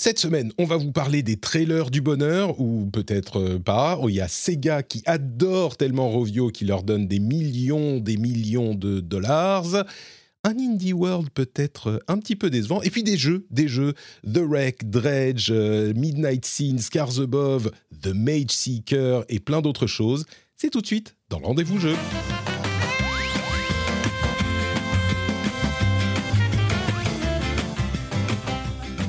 Cette semaine, on va vous parler des trailers du bonheur, ou peut-être euh, pas. Oh, il y a Sega qui adore tellement Rovio qui leur donne des millions, des millions de dollars. Un indie world peut-être un petit peu décevant. Et puis des jeux, des jeux. The Wreck, Dredge, euh, Midnight Scene, Scars Above, The Mage Seeker et plein d'autres choses. C'est tout de suite dans le rendez-vous jeu.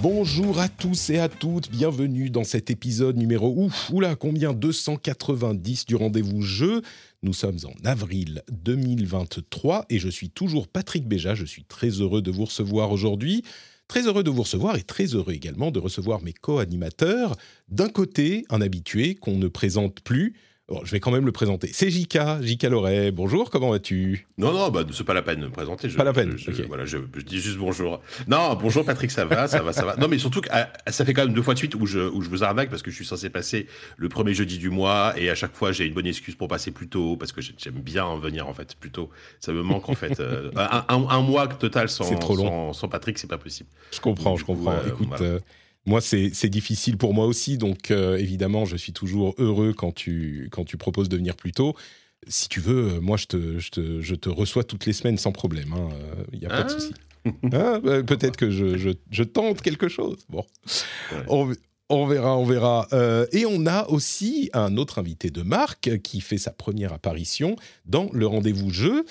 Bonjour à tous et à toutes, bienvenue dans cet épisode numéro ouf, oula combien 290 du rendez-vous jeu. Nous sommes en avril 2023 et je suis toujours Patrick Béja, je suis très heureux de vous recevoir aujourd'hui. Très heureux de vous recevoir et très heureux également de recevoir mes co-animateurs. D'un côté, un habitué qu'on ne présente plus, Bon, je vais quand même le présenter. C'est Jika, Jika Loret. Bonjour, comment vas-tu? Non, non, bah, c'est pas la peine de me présenter. Je, pas la peine. Je, Voilà, je, dis juste bonjour. Non, bonjour Patrick, ça va, ça va, ça va. Non, mais surtout que ah, ça fait quand même deux fois de suite où je, où je vous arnaque parce que je suis censé passer le premier jeudi du mois et à chaque fois j'ai une bonne excuse pour passer plus tôt parce que j'aime bien venir en fait plus tôt. Ça me manque en fait. Euh, un, un, mois total sans, sans, sans, Patrick, c'est pas possible. Je comprends, je comprends. Euh, Écoute. Euh, moi, c'est difficile pour moi aussi, donc euh, évidemment, je suis toujours heureux quand tu, quand tu proposes de venir plus tôt. Si tu veux, euh, moi, je te, je te, je te reçois toutes les semaines sans problème. Il hein. n'y a pas de ah. souci. Bah, peut-être que je, je, je, tente quelque chose. Bon, on, on, verra, on verra. Euh, et on a aussi un autre invité de marque qui fait sa première apparition dans le rendez-vous jeu,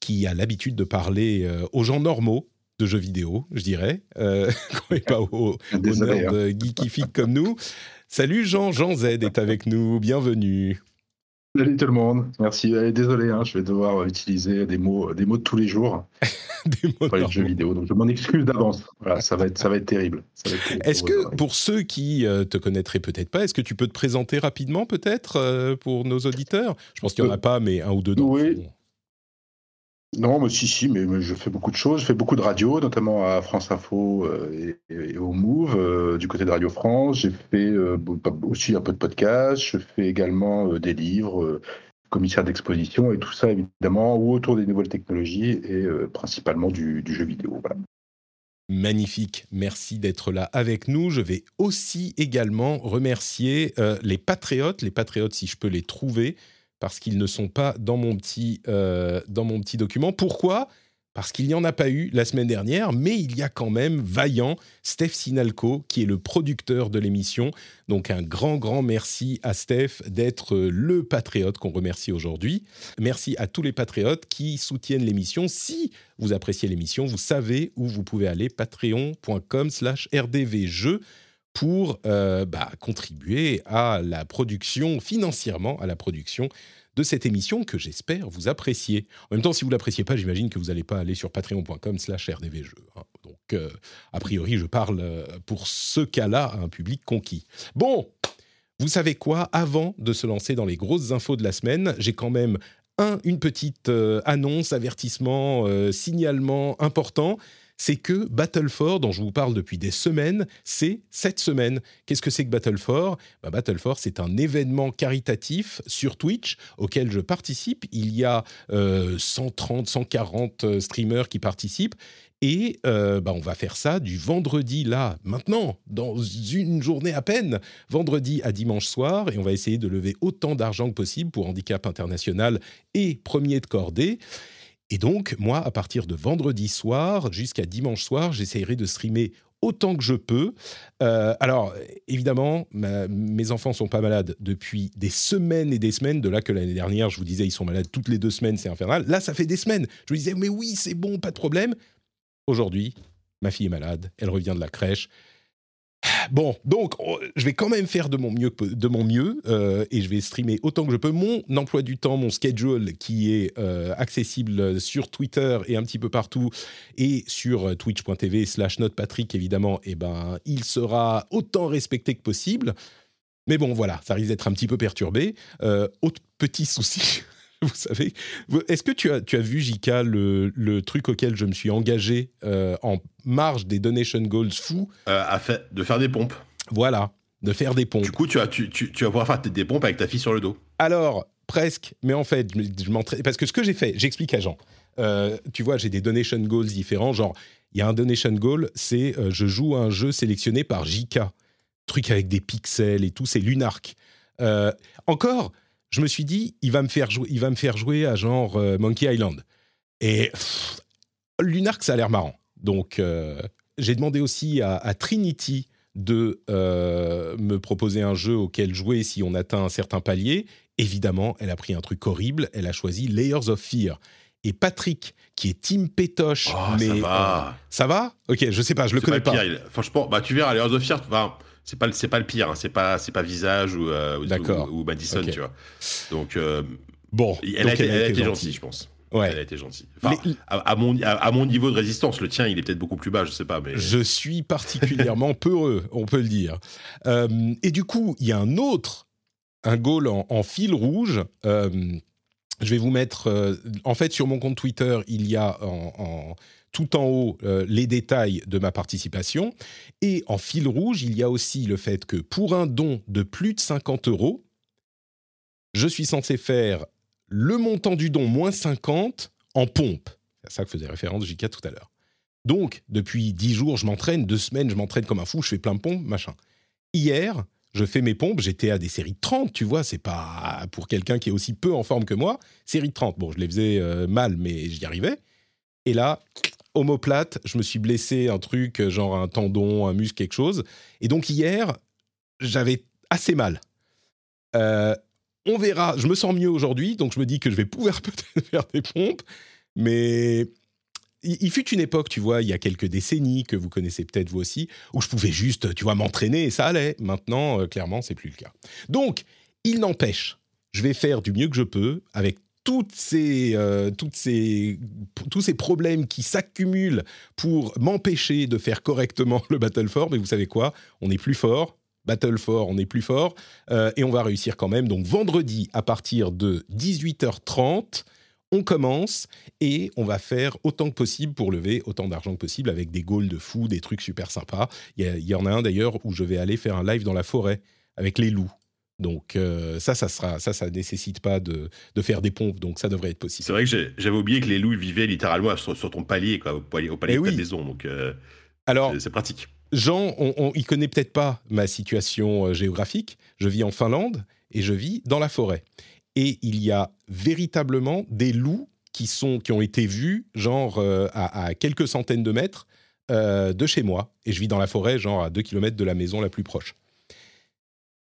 qui a l'habitude de parler aux gens normaux de jeux vidéo, je dirais, euh, qu'on n'est pas au, au nerd hein. geekifique comme nous. Salut Jean, Jean Z est avec nous, bienvenue. Salut tout le monde, merci. désolé, hein, je vais devoir utiliser des mots, des mots de tous les jours des mots pour les jeux vidéo, donc je m'en excuse d'avance. Voilà, ça va être, ça va être terrible. Est-ce que pour ceux qui euh, te connaîtraient peut-être pas, est-ce que tu peux te présenter rapidement peut-être euh, pour nos auditeurs? Je pense qu'il n'y en a pas, mais un ou deux. Oui. Non, mais si, si, mais, je fais beaucoup de choses. Je fais beaucoup de radio, notamment à France Info euh, et, au Move, euh, du côté de Radio France. J'ai fait euh, aussi un peu de podcast. Je fais également des livres, commissaire d'exposition et tout ça, évidemment, ou autour des nouvelles technologies et principalement du, jeu vidéo. Magnifique, merci d'être là avec nous. Je vais aussi également remercier les patriotes, les patriotes si je peux les trouver, parce qu'ils ne sont pas dans mon petit, euh, dans mon petit document. Pourquoi? Parce qu'il n'y en a pas eu la semaine dernière, mais il y a quand même Vaillant, Steph Sinalco, qui est le producteur de l'émission. Donc un grand, grand merci à Steph d'être le patriote qu'on remercie aujourd'hui. Merci à tous les patriotes qui soutiennent l'émission. Si vous appréciez l'émission, vous savez où vous pouvez aller, patreon.com slash rdvjeux pour euh, bah, contribuer à la production, financièrement à la production de cette émission que j'espère vous apprécier. En même temps, si vous l'appréciez pas, j'imagine que vous n'allez pas aller sur patreon.com slash rdvjeux. Hein. Donc, euh, a priori, je parle euh, pour ce cas-là à un public conquis. Bon, vous savez quoi? Avant de se lancer dans les grosses infos de la semaine, j'ai quand même un, une petite annonce, avertissement, signalement important c'est que Battle 4, dont je vous parle depuis des semaines, c'est cette semaine. Qu'est-ce que c'est que Battle 4 bah, Battle 4, c'est un événement caritatif sur Twitch auquel je participe. Il y a 130, euh, 140 euh, streamers qui participent. Et euh, bah, on va faire ça du vendredi là, maintenant, dans une journée à peine, vendredi à dimanche soir, et on va essayer de lever autant d'argent que possible pour Handicap International et Premier de Cordée. Et donc, moi, à partir de vendredi soir jusqu'à dimanche soir, j'essaierai de streamer autant que je peux. Euh, alors, évidemment, mes enfants sont pas malades depuis des semaines et des semaines. De là que l'année dernière, je vous disais, ils sont malades toutes les deux semaines, c'est infernal. Là, ça fait des semaines. Je vous disais, mais oui, c'est bon, pas de problème. Aujourd'hui, ma fille est malade, elle revient de la crèche. Bon, donc oh, je vais quand même faire de mon mieux, de mon mieux euh, et je vais streamer autant que je peux mon emploi du temps, mon schedule qui est euh, accessible sur Twitter et un petit peu partout et sur twitch.tv slash notepatrick évidemment, et eh ben il sera autant respecté que possible. Mais bon, voilà, ça risque d'être un petit peu perturbé. Euh, autre petit souci, vous savez. Est-ce que tu as, tu as vu, Jika, le, le truc auquel je me suis engagé euh, en marge des donation goals fous? Euh, à fait, De faire des pompes. Voilà, de faire des pompes. Du coup, tu, as, tu, tu, tu vas pouvoir faire des pompes avec ta fille sur le dos. Alors, presque, mais en fait, je, je m'entraîne. Parce que ce que j'ai fait, j'explique à Jean. Euh, tu vois, j'ai des donation goals différents. Genre, il y a un donation goal, c'est euh, je joue à un jeu sélectionné par JK. Truc avec des pixels et tout, c'est Lunark. Euh, encore, je me suis dit, il va me faire jouer, il va me faire jouer à genre euh, Monkey Island. Et pff, Lunark, ça a l'air marrant. Donc, euh, j'ai demandé aussi à, à Trinity de euh, me proposer un jeu auquel jouer si on atteint un certain palier. Évidemment, elle a pris un truc horrible. Elle a choisi Layers of Fear. Et Patrick, qui est Team Pétoche, Oh, mais ça va. ça va? Ok, je sais pas, je le connais pas pas. le pire. il- Franchement, bah, tu verras, Heroes of Fear, c'est pas, le- c'est pas le pire. hein. C'est pas, c'est pas Visage ou, euh, ou- Madison, tu vois. Donc, euh, Bon, elle, donc a été, elle a été gentille. gentille, je pense. Ouais. Elle a été gentille. Enfin, Les- à, à mon, à, à mon niveau de résistance, le tien, il est peut-être beaucoup plus bas, je sais pas, mais. Je suis particulièrement peureux, on peut le dire. Euh, et du coup, il y a un autre, un goal en, en fil rouge. Euh, je vais vous mettre, euh, en fait, sur mon compte Twitter, il y a en, en- tout en haut euh, les détails de ma participation. Et en fil rouge, il y a aussi le fait que pour un don de plus de 50 euros, je suis censé faire le montant du don moins 50 en pompe. C'est à ça que faisait référence JK tout à l'heure. Donc, depuis 10 jours, je m'entraîne, deux semaines, je m'entraîne comme un fou, je fais plein de pompes, machin. Hier, je fais mes pompes, j'étais à des séries de 30, tu vois, c'est pas pour quelqu'un qui est aussi peu en forme que moi, série de 30. Bon, je les faisais euh, mal, mais j'y arrivais. Et là, omoplate, je me suis blessé un truc, euh, genre un tendon, un muscle, quelque chose. Et donc hier, j'avais assez mal. Euh, on verra, je me sens mieux aujourd'hui, donc je me dis que je vais pouvoir peut-être faire des pompes, mais il, fut une époque, tu vois, il y a quelques décennies, que vous connaissez peut-être vous aussi, où je pouvais juste, tu vois, m'entraîner et ça allait. Maintenant, euh, clairement, c'est plus le cas. Donc, il n'empêche, je vais faire du mieux que je peux avec toutes ces, euh, toutes ces, tous ces problèmes qui s'accumulent pour m'empêcher de faire correctement le Battle for. Mais vous savez quoi? On est plus fort. Battle for, on est plus fort. Euh, et on va réussir quand même. Donc, vendredi, à partir de 18h30, on commence et on va faire autant que possible pour lever autant d'argent que possible avec des goals de fou, des trucs super sympas. Il y en a un d'ailleurs où je vais aller faire un live dans la forêt avec les loups. Donc euh, ça, ça sera, ça, ça nécessite pas de, de faire des pompes, donc ça devrait être possible. C'est vrai que j'avais oublié que les loups vivaient littéralement sur, sur ton palier, quoi, au palier, au palier Eh de ta oui. maison. Donc, euh, Alors, c'est- pratique. Jean, on, on- il connaît peut-être pas ma situation euh, géographique. Je vis en Finlande et je vis dans la forêt. Et il y a véritablement des loups qui sont qui ont été vus genre euh, à, à quelques centaines de mètres de chez moi. Et je vis dans la forêt, genre à 2 km de la maison la plus proche.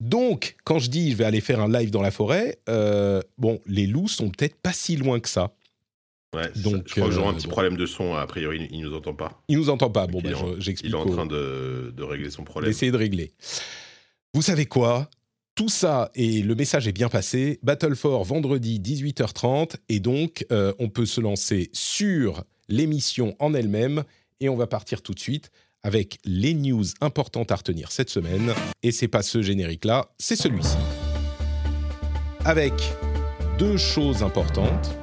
Donc, quand je dis je vais aller faire un live dans la forêt, euh, bon, les loups sont peut-être pas si loin que ça. Ouais, donc, ça. je crois que j'aurai un euh, petit bon. problème de son. A priori, il nous entend pas. Il nous entend pas. Bon, ben, j'explique. Il est en train de, de régler son problème. d'essayer de régler. Vous savez quoi? Tout ça, et le message est bien passé, Battle for vendredi 18h30, et donc euh, on peut se lancer sur l'émission en elle-même, et on va partir tout de suite avec les news importantes à retenir cette semaine, et c'est pas ce générique-là, c'est celui-ci. Avec deux choses importantes,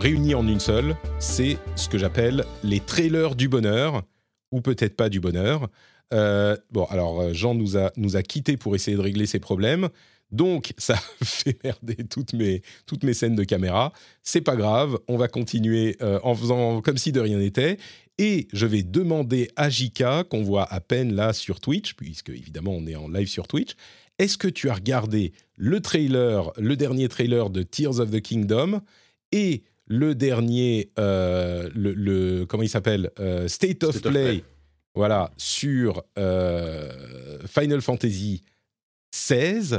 réunies en une seule, c'est ce que j'appelle les trailers du bonheur, ou peut-être pas du bonheur. Euh, bon, alors euh, Jean nous a, nous a quittés pour essayer de régler ses problèmes. Donc, ça fait merder toutes mes, toutes mes scènes de caméra. C'est pas grave, on va continuer euh, en faisant comme si de rien n'était. Et je vais demander à Jika, qu'on voit à peine là sur Twitch, puisque évidemment on est en live sur Twitch, est-ce que tu as regardé le trailer, le dernier trailer de Tears of the Kingdom et le dernier, euh, le, le- comment il s'appelle Euh, State of State of Play, Play. voilà, sur euh, Final Fantasy XVI.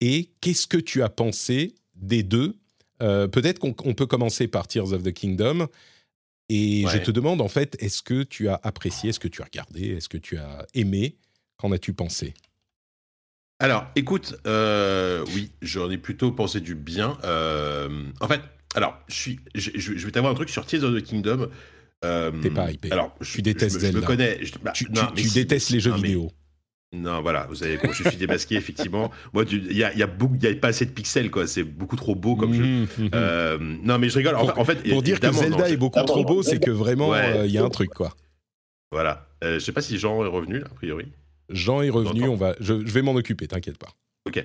Et qu'est-ce que tu as pensé des deux? Peut-être qu'on on peut commencer par Tears of the Kingdom. Et je te demande en fait, est-ce que tu as apprécié, est-ce que tu as regardé, est-ce que tu as aimé? Qu'en as-tu pensé? Alors, écoute, euh, oui, j'en ai plutôt pensé du bien. Euh, en fait, alors, je, suis, je, vais t'avoir un truc sur Tears of the Kingdom. Euh, T'es pas hypé. Alors, je, détestes Zelda. Je me connais. Bah, tu, détestes les jeux vidéo. Non, voilà, vous savez, je suis démasqué, effectivement. Moi, il y a, y, a y a, pas assez de pixels, quoi. C'est beaucoup trop beau comme jeu. Mhm, mhm. Euh, non, mais je rigole. En, fait, pour dire que Zelda est beaucoup trop beau, c'est que vraiment, euh, il y a un truc, quoi. Voilà. Euh, je sais pas si Jean est revenu, a priori. Jean est revenu. On va, je, vais m'en occuper. T'inquiète pas. Ok.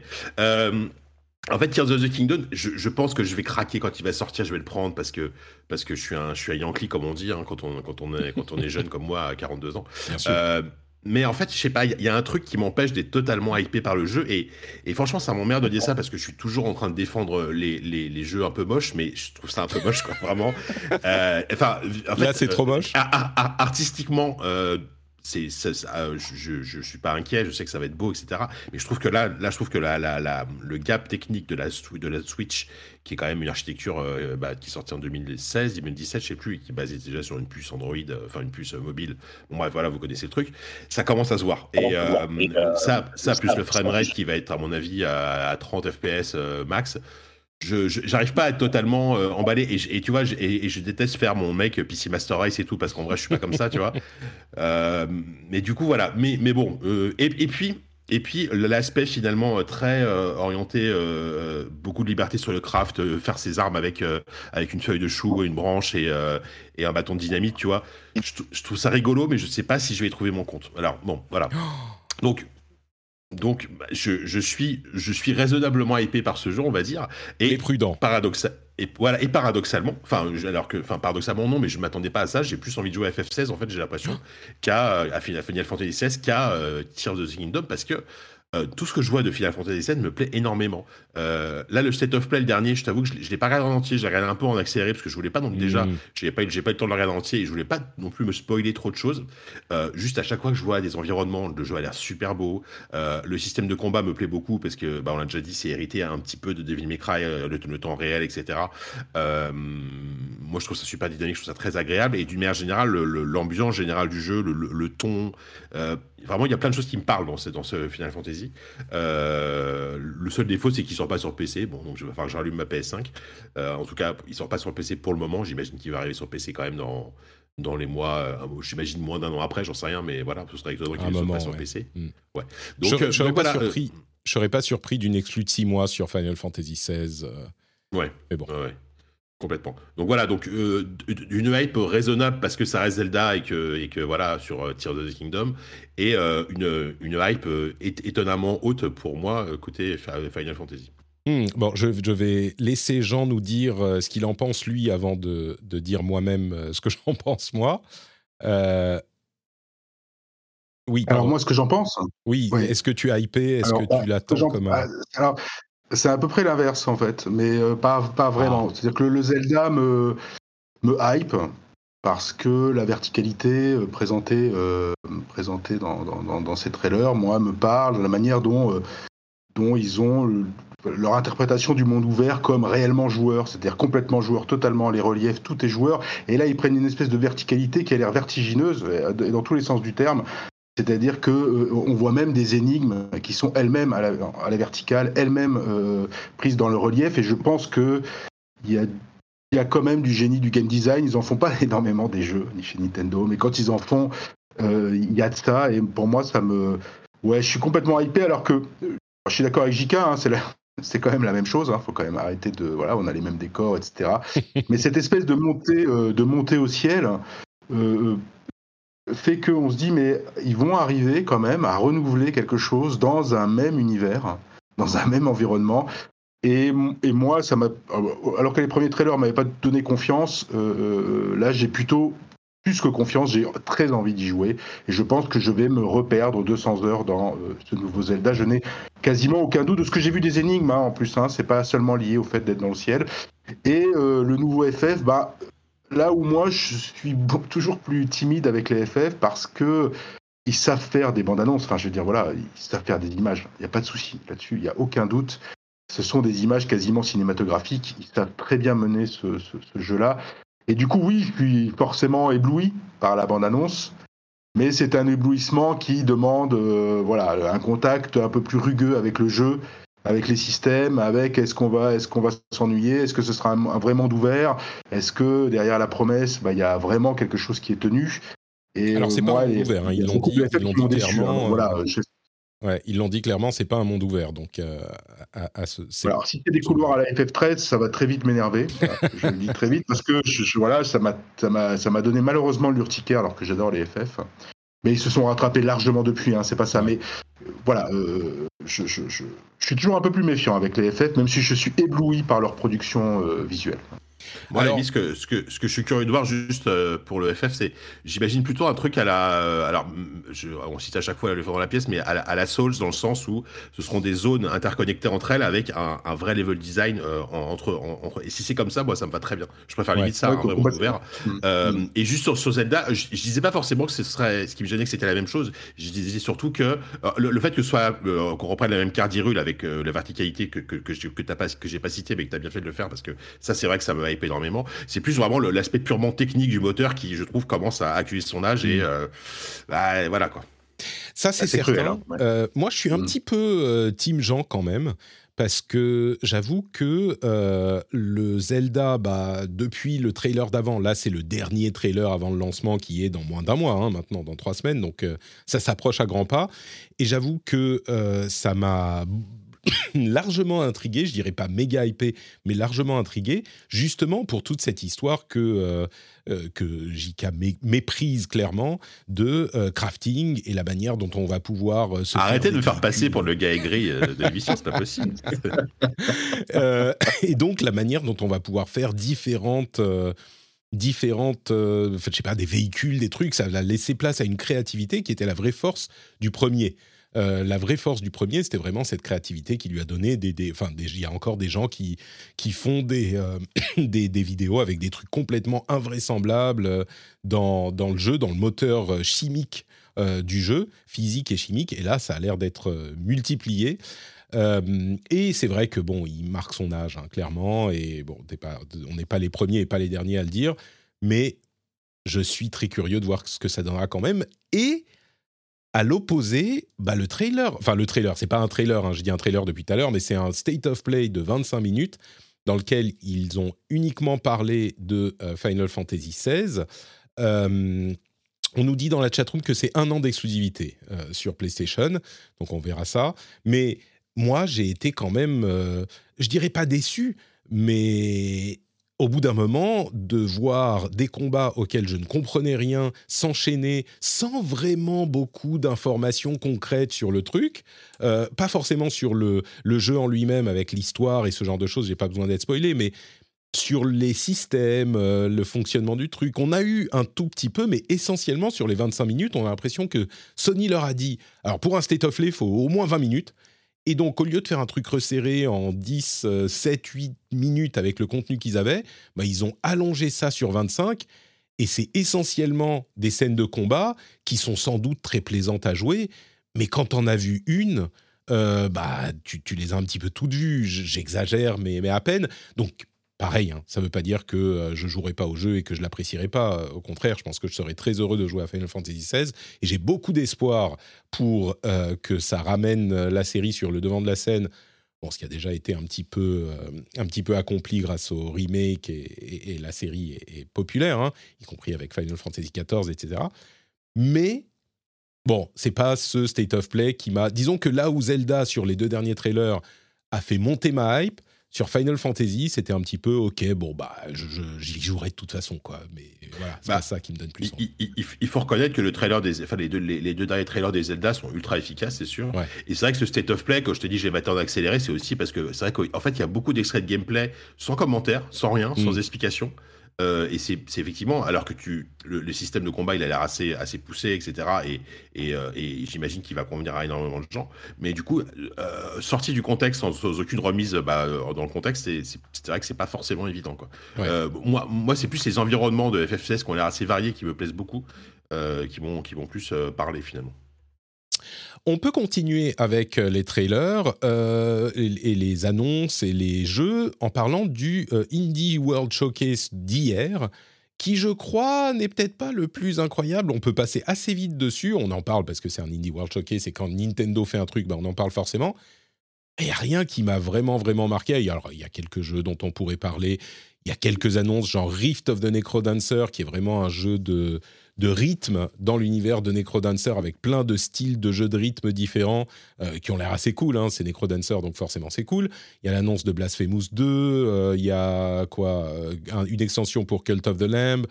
En fait, Tears of the Kingdom, je, pense que je vais craquer quand il va sortir. Je vais le prendre parce que parce que je suis un je suis un Yankee comme on dit hein, quand on quand on est quand on est jeune comme moi à 42 ans. Bien sûr mais en fait, je sais pas, il y, a un truc qui m'empêche d'être totalement hypé par le jeu. Et, franchement, ça m'emmerde de dire ça parce que je suis toujours en train de défendre les, les, jeux un peu moches, mais je trouve ça un peu moche, quoi, vraiment. Euh, enfin, en fait, Là, c'est trop moche. Euh, artistiquement, euh, c'est, euh, je, je, suis pas inquiet, je sais que ça va être beau, etc. Mais je trouve que là, là je trouve que la, la, la, le gap technique de la, de la Switch, qui est quand même une architecture euh, bah, qui est sortie en 2016, 2017, je sais plus, et qui est basée déjà sur une puce Android, euh, enfin une puce mobile. Bon, bref, voilà, vous connaissez le truc. Ça commence à se voir. Et ça, ça plus le framerate qui va être, à mon avis, à, à 30 FPS max je j'arrive pas à être totalement euh, emballé et, et, tu vois et, je déteste faire mon mec PC Master Race et tout parce qu'en vrai je suis pas comme ça tu vois. Euh, mais du coup voilà. Mais mais bon euh, et, puis et puis l'aspect finalement très orienté beaucoup de liberté sur le craft faire ses armes avec avec une feuille de chou une branche et, et un bâton de dynamite tu vois. Je, je, trouve ça rigolo mais je sais pas si je vais y trouver mon compte. Alors bon voilà. Donc donc, bah, je, suis, je suis raisonnablement épais par ce jeu, on va dire. Et, prudent. et, voilà, et paradoxalement, enfin, alors que, enfin, paradoxalement non, mais je m'attendais pas à ça. J'ai plus envie de jouer à FF16, en fait, j'ai l'impression, qu'à Final Fantasy XVI, qu'à euh, Tears of the Kingdom, parce que euh, tout ce que je vois de Final Fantasy VII me plaît énormément. Euh, là, le State of Play, le dernier, je t'avoue que je ne l'ai pas regardé en entier. J'ai regardé un peu en accéléré parce que je voulais pas, donc déjà, mm. j'ai pas, pas eu le temps de le regarder en entier et je voulais pas non plus me spoiler trop de choses. Euh, juste à chaque fois que je vois des environnements, le jeu a l'air super beau. le système de combat me plaît beaucoup parce que, bah, on l'a déjà dit, c'est hérité un petit peu de Devil May Cry, le, temps réel, etc. moi, je trouve ça super dynamique, je trouve ça très agréable et d'une manière générale, l'ambiance générale du jeu, le, ton vraiment, il y a plein de choses qui me parlent dans ce, dans ce Final Fantasy. Euh, le seul défaut, c'est qu'il sort pas sur PC. Bon, donc je, enfin, j'allume ma PS5. Euh, en tout cas, il sort pas sur PC pour le moment. J'imagine qu'il va arriver sur PC quand même dans, dans les mois. Euh, j'imagine moins d'un an après, j'en sais rien, mais voilà, ce serait étonnant qu'il ne soit pas sur PC. Mm. Ouais. Donc, je, serais pas surpris. Je serais pas surpris d'une exclue de 6 mois sur Final Fantasy XVI. Ouais. Mais bon. Ouais. Complètement. Donc voilà, donc euh, une hype raisonnable parce que ça reste Zelda et que, et que voilà, sur euh, Tears of the Kingdom, et euh, une, une, hype étonnamment haute pour moi côté Final Fantasy. Hmm, bon, je, je, vais laisser Jean nous dire ce qu'il en pense lui avant de, de dire moi-même ce que j'en pense moi. Oui. Alors moi, ce que j'en pense. Oui. Est-ce que tu as hypé? Est-ce que tu bah, l'attends comme un... alors, c'est à peu près l'inverse en fait, mais euh, pas, pas vraiment. Ah. C'est-à-dire que le, Zelda me, me hype parce que la verticalité euh, présentée, euh, présentée dans, dans, dans, ces trailers, moi, me parle de la manière dont, dont ils ont leur interprétation du monde ouvert comme réellement joueur, c'est-à-dire complètement joueur, totalement les reliefs, tout est joueur. Et là, ils prennent une espèce de verticalité qui a l'air vertigineuse, et dans tous les sens du terme, c'est-à-dire que euh, on voit même des énigmes qui sont elles-mêmes à la, verticale, elles-mêmes euh, prises dans le relief. Et je pense que il y a, y a quand même du génie du game design. Ils en font pas énormément des jeux ni chez Nintendo, mais quand ils en font, euh, il y a de ça. Et pour moi, ça me, ouais, je suis complètement hypé. Alors que je suis d'accord avec JK, hein, c'est c'est quand même la même chose. Il hein. faut quand même arrêter de, voilà, on a les mêmes décors, etc. mais cette espèce de montée, de montée au ciel fait qu'on se dit, mais ils vont arriver quand même à renouveler quelque chose dans un même univers, dans un même environnement. Et, et moi, ça m'a. Alors que les premiers trailers m'avaient pas donné confiance, euh, euh, là, j'ai plutôt plus que confiance, j'ai très envie d'y jouer. Et je pense que je vais me reperdre 200 heures dans euh, ce nouveau Zelda. Je n'ai quasiment aucun doute de ce que j'ai vu des énigmes, hein, en plus. Hein, c'est pas seulement lié au fait d'être dans le ciel. Et le nouveau FF, bah, là où moi je suis toujours plus timide avec les FF parce que ils savent faire des bandes annonces. Enfin, je veux dire, voilà, ils savent faire des images. Il n'y a pas de souci là-dessus. Il n'y a aucun doute. Ce sont des images quasiment cinématographiques. Ils savent très bien mener ce, jeu-là. Et du coup, oui, je suis forcément ébloui par la bande-annonce, mais c'est un éblouissement qui demande voilà, un contact un peu plus rugueux avec le jeu, avec les systèmes, avec est-ce qu'on va, est-ce qu'on va s'ennuyer, est-ce que ce sera un, vrai monde ouvert, est-ce que derrière la promesse, bah, il y a vraiment quelque chose qui est tenu. Et Alors c'est pas un monde ouvert, hein, ils l'ont dit, dit clairement. Hein, voilà, Ouais, ils l'ont dit clairement, c'est pas un monde ouvert. Donc, euh, à, ce, alors, si c'est des couloirs à la FF13, ça va très vite m'énerver. je le dis très vite parce que je, voilà, ça m'a donné malheureusement l'urticaire alors que j'adore les FF. Mais ils se sont rattrapés largement depuis, hein, c'est pas ça. Mais euh, voilà, euh, je, je, suis toujours un peu plus méfiant avec les FF, même si je suis ébloui par leur production visuelle. Moi, alors, ce, que, ce, que, ce que je suis curieux de voir juste euh, pour le FF, c'est, j'imagine plutôt un truc à la. Euh, alors, je, on cite à chaque fois le dans la pièce, mais à la, à la, Souls, dans le sens où ce seront des zones interconnectées entre elles avec un, un vrai level design euh, entre, entre, Et si c'est comme ça, moi, ça me va très bien. Je préfère limite ça, un vrai monde ouvert. Mm. Mm. Et juste sur, sur Zelda, je, je, disais pas forcément que ce serait. Ce qui me gênait, que c'était la même chose. Je disais surtout que le, fait que soit. qu'on reprenne la même carte avec la verticalité que, que, que, que, pas, que j'ai pas cité, mais que tu as bien fait de le faire parce que ça, c'est vrai que ça m'a hypé énormément. C'est plus vraiment l'aspect purement technique du moteur qui, je trouve, commence à accuser son âge et mm. euh, bah, voilà quoi. Ça, c'est certain. Hein, euh, moi, je suis un mm. petit peu euh, Team Jean quand même. Parce que j'avoue que le Zelda, bah, depuis le trailer d'avant, là c'est le dernier trailer avant le lancement qui est dans moins d'un mois, hein, maintenant, dans trois semaines, donc ça s'approche à grands pas. Et j'avoue que ça m'a largement intrigué, je dirais pas méga hypé, mais largement intrigué, justement pour toute cette histoire que, euh, euh, que JK méprise clairement de euh, crafting et la manière dont on va pouvoir se Arrêtez de me faire passer pour le gars aigri de l'émission, c'est pas possible. et donc la manière dont on va pouvoir faire différentes différentes, je sais pas, des véhicules, des trucs, ça va laisser place à une créativité qui était la vraie force du premier. Euh, la vraie force du premier, c'était vraiment cette créativité qui lui a donné des, enfin, il y a encore des gens qui qui font des, euh, des, vidéos avec des trucs complètement invraisemblables euh, dans dans le jeu, dans le moteur chimique du jeu, physique et chimique. Et là, ça a l'air d'être multiplié. et c'est vrai que bon, il marque son âge hein, clairement. Et bon, on n'est pas les premiers et pas les derniers à le dire, mais je suis très curieux de voir ce que ça donnera quand même. Et à l'opposé, bah, le trailer, enfin le trailer, c'est pas un trailer, hein, je dis un trailer depuis tout à l'heure, mais c'est un state of play de 25 minutes dans lequel ils ont uniquement parlé de euh, Final Fantasy XVI. Euh, on nous dit dans la chatroom que c'est un an d'exclusivité euh, sur PlayStation, donc on verra ça. Mais moi, j'ai été quand même, je dirais pas déçu, mais au bout d'un moment, de voir des combats auxquels je ne comprenais rien s'enchaîner sans vraiment beaucoup d'informations concrètes sur le truc, euh, pas forcément sur le, jeu en lui-même avec l'histoire et ce genre de choses, j'ai pas besoin d'être spoilé, mais sur les systèmes, euh, le fonctionnement du truc. On a eu un tout petit peu, mais essentiellement sur les 25 minutes, on a l'impression que Sony leur a dit, alors pour un State of Play, il faut au moins 20 minutes. Et donc, au lieu de faire un truc resserré en 10, 7, 8 minutes avec le contenu qu'ils avaient, bah, ils ont allongé ça sur 25. Et c'est essentiellement des scènes de combat qui sont sans doute très plaisantes à jouer. Mais quand on as vu une, euh, bah, tu, tu, les as un petit peu toutes vues. J'exagère, mais, mais à peine. Donc, pareil, hein, ça ne veut pas dire que euh, je jouerai pas au jeu et que je l'apprécierai pas. Euh, au contraire, je pense que je serai très heureux de jouer à Final Fantasy XVI et j'ai beaucoup d'espoir pour euh, que ça ramène la série sur le devant de la scène. Bon, ce qui a déjà été un petit peu, un petit peu accompli grâce au remake et, la série est, populaire, hein, y compris avec Final Fantasy XIV, etc. Mais bon, c'est pas ce state of play qui m'a. Disons que là où Zelda sur les deux derniers trailers a fait monter ma hype, sur Final Fantasy, c'était un petit peu ok, bon bah j'y jouerai de toute façon quoi, mais voilà, c'est bah, pas ça qui me donne plus. Il, il, faut reconnaître que le trailer des, enfin les deux, les, deux derniers trailers des Zelda sont ultra efficaces, c'est sûr. Et c'est vrai que ce state of play, quand je te dis je vais m'attendre à accélérer, c'est aussi parce que c'est vrai qu'en fait il y a beaucoup d'extraits de gameplay sans commentaire, sans rien, sans mm. explication. Euh, et c'est effectivement, alors que tu, le, système de combat, il a l'air assez, assez poussé, etc. Et, et, euh, et j'imagine qu'il va convenir à énormément de gens. Mais du coup, euh, sorti du contexte, sans, aucune remise bah, dans le contexte, c'est vrai que c'est pas forcément évident. Quoi. moi, moi c'est plus les environnements de FF16 qui ont l'air assez variés, qui me plaisent beaucoup, qui vont, qui vont plus parler finalement. On peut continuer avec euh, les trailers euh, et, les annonces et les jeux en parlant du euh, Indie World Showcase d'hier qui je crois n'est peut-être pas le plus incroyable. On peut passer assez vite dessus, on en parle parce que c'est un Indie World Showcase et quand Nintendo fait un truc, ben on en parle forcément. Il n'y a rien qui m'a vraiment, vraiment marqué. Il y a quelques jeux dont on pourrait parler. Il y a quelques annonces, genre Rift of the Necrodancer, qui est vraiment un jeu de, de rythme dans l'univers de Necrodancer, avec plein de styles de jeux de rythme différents, euh, qui ont l'air assez cool. Hein. C'est Necrodancer, donc forcément c'est cool. Il y a l'annonce de Blasphemous 2, euh, il y a quoi euh, Une extension pour Cult of the Lamb.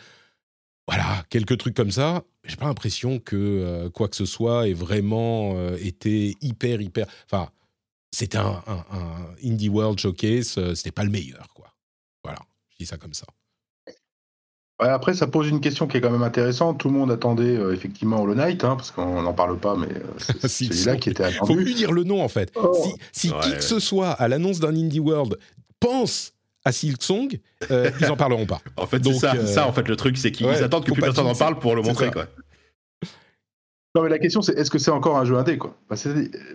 Voilà, quelques trucs comme ça. J'ai pas l'impression que quoi que ce soit ait vraiment été hyper, hyper... Enfin, c'était un, Indie World Showcase, c'était pas le meilleur, quoi. Voilà, je dis ça comme ça. Après, ça pose une question qui est quand même intéressante. Tout le monde attendait effectivement Hollow Knight, hein, parce qu'on n'en parle pas, mais c'est celui-là qui était attendu. Faut plus dire le nom en fait. Oh. Si, qui que ce soit à l'annonce d'un Indie World pense à Silksong, euh, ils en parleront pas. en fait, c'est ça, ça, en fait, le truc, c'est qu'ils attendent que plus personne en parle pour le montrer, quoi. Non, mais la question, c'est est-ce que c'est encore un jeu indé quoi?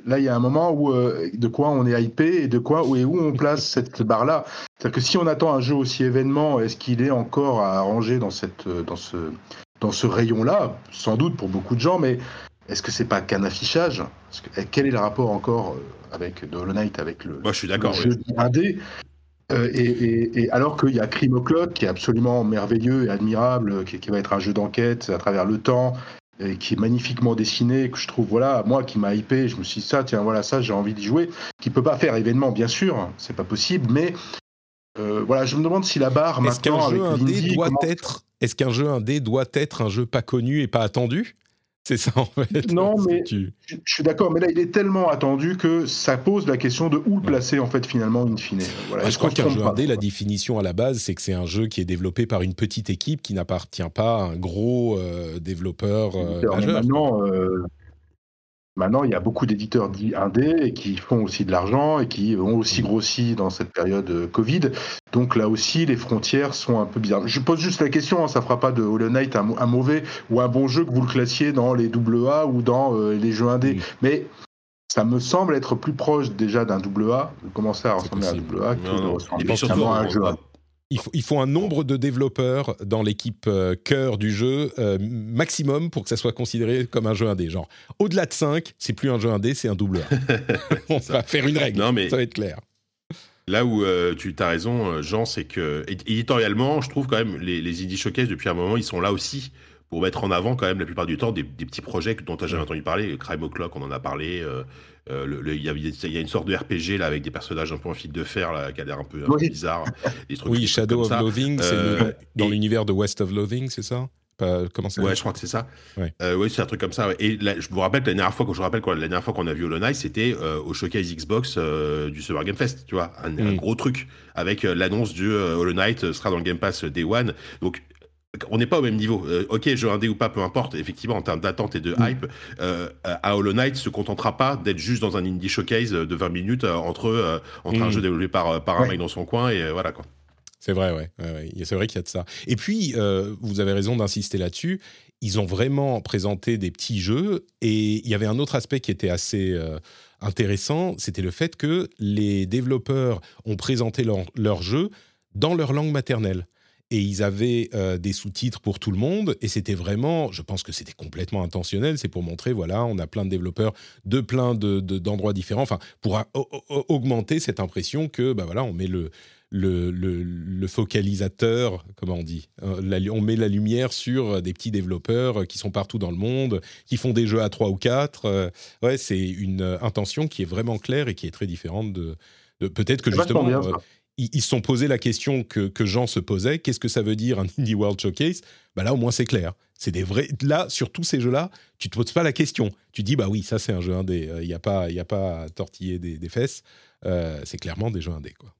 Là, il y a un moment où euh, de quoi on est hypé et de quoi où et où on place cette barre-là. C'est-à-dire que si on attend un jeu aussi événement, est-ce qu'il est encore à ranger dans cette euh, dans ce dans ce rayon-là? Sans doute pour beaucoup de gens, mais est-ce que c'est pas qu'un affichage? Quel est le rapport encore euh, avec The Hollow Knight avec le, Moi, je suis d'accord, jeu indé? Et, alors qu'il y a Crime O'Clock qui est absolument merveilleux et admirable, qui, qui, va être un jeu d'enquête à travers le temps, qui est magnifiquement dessiné, que je trouve, voilà, moi qui m'a hypé, je me suis dit ça, tiens, voilà, ça, j'ai envie d'y jouer, qui peut pas faire événement, bien sûr, c'est pas possible, mais euh, voilà, je me demande si la barre est-ce qu'un jeu indé doit être, est-ce qu'un jeu indé doit être un jeu pas connu et pas attendu? C'est ça en fait. Non, mais je, suis d'accord, mais là il est tellement attendu que ça pose la question de où le placer en fait finalement in fine. Voilà, je crois qu'un jeu indé, la définition à la base, c'est que c'est un jeu qui est développé par une petite équipe qui n'appartient pas à un gros euh, développeur euh, majeur. Maintenant, euh, Maintenant, il y a beaucoup d'éditeurs dits indés et qui font aussi de l'argent et qui ont aussi mmh. grossi dans cette période euh, Covid. Donc là aussi, les frontières sont un peu bizarres. Je pose juste la question, hein, ça fera pas de Hollow Knight un, mauvais ou un bon jeu que vous le classiez dans les AA ou dans euh, les jeux indés. Mais ça me semble être plus proche déjà d'un AA, de commencer à ressembler à un AA, que de ressembler à un jeu il faut, un nombre de développeurs dans l'équipe euh, cœur du jeu euh, maximum pour que ça soit considéré comme un jeu indé. Genre, au-delà de 5, c'est plus un jeu indé, c'est un double A. On va faire une règle, non, mais... ça va être clair. Là où euh, tu as raison, Jean, c'est que éditorialement, je trouve quand même les, les Indie Showcase, depuis un moment, ils sont là aussi pour mettre en avant quand même la plupart du temps des, petits projets dont tu n'as jamais entendu parler. Crime O'Clock, on en a parlé. Euh, il y, a une sorte de RPG là avec des personnages un peu en fil de fer là, qui a l'air un peu, bizarre. oui, Shadow of Loathing, c'est euh, dans l'univers de West of Loathing, c'est ça? Comment ça Ouais, je crois que c'est ça. Ouais. Euh, oui, c'est un truc comme ça. Et je vous rappelle que la dernière fois, quand je rappelle quoi, la dernière fois qu'on a vu Hollow Knight, c'était au showcase Xbox du Summer Game Fest, tu vois, un, un mm. gros truc avec l'annonce du Hollow Knight sera dans le Game Pass Day One. Donc on n'est pas au même niveau. Euh, ok, jeu indé ou pas, peu importe. Effectivement, en termes d'attente et de mm. hype, euh, à Hollow Knight se contentera pas d'être juste dans un indie showcase de 20 minutes euh, entre, entre un mm. jeu développé par, par un mec dans son coin et voilà quoi. C'est vrai, ouais. C'est vrai qu'il y a de ça. Et puis, vous avez raison d'insister là-dessus. Ils ont vraiment présenté des petits jeux et il y avait un autre aspect qui était assez intéressant, c'était le fait que les développeurs ont présenté leurs leur jeux dans leur langue maternelle et ils avaient euh, des sous-titres pour tout le monde. Et c'était vraiment, je pense que c'était complètement intentionnel, c'est pour montrer, voilà, on a plein de développeurs de plein d'endroits de, différents, enfin, pour augmenter cette impression que, bah voilà, on met le, le, le, focalisateur, comment on dit, euh, on met la lumière sur des petits développeurs qui sont partout dans le monde, qui font des jeux à 3 ou 4. Euh, ouais, c'est une intention qui est vraiment claire et qui est très différente de, peut-être que justement ils se sont posé la question que, que Jean se posait qu'est-ce que ça veut dire un Indie World Showcase? Bah Là, au moins, c'est clair. C'est des vrais. Là, sur tous ces jeux-là, tu te poses pas la question. Tu dis, bah oui, ça, c'est un jeu indé. Il n'y a, pas, y a pas à tortiller des, des fesses. Euh, c'est clairement des jeux indés, quoi.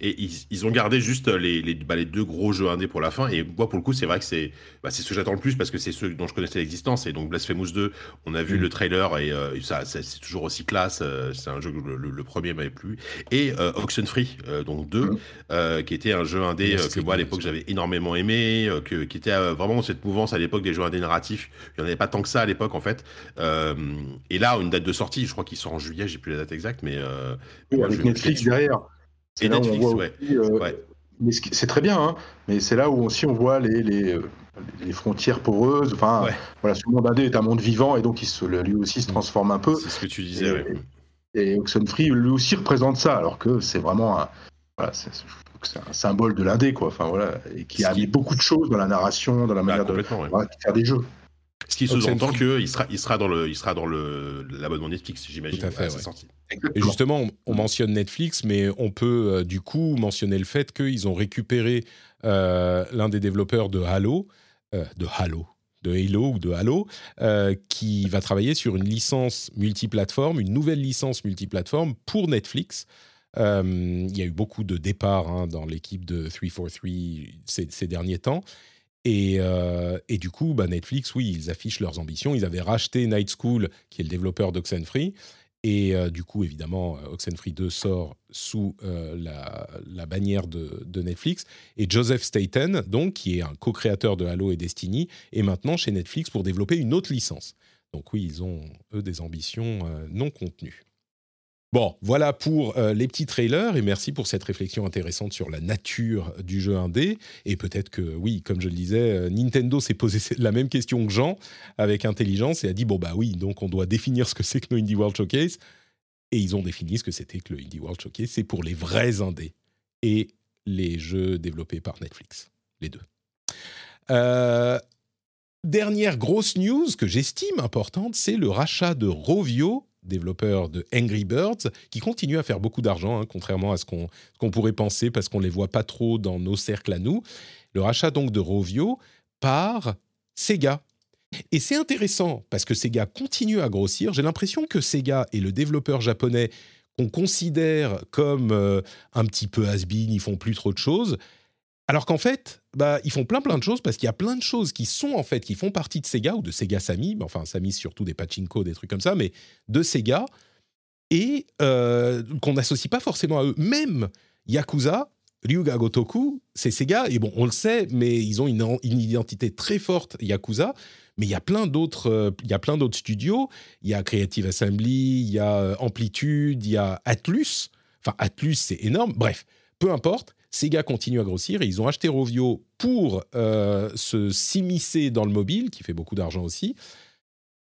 Et ils, ont gardé juste les, les, bah, les, deux gros jeux indés pour la fin. Et moi, pour le coup, c'est vrai que c'est bah, ce que j'attends le plus parce que c'est ceux dont je connaissais l'existence. Et donc, Blasphemous 2, on a vu mm. le trailer et euh, ça, c'est toujours aussi classe. Euh, c'est un jeu que le, premier m'avait plu. Et euh, Oxenfree, euh, donc 2, mm. qui était un jeu indé que moi, à l'époque, j'avais énormément aimé, que, qui était vraiment cette mouvance à l'époque des jeux indés narratifs. Il n'y en avait pas tant que ça à l'époque, en fait. et là, une date de sortie, je crois qu'il sort en juillet, j'ai plus la date exacte, mais. avec Netflix derrière. Et Netflix, ouais. Euh, mais c'est très bien, hein, mais c'est là où aussi on voit les, les, les frontières poreuses. Enfin, voilà, ce monde indé est un monde vivant et donc il se, lui aussi se transforme un peu. C'est ce que tu disais. Et, Oxenfree lui aussi représente ça, alors que c'est vraiment un, voilà, c'est, un symbole de l'indé, quoi. Enfin voilà, et qui a mis beaucoup de choses dans la narration, dans la bah, manière de, faire des jeux. Ce qui sous-entend qu'il sera, il sera dans le, il sera dans le l'abonnement Netflix, j'imagine. Tout à fait. Et justement, on, mentionne Netflix, mais on peut euh, du coup mentionner le fait qu'ils ont récupéré euh, l'un des développeurs de Halo, euh, de Halo, de Halo ou de Halo, qui va travailler sur une licence multiplateforme, une nouvelle licence multiplateforme pour Netflix. il y a eu beaucoup de départs hein, dans l'équipe de 343 ces, ces derniers temps. Et, et, du coup, bah Netflix, oui, ils affichent leurs ambitions. Ils avaient racheté Night School, qui est le développeur d'Oxenfree. Et du coup, évidemment, Oxenfree 2 sort sous la, bannière de, de, Netflix. Et Joseph Staten, donc, qui est un co-créateur de Halo et Destiny, est maintenant chez Netflix pour développer une autre licence. Donc oui, ils ont, eux, des ambitions non contenues. Bon, voilà pour euh, les petits trailers et merci pour cette réflexion intéressante sur la nature du jeu indé. Et peut-être que, oui, comme je le disais, euh, Nintendo s'est posé la même question que Jean avec intelligence et a dit bon, bah oui, donc on doit définir ce que c'est que le Indie World Showcase. Et ils ont défini ce que c'était que le Indie World Showcase. C'est pour les vrais indés et les jeux développés par Netflix, les deux. Euh, dernière grosse news que j'estime importante, c'est le rachat de Rovio développeurs de Angry Birds, qui continuent à faire beaucoup d'argent, hein, contrairement à ce qu'on pourrait penser, parce qu'on ne les voit pas trop dans nos cercles à nous. Le rachat donc de Rovio par Sega. Et c'est intéressant, parce que Sega continue à grossir. J'ai l'impression que Sega est le développeur japonais qu'on considère comme euh, un petit peu has-been, ils font plus trop de choses. Alors qu'en fait, bah, ils font plein plein de choses parce qu'il y a plein de choses qui sont en fait qui font partie de Sega ou de Sega Sammy, enfin Sammy surtout des pachinko, des trucs comme ça, mais de Sega et euh, qu'on n'associe pas forcément à eux. Même Yakuza, Ryuga Gotoku, c'est Sega et bon, on le sait, mais ils ont une, identité très forte Yakuza. Mais il y a plein d'autres, euh, il y a plein d'autres studios. Il y a Creative Assembly, il y a euh, Amplitude, il y a Atlus. Enfin, Atlus, c'est énorme. Bref, peu importe. Sega continue à grossir et ils ont acheté Rovio pour euh, se s'immiscer dans le mobile, qui fait beaucoup d'argent aussi.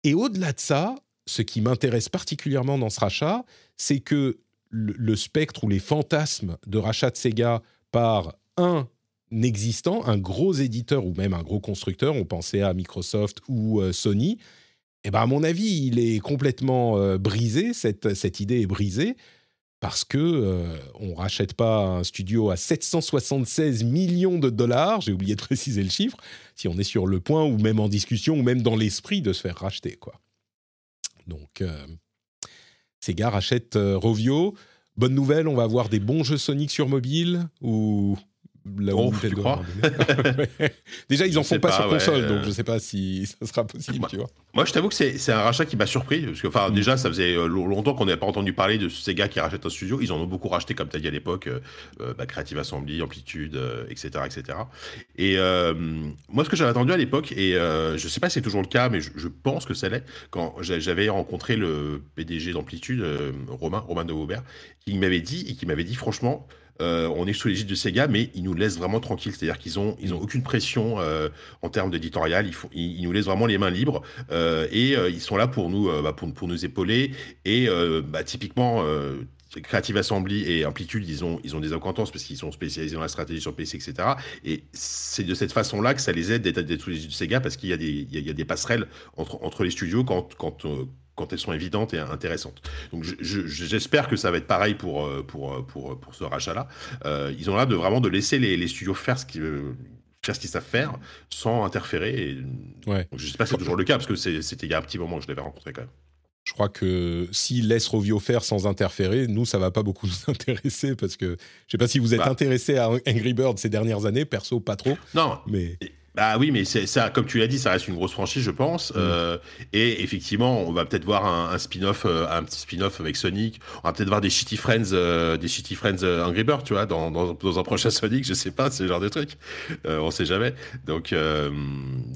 Et au-delà de ça, ce qui m'intéresse particulièrement dans ce rachat, c'est que le, spectre ou les fantasmes de rachat de Sega par un existant, un gros éditeur ou même un gros constructeur, on pensait à Microsoft ou euh, Sony, eh ben à mon avis, il est complètement euh, brisé, cette, cette idée est brisée, parce que euh, on rachète pas un studio à 776 millions de dollars, j'ai oublié de préciser le chiffre, si on est sur le point ou même en discussion ou même dans l'esprit de se faire racheter quoi. Donc euh, Sega rachète euh, Rovio. Bonne nouvelle, on va avoir des bons jeux Sonic sur mobile ou oh, tu crois Déjà, ils en font pas, sur console, donc je sais pas si ça sera possible, moi, tu vois. Moi, je t'avoue que c'est un rachat qui m'a surpris, parce que, enfin, mm. déjà, ça faisait euh, longtemps qu'on n'avait pas entendu parler de ces gars qui rachètent un studio. Ils en ont beaucoup racheté, comme tu as dit à l'époque, euh, euh, bah, Creative Assembly, Amplitude, etc., etc. Et moi, ce que j'avais attendu à l'époque, et je sais pas si c'est toujours le cas, mais je, pense que ça l'est, quand j'avais rencontré le PDG d'Amplitude, Romain, Romain de Aubert, qui m'avait dit, et qui m'avait dit, franchement, euh, on est sous l'égide de Sega, mais ils nous laissent vraiment tranquilles. C'est-à-dire qu'ils ont, ils ont aucune pression euh, en termes d'éditorial. Ils, nous laissent vraiment les mains libres euh, et ils sont là pour nous, bah, pour, nous épauler. Et bah, typiquement. Creative Assembly et Amplitude, ils ont, ils ont des acquaintances parce qu'ils sont spécialisés dans la stratégie sur PC, etc. Et c'est de cette façon-là que ça les aide d'être sous l'égide de Sega parce qu'il y, a des, y a des passerelles entre, entre les studios quand, quand, quand elles sont évidentes et intéressantes. Donc j'espère que ça va être pareil pour, euh, pour, euh, pour, pour ce rachat-là. Euh, ils ont l'air de vraiment de laisser les, les studios faire ce qu'ils faire ce qu'ils savent faire sans interférer. Et... Ouais. je ne sais pas si c'est toujours le cas parce que c'était il y a un petit moment que je l'avais rencontré quand même. Je crois que s'ils laissent Rovio faire sans interférer, nous, ça va pas beaucoup nous intéresser parce que je ne sais pas si vous êtes bah. intéressé à Angry Bird ces dernières années, perso, pas trop. Non, mais. Bah oui, mais c'est ça, comme tu l'as dit, ça reste une grosse franchise, je pense. Mm. Euh, et effectivement, on va peut-être voir un, spin-off, euh, un petit spin-off avec Sonic. On va peut-être voir des Shitty Friends, euh, des Shitty Friends Angry Birds, tu vois, dans, dans, dans, un prochain Sonic. Je sais pas, c'est le genre de truc. on sait jamais. Donc,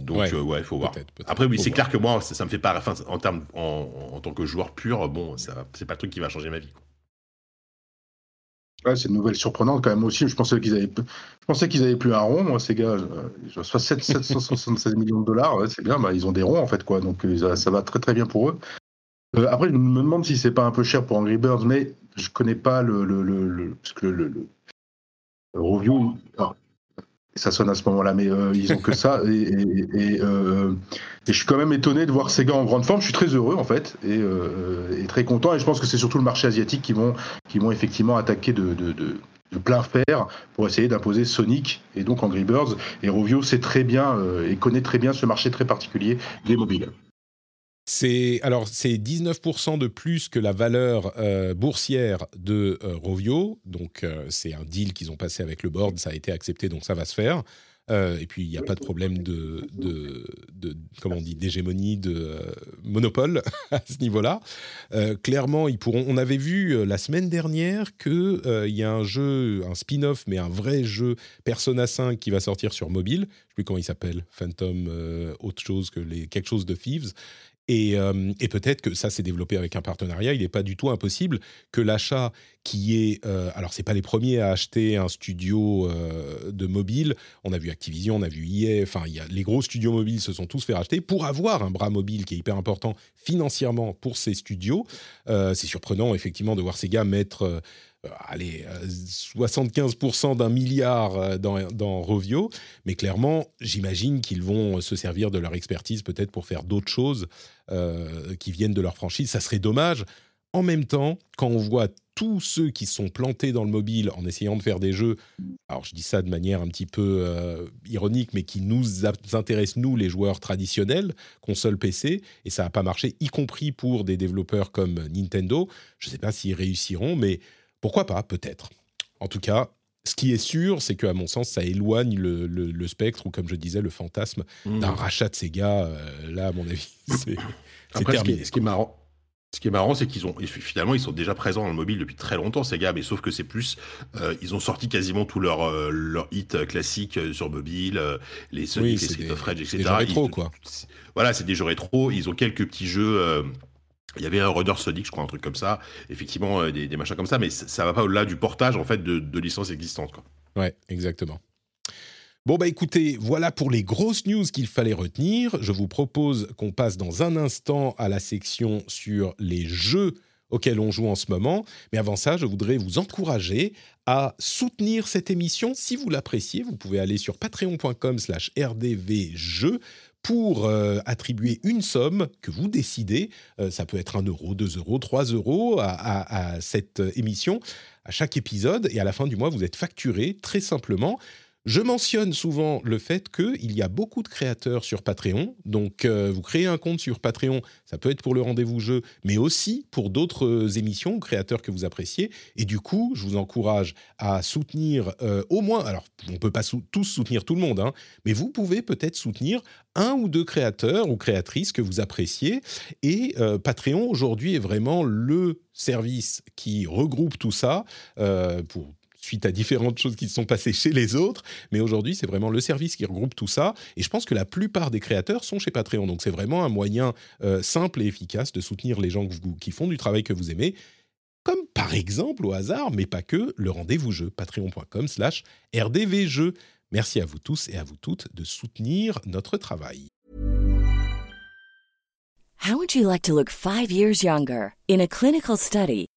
donc ouais, il faut voir. Après, oui, c'est clair que moi, ça, me fait pas, enfin, en termes, en, en, tant que joueur pur, bon, c'est pas le truc qui va changer ma vie. C'est une nouvelle surprenante quand même aussi. Je pensais qu'ils avaient, je pensais qu'ils plus un rond, moi, ces gars. Je 776 millions de dollars, c'est bien. Bah, ils ont des ronds en fait, quoi. Donc ça va très très bien pour eux. après, je me demande si c'est pas un peu cher pour Angry Birds, mais je connais pas le le le, parce que le, Rovio, ça sonne à ce moment-là, mais euh, ils ont que ça. Et, euh, et, je suis quand même étonné de voir ces gars en grande forme. Je suis très heureux en fait euh, et, très content. Et je pense que c'est surtout le marché asiatique qui vont, qui vont effectivement attaquer de, de, de, plein fer pour essayer d'imposer Sonic et donc Angry Birds. Et Rovio sait très bien et connaît très bien ce marché très particulier des mobiles. C'est alors c'est 19% de plus que la valeur euh, boursière de euh, Rovio, donc euh, c'est un deal qu'ils ont passé avec le board, ça a été accepté, donc ça va se faire. et puis il n'y a pas de problème de, de, on dit d'hégémonie, de monopole à ce niveau-là. clairement, ils pourront. On avait vu la semaine dernière que il y a un jeu, un spin-off, mais un vrai jeu Persona 5 qui va sortir sur mobile. Je sais plus comment il s'appelle, Phantom, autre chose que les quelque chose de Thieves euh, et, peut-être que ça s'est développé avec un partenariat. Il n'est pas du tout impossible que l'achat qui est... Euh, alors, ce pas les premiers à acheter un studio euh, de mobile. On a vu Activision, on a vu EA. Enfin, les gros studios mobiles se sont tous fait racheter pour avoir un bras mobile qui est hyper important financièrement pour ces studios. c'est surprenant, effectivement, de voir ces gars mettre allez, 75% euh, d'un milliard euh, dans, dans Rovio, mais clairement, j'imagine qu'ils vont se servir de leur expertise peut-être pour faire d'autres choses qui viennent de leur franchise. Ça serait dommage. En même temps, quand on voit tous ceux qui sont plantés dans le mobile en essayant de faire des jeux, alors je dis ça de manière un petit peu ironique, mais qui nous intéressent, nous, les joueurs traditionnels, console PC, et ça n'a pas marché, y compris pour des développeurs comme Nintendo. Je ne sais pas s'ils réussiront, mais pourquoi pas, peut-être. En tout cas, ce qui est sûr, c'est qu'à mon sens, ça éloigne le, spectre, ou comme je disais, le fantasme mmh. d'un rachat de gars. Euh, là, à mon avis, c'est terminé. Ce qui, est, marrant, ce qui est marrant, c'est qu'ils ont finalement ils sont déjà présents dans le mobile depuis très longtemps ces gars, mais sauf que c'est plus euh, ils ont sorti quasiment tous leurs euh, hits classiques sur mobile, les Sonic, les Street of Rage, etc. Des jeux rétro, quoi. Voilà, c'est des jeux rétro. Ils ont quelques petits jeux il y avait un Runner Sonic, je crois, un truc comme ça. Effectivement, euh, des, machins comme ça, mais ça, va pas au-delà du portage en fait de, licences existantes. Quoi. Ouais, exactement. Bon, bah écoutez, voilà pour les grosses news qu'il fallait retenir. Je vous propose qu'on passe dans un instant à la section sur les jeux auxquels on joue en ce moment. Mais avant ça, je voudrais vous encourager à soutenir cette émission. Si vous l'appréciez, vous pouvez aller sur patreon.com slash rdvjeux pour euh, attribuer une somme que vous décidez. Euh, ça peut être 1 euro, 2 euros, 3 euros à, à cette émission, à chaque épisode. Et à la fin du mois, vous êtes facturé très simplement. Je mentionne souvent le fait qu'il y a beaucoup de créateurs sur Patreon. Donc, euh, vous créez un compte sur Patreon, ça peut être pour le rendez-vous jeu, mais aussi pour d'autres euh, émissions ou créateurs que vous appréciez. Et du coup, je vous encourage à soutenir euh, au moins, alors on ne peut pas tous soutenir tout le monde, hein, mais vous pouvez peut-être soutenir un ou deux créateurs ou créatrices que vous appréciez. Et Patreon, aujourd'hui, est vraiment le service qui regroupe tout ça pour suite à différentes choses qui se sont passées chez les autres. Mais aujourd'hui, c'est vraiment le service qui regroupe tout ça. Et je pense que la plupart des créateurs sont chez Patreon. Donc c'est vraiment un moyen euh, simple et efficace de soutenir les gens qui font du travail que vous aimez. Comme par exemple, au hasard, mais pas que, le rendez-vous jeu, patreon.com slash rdvjeux. Merci à vous tous et à vous toutes de soutenir notre travail. How would you like to look five years younger? In a clinical study,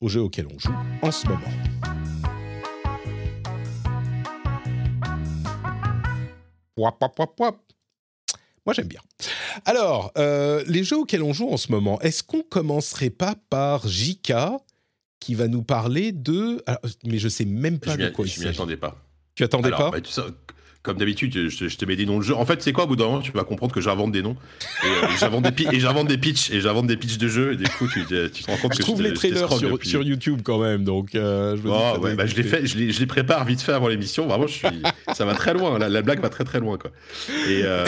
au jeu auquel on joue en ce moment. Wap, wap, wap, wap. Moi, j'aime bien. Alors, euh, les jeux auxquels on joue en ce moment, est-ce qu'on commencerait pas par JK qui va nous parler de... alors, mais je sais même pas Je de quoi il je m'y s'agit. attendais pas. Tu attendais Alors, pas? bah, tu Comme d'habitude, je, te mets des noms de jeux. En fait, c'est quoi, au bout d'un moment, tu vas comprendre que j'invente des noms. Et euh, j'invente des, et j'invente des pitchs. Et j'invente des pitchs de jeux. Et du coup, tu, tu te rends compte Je que trouve je te- les trailers sur, depuis- sur YouTube quand même, donc euh, je me Oh, ouais, bah, les exister. fais, je les, je les prépare vite fait avant l'émission. Vraiment, je suis, ça va très loin. La, la blague va très très loin, quoi. Et euh,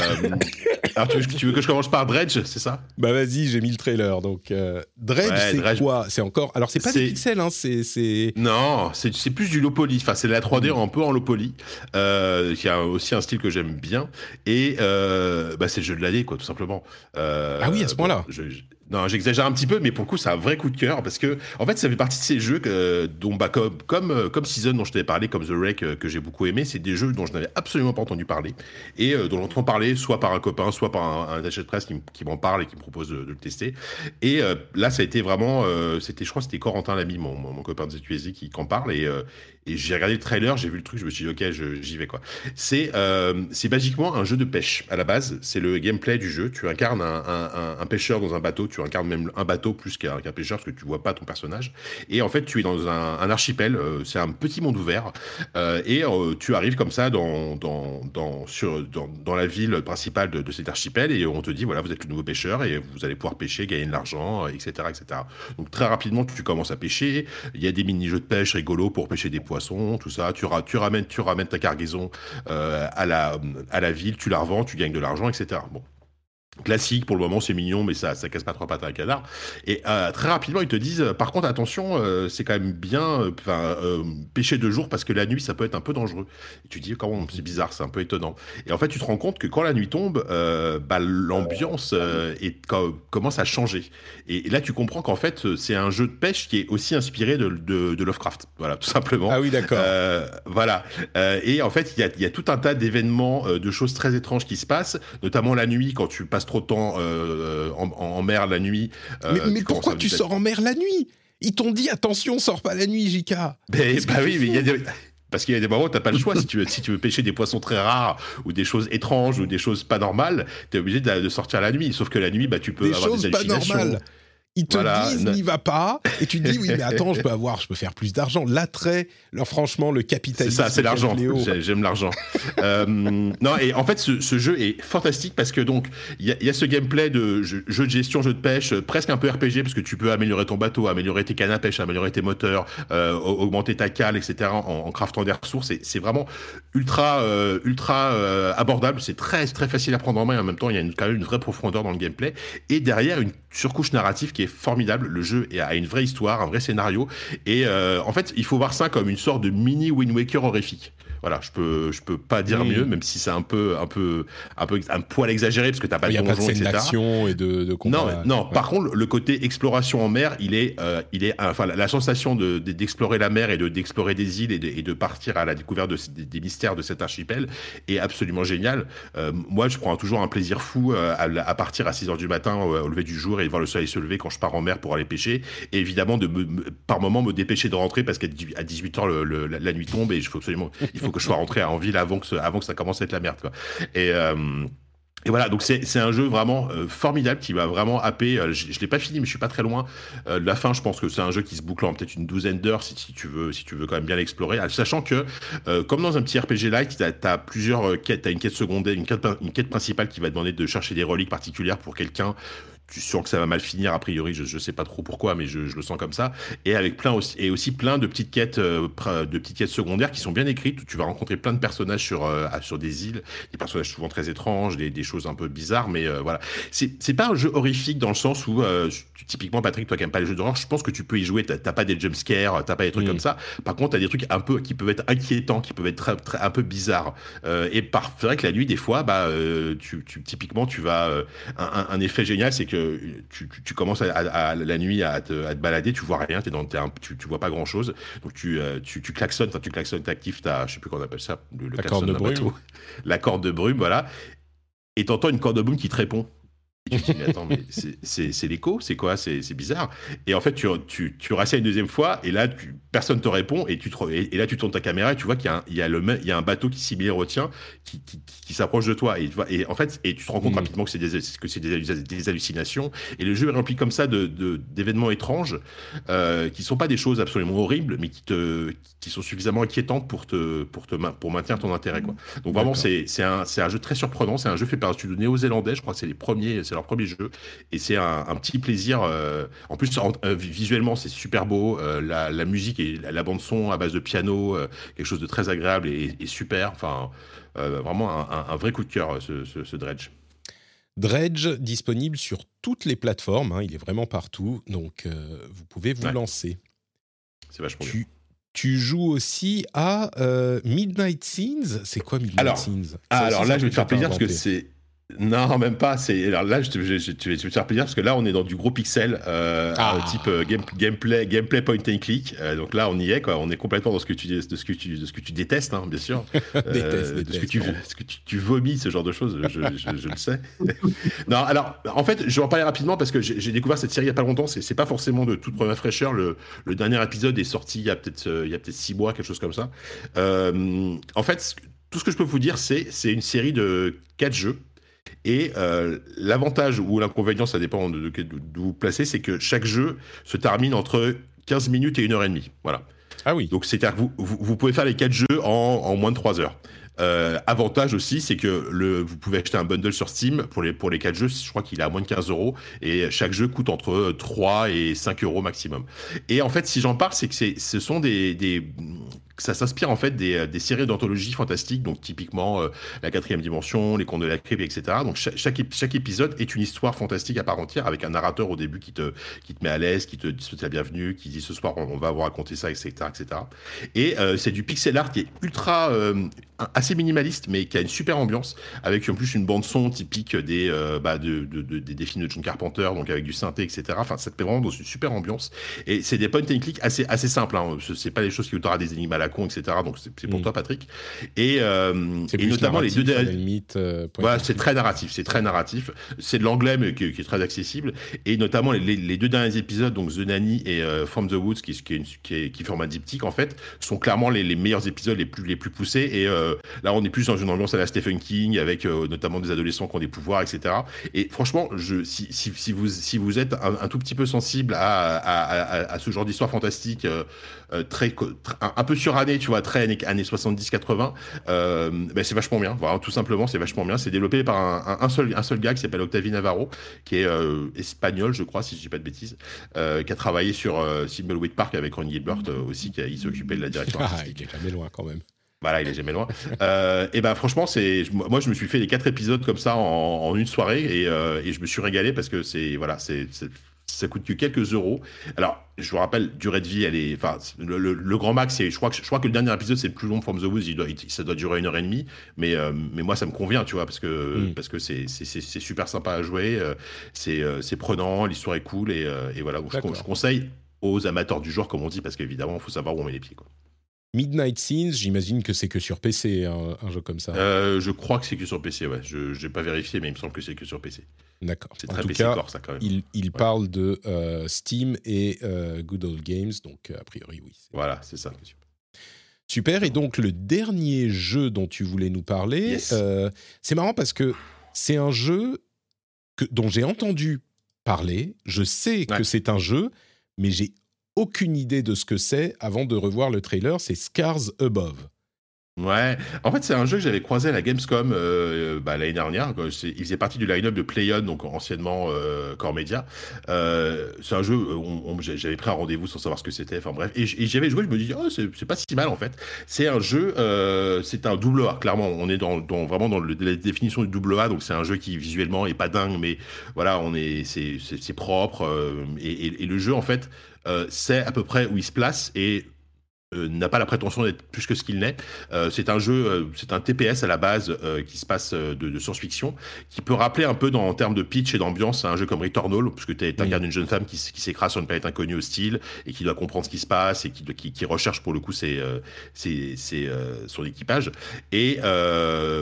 alors, tu veux, tu veux que je commence par Dredge, c'est ça? Bah vas-y, j'ai mis le trailer. Donc euh, Dredge, Ouais, c'est Dredge. quoi? C'est encore. Alors c'est pas des pixels, hein. C'est. Non, c'est plus du low poly. Enfin, c'est de la 3D un peu en low poly, qui a aussi un style que j'aime bien. Et euh, bah, c'est le jeu de l'année, quoi, tout simplement. Euh, Ah oui, à ce point-là. je- je- non, j'exagère un petit peu, mais pour le coup, c'est un vrai coup de cœur parce que, en fait, ça fait partie de ces jeux que, dont, bah, comme, comme, euh, comme Season dont je t'avais parlé, comme The Wreck euh, que j'ai beaucoup aimé, c'est des jeux dont je n'avais absolument pas entendu parler et euh, dont j'entends parler soit par un copain, soit par un, un de presse qui, m'en parle et qui me propose de, de le tester. Et euh, là, ça a été vraiment, euh, c'était, je crois, c'était Corentin Lamy, mon, mon, mon copain de ZQSD, qui, qui en parle et, euh, et j'ai regardé le trailer, j'ai vu le truc, je me suis dit, ok, j'y vais quoi. C'est euh, c'est basiquement un jeu de pêche à la base. C'est le gameplay du jeu. Tu incarnes un, pêcheur dans un bateau. Tu incarnes même un bateau plus qu'un pêcheur parce que tu vois pas ton personnage. Et en fait, tu es dans un, archipel. euh, c'est un petit monde ouvert. Euh, et euh, tu arrives comme ça dans, dans, dans, sur, dans, dans la ville principale de, cet archipel et on te dit voilà, vous êtes le nouveau pêcheur et vous allez pouvoir pêcher, gagner de l'argent, etc., etc. Donc très rapidement, tu commences à pêcher. Il y a des mini-jeux de pêche rigolos pour pêcher des poissons, tout ça. Tu, ra- tu, ramènes, tu ramènes ta cargaison euh, à, la, ville, tu la revends, tu gagnes de l'argent, etc. Classique pour le moment, c'est mignon, mais ça, ça casse pas trois pattes à un canard. Et euh, très rapidement, ils te disent, euh, par contre, attention, euh, c'est quand même bien, euh, pêcher de jour parce que la nuit, ça peut être un peu dangereux. Et tu dis, comment c'est bizarre, c'est un peu étonnant. Et en fait, tu te rends compte que quand la nuit tombe, bah, l'ambiance co- commence à changer. Et, et là, tu comprends qu'en fait, c'est un jeu de pêche qui est aussi inspiré de, de- de Lovecraft. Voilà, tout simplement. Ah oui, d'accord. Voilà. Et en fait, il y a, y a tout un tas d'événements, de choses très étranges qui se passent, notamment la nuit, quand tu passes trop de temps euh, en, mer la nuit. euh, mais tu pourquoi tu sors en mer la nuit? Ils t'ont dit attention, sors pas la nuit, JK. Mais- que bah tu oui, mais il y a fous? des... Parce qu'il y a des moments où t'as pas le choix. si, tu veux, si tu veux pêcher des poissons très rares ou des choses étranges ou des choses pas normales, t'es obligé de, de sortir la nuit. Sauf que la nuit, bah, tu peux Des avoir choses des pas hallucinations. normales. Ils te Voilà, disent n'y va pas et tu te dis oui mais attends je peux avoir je peux faire plus d'argent l'attrait alors franchement le C'est capitalisme ça, c'est l'argent. J'aime l'argent. Euh, non, et en fait, ce, ce jeu est fantastique parce que donc il y, a- il y a ce gameplay de jeu, jeu de gestion, jeu de pêche, euh, presque un peu RPG parce que tu peux améliorer ton bateau, améliorer tes cannes à pêche, améliorer tes moteurs, euh, au- augmenter ta cale, etc. En, en craftant des ressources. C'est vraiment ultra, euh, ultra abordable. C'est très, très facile à prendre en main. Et en même temps, il y a une- quand même une vraie profondeur dans le gameplay. Et derrière, une surcouche narrative qui est formidable. Le jeu a une vraie histoire, un vrai scénario. Et euh, en fait, il faut voir ça comme une sorte de mini Wind Waker horrifique. Voilà, je peux, je peux pas dire mieux, même si c'est un peu, un peu, un peu, un poil exagéré parce que t'as pas il de y a pas de donjon, scène etc. d'action et de, de Non, non. Ouais. Par contre, le côté exploration en mer, il est, euh, il est, enfin, la, la sensation de de- d'explorer la mer et de d'explorer des îles et de, et de partir à la découverte des, des mystères de cet archipel est absolument génial. Euh, moi, je prends toujours un plaisir fou à, à partir à 6 heures du matin au, au lever du jour et de voir le soleil se lever quand je pars en mer pour aller pêcher. Et évidemment, de par moment me dépêcher de rentrer parce qu'à 18 heures le- le- la, la nuit tombe et il faut absolument, il faut que je sois rentré en ville avant que, ça commence à être la merde, euh, et voilà, donc c'est un jeu vraiment euh, formidable qui m'a vraiment happé. Euh, je je l'ai pas fini, mais je suis pas très loin de la fin. Je pense que c'est un jeu qui se boucle en peut-être une douzaine d'heures si, tu veux, si tu veux quand même bien l'explorer. Ah, Sachant que, comme dans un petit RPG like, t'as as plusieurs quêtes. T'as une quête secondaire, une quête, une quête principale qui va demander de chercher des reliques particulières pour quelqu'un. Tu sens que ça va mal finir a priori je, je sais pas trop pourquoi mais je, je le sens comme ça. Et avec plein aussi et aussi plein de petites quêtes euh, de petites quêtes secondaires qui sont bien écrites. Où tu vas rencontrer plein de personnages sur euh, sur des îles des personnages souvent très étranges des, des choses un peu bizarres mais euh, voilà. C'est c'est pas un jeu horrifique dans le sens où euh, typiquement Patrick toi qui aimes pas les jeux d'horreur je pense que tu peux y jouer. T'as pas des jumpscares t'as pas des trucs Mm. comme ça. Par contre t'as des trucs un peu qui peuvent être inquiétants qui peuvent être très, très- un peu bizarres. Et c'est vrai que la nuit des fois bah tu, tu typiquement tu vas un, un- un effet génial, c'est que tu, tu- tu commences à, à- à- la nuit à te, à te balader, tu vois rien, es dans, t'es un- tu, tu vois pas grand chose, donc tu, euh, tu, tu klaxonnes, enfin, tu klaxonnes, t'actives ta, je sais plus comment on appelle ça, le, le La corde de brume. la corde de brume, voilà, et t'entends une corde de brume qui te répond. Et tu te dis, mais attends, mais c'est- l'écho, c'est quoi C'est bizarre. Et en fait, tu, tu, tu rassis une deuxième fois, et là, tu, personne te répond, et, tu te, et, et là, tu tournes ta caméra, et tu vois qu'il y, a un- il y, a le même- il y a un bateau qui similaire au tien, qui, qui, qui- qui s'approche de toi. Et, tu vois, et en fait, et tu te rends compte Mm. rapidement que c'est des, que c'est des, des hallucinations. Et le jeu est rempli comme ça de- de- d'événements étranges, euh, qui sont pas des choses absolument horribles, mais qui, te, qui sont suffisamment inquiétantes pour, te, pour, te, pour maintenir ton intérêt. Quoi. Donc vraiment, c'est c'est un, c'est un jeu très surprenant. C'est un jeu fait par un studio néo-zélandais. Je crois que c'est les premiers, c'est leur premier jeu. Et c'est un, un petit plaisir. euh, en plus, en- euh, visuellement, c'est super beau. euh, la, la musique et la, la bande son à base de piano, quelque chose de très agréable et, et super. Enfin, vraiment un, un- un vrai coup de cœur, ce, ce, ce Dredge. Dredge disponible sur toutes les plateformes, hein, il est vraiment partout, donc vous pouvez vous Ouais. lancer. C'est vachement bien. Tu, tu joues aussi à Midnight Scenes. C'est quoi Midnight Alors- Scenes? Ah, alors là, je vais te faire plaisir parce que c'est. Non, même pas. C'est alors là, je, je- te faire plaisir parce que là, on est dans du gros pixel, euh, Ah. euh, type euh, game- gameplay, gameplay point and click. Euh, donc là, on y est, quoi. On est complètement dans ce que tu, de ce que tu, de ce que tu détestes, hein, bien sûr. Euh, Déteste, de ce que déteste, tu, ce que tu, tu vomis, ce genre de choses. Je, le sais. non, alors, en fait, je vais en parler rapidement parce que j'ai découvert cette série il y a pas longtemps. C'est pas forcément de toute première fraîcheur. Le, le dernier épisode est sorti il y a peut-être, il y a peut-être six mois, quelque chose comme ça. En fait, tout ce que je peux vous dire, c'est c'est une série de quatre jeux. Et euh, l'avantage ou l'inconvénient, ça dépend de, d'où vous placez, c'est que chaque jeu se termine entre 15 minutes et 1 heure et demie. Voilà. Ah oui. Donc c'est-à-dire que vous, vous, vous pouvez faire les quatre jeux en, en moins de 3 heures. Euh, avantage aussi, c'est que le, vous pouvez acheter un bundle sur Steam pour les, pour les 4 jeux. Je crois qu'il est à moins de 15 euros. Et chaque jeu coûte entre 3 et 5 euros maximum. Et en fait, si j'en parle, c'est que ce sont des, des ça s'inspire en fait des, des séries d'anthologie fantastiques, donc typiquement euh, la quatrième dimension, les contes de la crypte, etc. Donc chaque, chaque, ép- chaque épisode est une histoire fantastique à part entière, avec un narrateur au début qui te, qui te met à l'aise, qui te souhaite la bienvenue, qui dit ce soir on, va vous raconter ça, etc. etc. Et euh, c'est du pixel art qui est ultra euh, assez minimaliste, mais qui a une super ambiance, avec en plus une bande son typique des, euh, bah, de, de- de- des, films de John Carpenter, donc avec du synthé, etc. Enfin, ça te met vraiment dans une super ambiance. Et c'est des point and click assez, assez simples. Hein. Ce- C'est pas des choses qui aura des énigmes à la con, etc. Donc c'est pour Mm. toi, Patrick. Et, euh, et notamment les deux derniers. euh, Voilà, c'est très narratif, c'est très narratif. C'est de l'anglais, mais qui, qui est très accessible. Et notamment les, les deux derniers épisodes, donc The Nanny et euh, From the Woods, qui, qui, est une- qui, est- qui forment un diptyque en fait, sont clairement les, les meilleurs épisodes, les plus, les plus poussés. Et euh, là, on est plus dans une ambiance à la Stephen King, avec notamment des adolescents qui ont des pouvoirs, etc. Et franchement, je, si, si, si vous, si vous êtes un, un tout petit peu sensible à, à, à, à ce genre d'histoire fantastique, très, un, un peu suranné, tu vois, très années, années 70-80, euh, ben c'est vachement bien. Voilà, tout simplement, c'est vachement bien. C'est développé par un, un- un seul, un seul gars qui s'appelle Octavie Navarro, qui est euh, espagnol, je crois, si je dis pas de bêtises, euh, qui a travaillé sur Thimbleweed Park avec Ron Gilbert aussi, qui s'occupait de la direction Ah, il est jamais loin quand même. Voilà, il est jamais loin. Euh, et ben franchement, c'est moi je me suis fait les quatre épisodes comme ça en, en une soirée et, euh, et je me suis régalé parce que c'est voilà, c'est- ça coûte que quelques euros. Alors, je vous rappelle, durée de vie, elle est, enfin, le, le- le grand max, c'est, je crois que je crois que le dernier épisode c'est le plus long From the Woods, il doit, il- ça doit durer une heure et demie, mais euh, mais moi ça me convient, tu vois, parce que Mm. parce que c'est super sympa à jouer, euh, c'est euh, c'est prenant, l'histoire est cool et, et voilà, donc je conseille aux amateurs du genre comme on dit, parce qu'évidemment, il faut savoir où on met les pieds. Quoi. Midnight Scenes, j'imagine que c'est que sur PC, un, un jeu comme ça. Euh, je crois que c'est que sur PC, ouais. Je n'ai pas vérifié, mais il me semble que c'est que sur PC. D'accord. C'est En très tout PC cas, core, ça, quand même. il, il parle de euh, Steam et euh, Good Old Games, donc euh, a priori, oui. Voilà, c'est ça. Super. Et donc, le dernier jeu dont tu voulais nous parler, Yes. c'est marrant parce que c'est un jeu que, dont j'ai entendu parler. Je sais que c'est un jeu, mais j'ai aucune idée de ce que c'est avant de revoir le trailer. C'est Scars Above. Ouais, en fait, c'est un jeu que j'avais croisé à la Gamescom euh, bah, l'année dernière. Il faisait partie du line-up de PlayOn, donc anciennement euh, Core Media. Euh, c'est un jeu, j'avais pris un rendez-vous sans savoir ce que c'était. Enfin bref, et, j'avais joué, je me dis, oh, c'est pas si mal en fait. C'est un jeu, c'est un double A. Clairement, on est vraiment dans la définition du double A, donc c'est un jeu qui visuellement est pas dingue, mais voilà, on est, c'est propre. Et, le jeu, en fait, sait à peu près où il se place et euh, n'a pas la prétention d'être plus que ce qu'il n'est. Euh, c'est un jeu, euh, c'est un TPS à la base qui se passe de, science-fiction, qui peut rappeler un peu dans, en termes de pitch et d'ambiance un jeu comme Returnal, puisque tu incarnes une jeune femme qui, s'écrase sur une planète inconnue hostile et qui doit comprendre ce qui se passe et qui, qui, recherche pour le coup ses, son équipage. Et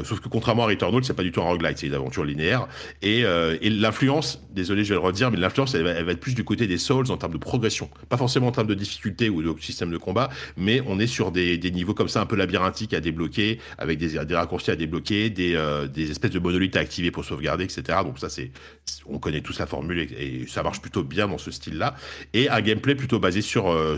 sauf que contrairement à Returnal, c'est pas du tout un roguelite, c'est une aventure linéaire. Et, l'influence, désolé, je vais le redire, mais l'influence, elle, elle, va être plus du côté des Souls en termes de progression, pas forcément en termes de difficulté ou de système de combat, mais on est sur des, niveaux comme ça un peu labyrinthiques à débloquer, avec des, raccourcis à débloquer, euh, des, espèces de monolithes à activer pour sauvegarder, etc. Donc ça, c'est, on connaît tous la formule et, ça marche plutôt bien dans ce style-là. Et un gameplay plutôt basé sur, euh,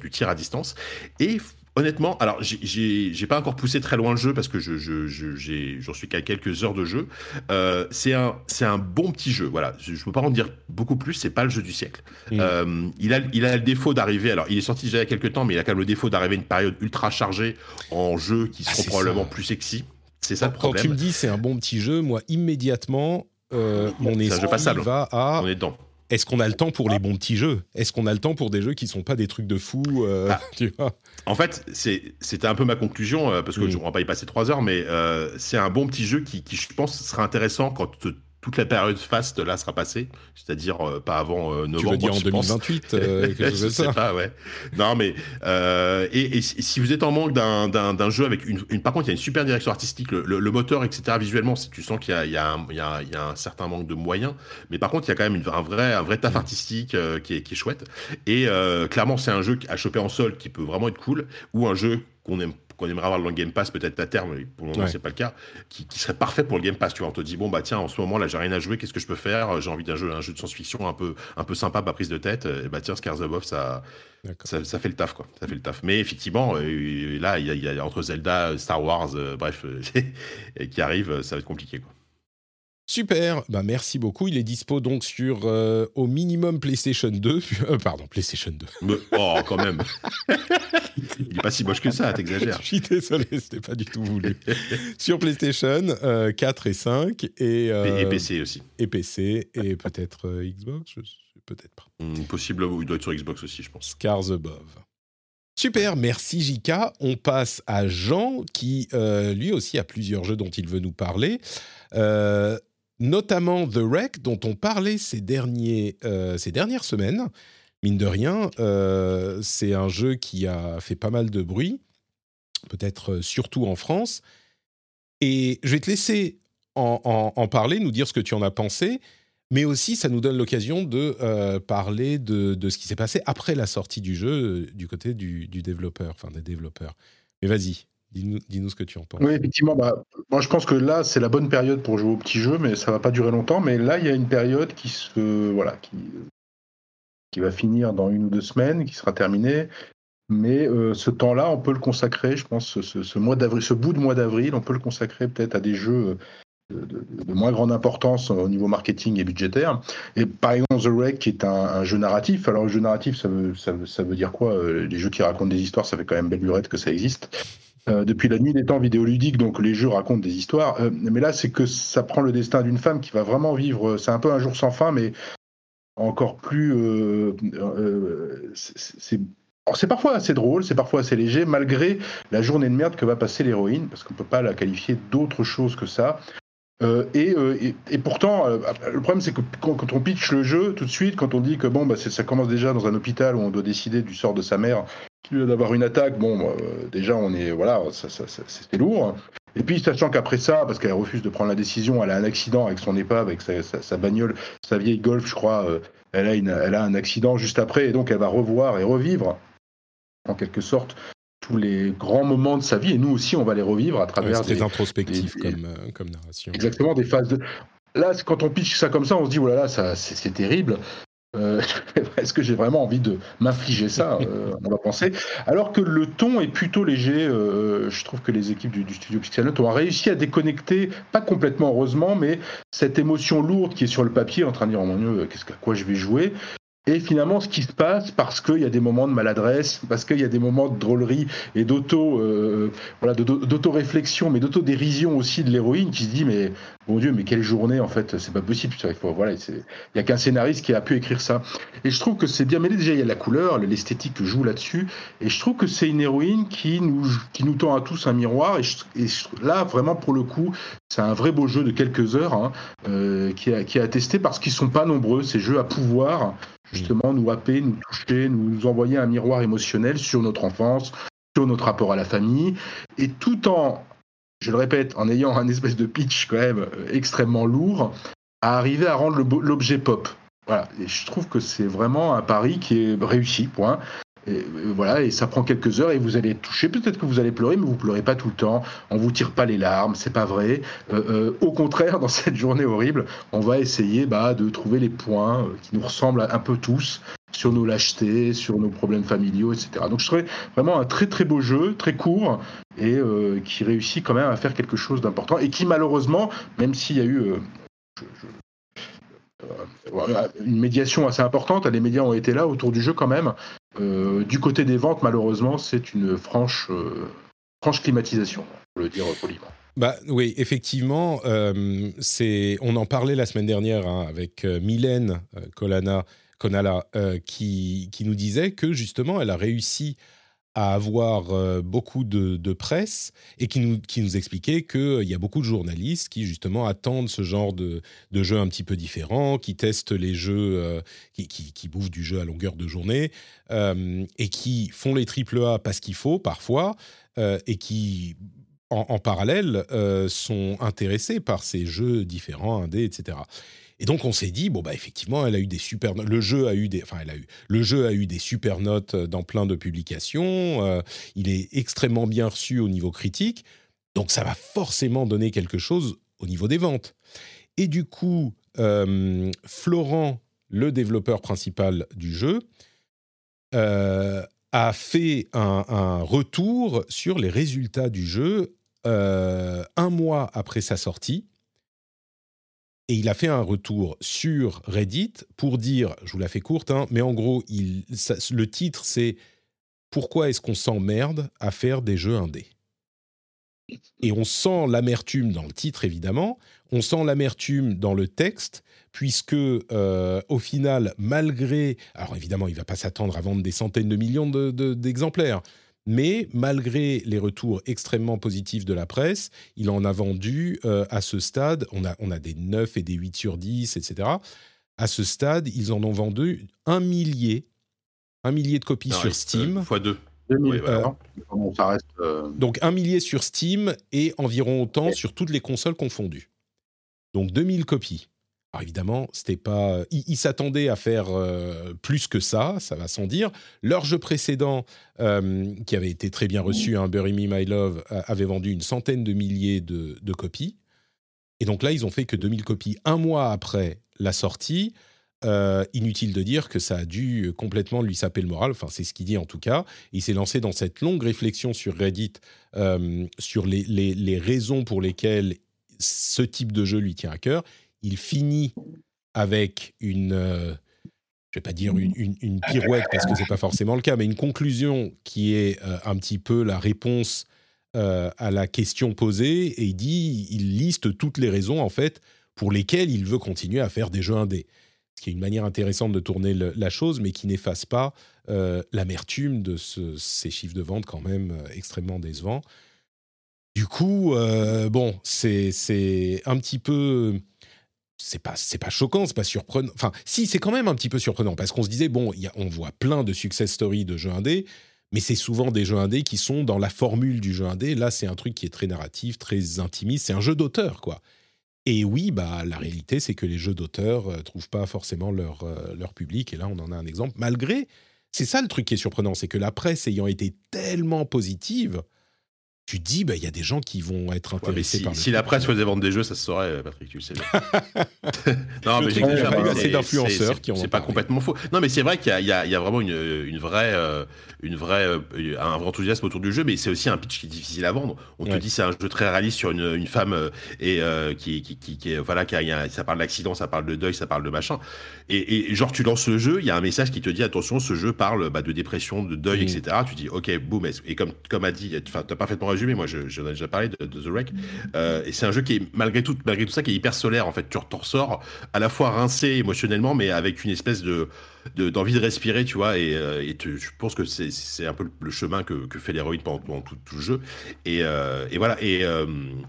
du tir à distance. Et Honnêtement, alors j'ai pas encore poussé très loin le jeu parce que j'en je, je, suis qu'à quelques heures de jeu. Euh, c'est un, un bon petit jeu. Voilà, je, ne peux pas en dire beaucoup plus. C'est pas le jeu du siècle. Mm. Euh, il a, il a le défaut d'arriver. Alors, il est sorti déjà il y a quelques temps, mais il a quand même le défaut d'arriver à une période ultra chargée en jeux qui ah, seront probablement plus sexy. C'est ça le problème. Quand tu me dis c'est un bon petit jeu, moi immédiatement euh, mon esprit va à. On est dedans est-ce qu'on a le temps pour les bons petits jeux? Est-ce qu'on a le temps pour des jeux qui sont pas des trucs de fou euh, ah. En fait, c'était un peu ma conclusion, euh, parce que mm. je ne vais pas y passer trois heures, mais euh, c'est un bon petit jeu qui, qui, je pense, sera intéressant quand toute la période fast là sera passée, c'est-à-dire euh, pas avant euh, novembre. Tu veux dire en 2028 euh, Je sais pas, ouais. Non, mais et, si vous êtes en manque d'un jeu avec une, Par contre, il y a une super direction artistique, le, moteur, etc. Visuellement, si tu sens qu'il y, y, y, a un certain manque de moyens, mais par contre, il y a quand même une, un vrai un vrai taf mm. artistique qui est, qui, est, chouette. Et clairement, c'est un jeu à choper en sol qui peut vraiment être cool, ou un jeu qu'on aime qu'on aimerait avoir le Game Pass peut-être à terme, mais pour le moment c'est pas le cas, qui, serait parfait pour le Game Pass. Tu vois, on te dit bon bah tiens, en ce moment là j'ai rien à jouer, qu'est-ce que je peux faire? J'ai envie d'un jeu, un jeu de science-fiction un peu, un peu sympa, pas prise de tête. Et bah tiens, Scars Above, ça, ça, ça, fait le taf quoi. Ça fait le taf. Mais effectivement, euh, là il y, a entre Zelda, Star Wars, euh, bref, qui arrive, ça va être compliqué quoi. Super, bah merci beaucoup. Il est dispo donc sur euh, au minimum PlayStation 2. Euh, pardon, PlayStation 2. oh, quand même. Il n'est pas si moche que ça, t'exagères. Je suis désolé, c'était pas du tout voulu. sur PlayStation 4 euh, et 5 et, et, PC aussi. Et PC et peut-être Xbox, peut-être pas. Hmm, possible, il doit être sur Xbox aussi, je pense. Scars Above. Super, merci Jika. On passe à Jean qui lui aussi a plusieurs jeux dont il veut nous parler. Euh, notamment The Wreck, dont on parlait ces, derniers, euh, ces dernières semaines. Mine de rien, euh, c'est un jeu qui a fait pas mal de bruit, peut-être euh, surtout en France. Et je vais te laisser en, parler, nous dire ce que tu en as pensé, mais aussi ça nous donne l'occasion de parler de, ce qui s'est passé après la sortie du jeu du côté du, du développeur, enfin des développeurs. Mais vas-y, Dis-nous, ce que tu en penses. Oui, effectivement. Bah, moi, je pense que là, c'est la bonne période pour jouer au petit jeu, mais ça va pas durer longtemps. Mais là, il y a une période qui se, voilà, qui, qui va finir dans une ou deux semaines, qui sera terminée. Mais euh, ce temps-là, on peut le consacrer, je pense, ce, mois d'avril, ce bout de mois d'avril, on peut le consacrer peut-être à des jeux euh, de, moins grande importance au niveau marketing et budgétaire. Et par exemple, The Wreck, qui est un, jeu narratif. Alors, le jeu narratif, ça veut, ça veut, ça veut dire quoi? Euh, Les jeux qui racontent des histoires, ça fait quand même belle lurette que ça existe. Euh, depuis la nuit des temps vidéoludiques, donc les jeux racontent des histoires. Euh, mais là, c'est que ça prend le destin d'une femme qui va vraiment vivre. C'est un peu un jour sans fin, mais encore plus. Euh, c'est parfois assez drôle, c'est parfois assez léger, malgré la journée de merde que va passer l'héroïne, parce qu'on ne peut pas la qualifier d'autre chose que ça. et, pourtant, le problème c'est que quand, on pitch le jeu, tout de suite, quand on dit que bon, bah, ça commence déjà dans un hôpital où on doit décider du sort de sa mère d'avoir une attaque, bon, euh, déjà, on est, voilà, ça, c'était lourd. Et puis, sachant qu'après ça, parce qu'elle refuse de prendre la décision, elle a un accident avec son épave, avec sa, bagnole, sa vieille Golf, je crois, euh, elle, a une, elle a un accident juste après, et donc elle va revoir et revivre, en quelque sorte, tous les grands moments de sa vie, et nous aussi, on va les revivre à travers. des introspectifs comme, euh, comme narration. Exactement, des phases de. Là, quand on pitch ça comme ça, on se dit, voilà, oh ça, c'est terrible. Euh, est-ce que j'ai vraiment envie de m'infliger ça euh, On va penser? Alors que le ton est plutôt léger. euh, je trouve que les équipes du, du studio Pixelnote ont réussi à déconnecter, pas complètement heureusement, mais cette émotion lourde qui est sur le papier, en train de dire oh mon Dieu, qu'est-ce que- à quoi je vais jouer? Et finalement, ce qui se passe, parce qu'il y a des moments de maladresse, parce qu'il y a des moments de drôlerie et d'auto, euh, voilà, d'auto-réflexion, mais d'auto-dérision aussi de l'héroïne, qui se dit mais mon Dieu, mais quelle journée en fait, c'est pas possible. Il faut, voilà, il y a qu'un scénariste qui a pu écrire ça. Et je trouve que c'est bien mêlé. Déjà, il y a la couleur, l'esthétique joue là-dessus, et je trouve que c'est une héroïne qui nous, qui nous tend à tous un miroir. Et, là, vraiment pour le coup, c'est un vrai beau jeu de quelques heures hein, euh, qui, a, attesté parce qu'ils sont pas nombreux ces jeux à pouvoir justement nous happer, nous toucher, nous envoyer un miroir émotionnel sur notre enfance, sur notre rapport à la famille, et tout en, je le répète, en ayant un espèce de pitch quand même euh, extrêmement lourd, à arriver à rendre l'objet pop. Voilà, et je trouve que c'est vraiment un pari qui est réussi, point. Et, euh, voilà, et ça prend quelques heures et vous allez toucher. Peut-être que vous allez pleurer, mais vous pleurez pas tout le temps. On vous tire pas les larmes, c'est pas vrai. Euh, euh, au contraire, dans cette journée horrible, on va essayer bah, de trouver les points qui nous ressemblent un peu tous sur nos lâchetés, sur nos problèmes familiaux, etc. Donc je trouvais vraiment un très très beau jeu, très court et qui réussit quand même à faire quelque chose d'important et qui malheureusement, même s'il y a eu une médiation assez importante, les médias ont été là autour du jeu quand même. Euh, du côté des ventes, malheureusement, c'est une franche, euh, franche climatisation, pour le dire poliment. Bah oui, effectivement, euh. On en parlait la semaine dernière hein, avec Mylène Colana, Konala, euh, qui qui nous disait que justement, elle a réussi à avoir euh, beaucoup de, de presse et qui nous qui nous expliquait qu'il y a beaucoup de journalistes qui justement attendent ce genre de de jeux un petit peu différents, qui testent les jeux, euh, qui, qui bouffent du jeu à longueur de journée euh, et qui font les triple A parce qu'il faut parfois euh, et qui en, en parallèle, euh, sont intéressés par ces jeux différents, indés, etc. Et donc on s'est dit bon bah effectivement elle a eu des super le jeu a eu des enfin elle a eu le jeu a eu des super notes dans plein de publications euh, il est extrêmement bien reçu au niveau critique donc ça va forcément donner quelque chose au niveau des ventes et du coup euh, Florent le développeur principal du jeu euh, a fait un, retour sur les résultats du jeu euh, un mois après sa sortie. Et il a fait un retour sur Reddit pour dire, je vous la fais courte, hein, mais en gros, le titre c'est Pourquoi est-ce qu'on s'emmerde à faire des jeux indés? Et on sent l'amertume dans le titre, évidemment, on sent l'amertume dans le texte, puisque euh, au final, malgré... Alors évidemment, il ne va pas s'attendre à vendre des centaines de millions de- de- d'exemplaires, mais malgré les retours extrêmement positifs de la presse, il en a vendu euh, à ce stade, on a, on a des 9 et des 8 sur 10, etc. À ce stade, ils en ont vendu un millier, un millier de copies Non, sur Steam. euh, fois deux. 2000, Oui, voilà. Bon, ça reste. euh, Donc un millier sur Steam et environ autant Ouais. sur toutes les consoles confondues. Donc 2000 copies. Alors évidemment, c'était pas. Ils ils s'attendaient à faire euh, plus que ça, ça va sans dire. Leur jeu précédent, euh, qui avait été très bien reçu, hein, Bury Me My Love, euh, avait vendu une centaine de milliers de, copies. Et donc là, ils ont fait que 2000 copies un mois après la sortie. Inutile de dire que ça a dû complètement lui saper le moral. Enfin, c'est ce qu'il dit en tout cas. Il s'est lancé dans cette longue réflexion sur Reddit sur les raisons pour lesquelles ce type de jeu lui tient à cœur. Il finit avec une, euh, je vais pas dire une, une- pirouette parce que c'est pas forcément le cas, mais une conclusion qui est euh, un petit peu la réponse euh, à la question posée et il dit, il liste toutes les raisons en fait pour lesquelles il veut continuer à faire des jeux indés. Ce qui est une manière intéressante de tourner la chose, mais qui n'efface pas euh, l'amertume de ce- ces chiffres de vente quand même extrêmement décevants. Du coup, bon, c'est un petit peu c'est pas c'est pas choquant, c'est pas surprenant. Enfin, si c'est quand même un petit peu surprenant parce qu'on se disait bon, y a- on voit plein de success stories de jeux indés, mais c'est souvent des jeux indés qui sont dans la formule du jeu indé. Là, c'est un truc qui est très narratif, très intimiste. C'est un jeu d'auteur, quoi. Et oui, bah la réalité, c'est que les jeux d'auteur euh, trouvent pas forcément leur euh, leur public. Et là, on en a un exemple. Malgré, c'est ça le truc qui est surprenant, c'est que la presse ayant été tellement positive, tu dis, bah il y a des gens qui vont être Ouais, intéressés si, par le si la presse faisait vendre des jeux, ça se saurait, euh, Patrick, tu le sais. Non, Le mais déjà assez c'est- d'influenceurs qui ont C'est pas parlé. complètement faux. Non, mais c'est vrai qu'il y, y y a vraiment une, une vraie, euh, une vraie, euh, un vrai enthousiasme autour du jeu, mais c'est aussi un pitch qui est difficile à vendre. On te Ouais. dit c'est un jeu très réaliste sur une, une femme et euh, qui, qui, qui, voilà, qui a, il y a- ça parle d'accident, ça parle de deuil, ça parle de machin. Et, et genre tu lances le jeu, il y a un message qui te dit attention, ce jeu parle bah, de dépression, de deuil, Mm. etc. Tu dis ok, boum. Et comme comme a dit, enfin t'as parfaitement résumé. Moi, je- j'en ai déjà parlé de, The Wreck. Euh, et c'est un jeu qui est malgré tout, malgré tout ça, qui est hyper solaire. En fait, tu ressors à la fois rincé émotionnellement, mais avec une espèce de de- d'envie de, respirer, tu vois. Et, euh, je pense que c'est un peu le, chemin que, fait l'héroïne pendant, tout, le jeu. Et, euh, voilà. Et,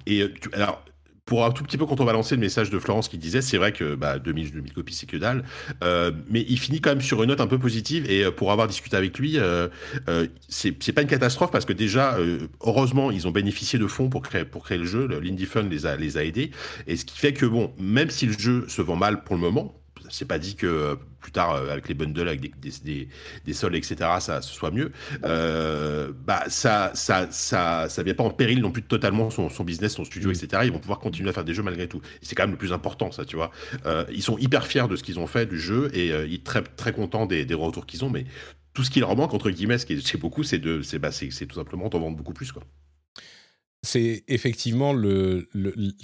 et tu- alors. Pour un tout petit peu quand on va lancer le message de Florence qui disait, c'est vrai que bah, 2000, 2000 copies c'est que dalle, euh, mais il finit quand même sur une note un peu positive et euh, pour avoir discuté avec lui, euh, euh, c'est pas une catastrophe parce que déjà, euh, heureusement, ils ont bénéficié de fonds pour créer, pour créer le jeu, l'Indie Fund les a, les a aidés, et ce qui fait que bon, même si le jeu se vend mal pour le moment, c'est pas dit que euh, plus tard, euh, avec les bundles, avec des, des, soldes, etc., ça ce soit mieux. Euh, bah, ça, ça, ça, ça vient pas en péril non plus totalement son, son business, son studio, etc. Ils vont pouvoir continuer à faire des jeux malgré tout. C'est quand même le plus important, ça, tu vois. Ils sont hyper fiers de ce qu'ils ont fait du jeu et ils très, très contents des, des retours qu'ils ont, mais tout ce qui leur manque, entre guillemets, ce qui est, beaucoup, c'est de, c'est, bah, c'est, tout simplement d'en vendre beaucoup plus, quoi. c'est effectivement le-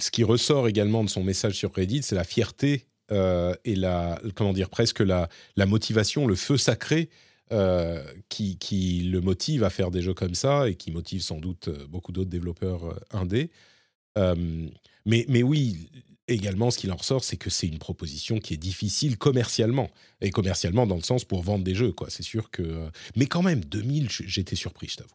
ce qui ressort également de son message sur Reddit, c'est la fierté euh, et la comment dire presque la, motivation, le feu sacré euh, qui, le motive à faire des jeux comme ça et qui motive sans doute euh, beaucoup d'autres développeurs indés. Mais, oui, également, ce qu'il en ressort, c'est que c'est une proposition qui est difficile commercialement. Et commercialement, dans le sens pour vendre des jeux, quoi. C'est sûr que. Mais quand même, 2000, j- j'étais surpris, je t'avoue.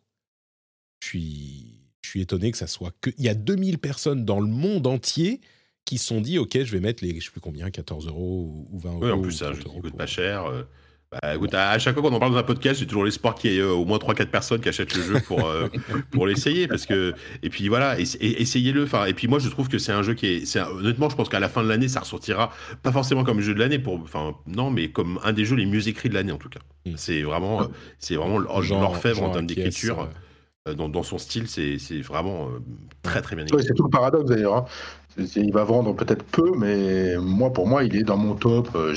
Je suis, je suis étonné que ça soit que. Il y a 2000 personnes dans le monde entier qui sont dit Ok, je vais mettre les. Je sais plus combien, 14 euros ou 20 euros. Oui, en plus, c'est un 30 jeu qui euros coûte pour- pas cher. euh, bah, écoute, à, à chaque fois qu'on en parle dans un podcast, j'ai toujours l'espoir qu'il y ait euh, au moins 3-4 personnes qui achètent le jeu pour, euh, pour l'essayer. Parce que, et puis voilà, essayez-le. Enfin, et puis moi, je trouve que c'est un jeu qui est. un- honnêtement, je pense qu'à la fin de l'année, ça ressortira, pas forcément comme jeu de l'année, pour, enfin, non, mais comme un des jeux les mieux écrits de l'année, en tout cas. Mm. C'est vraiment, euh, c'est vraiment l'orfèvre en termes d'écriture. Dans, dans son style, c'est c'est vraiment euh, très très bien écrit. Ouais, c'est tout le paradoxe d'ailleurs. hein. Il va vendre peut-être peu, mais moi, pour moi, il est dans mon top. euh,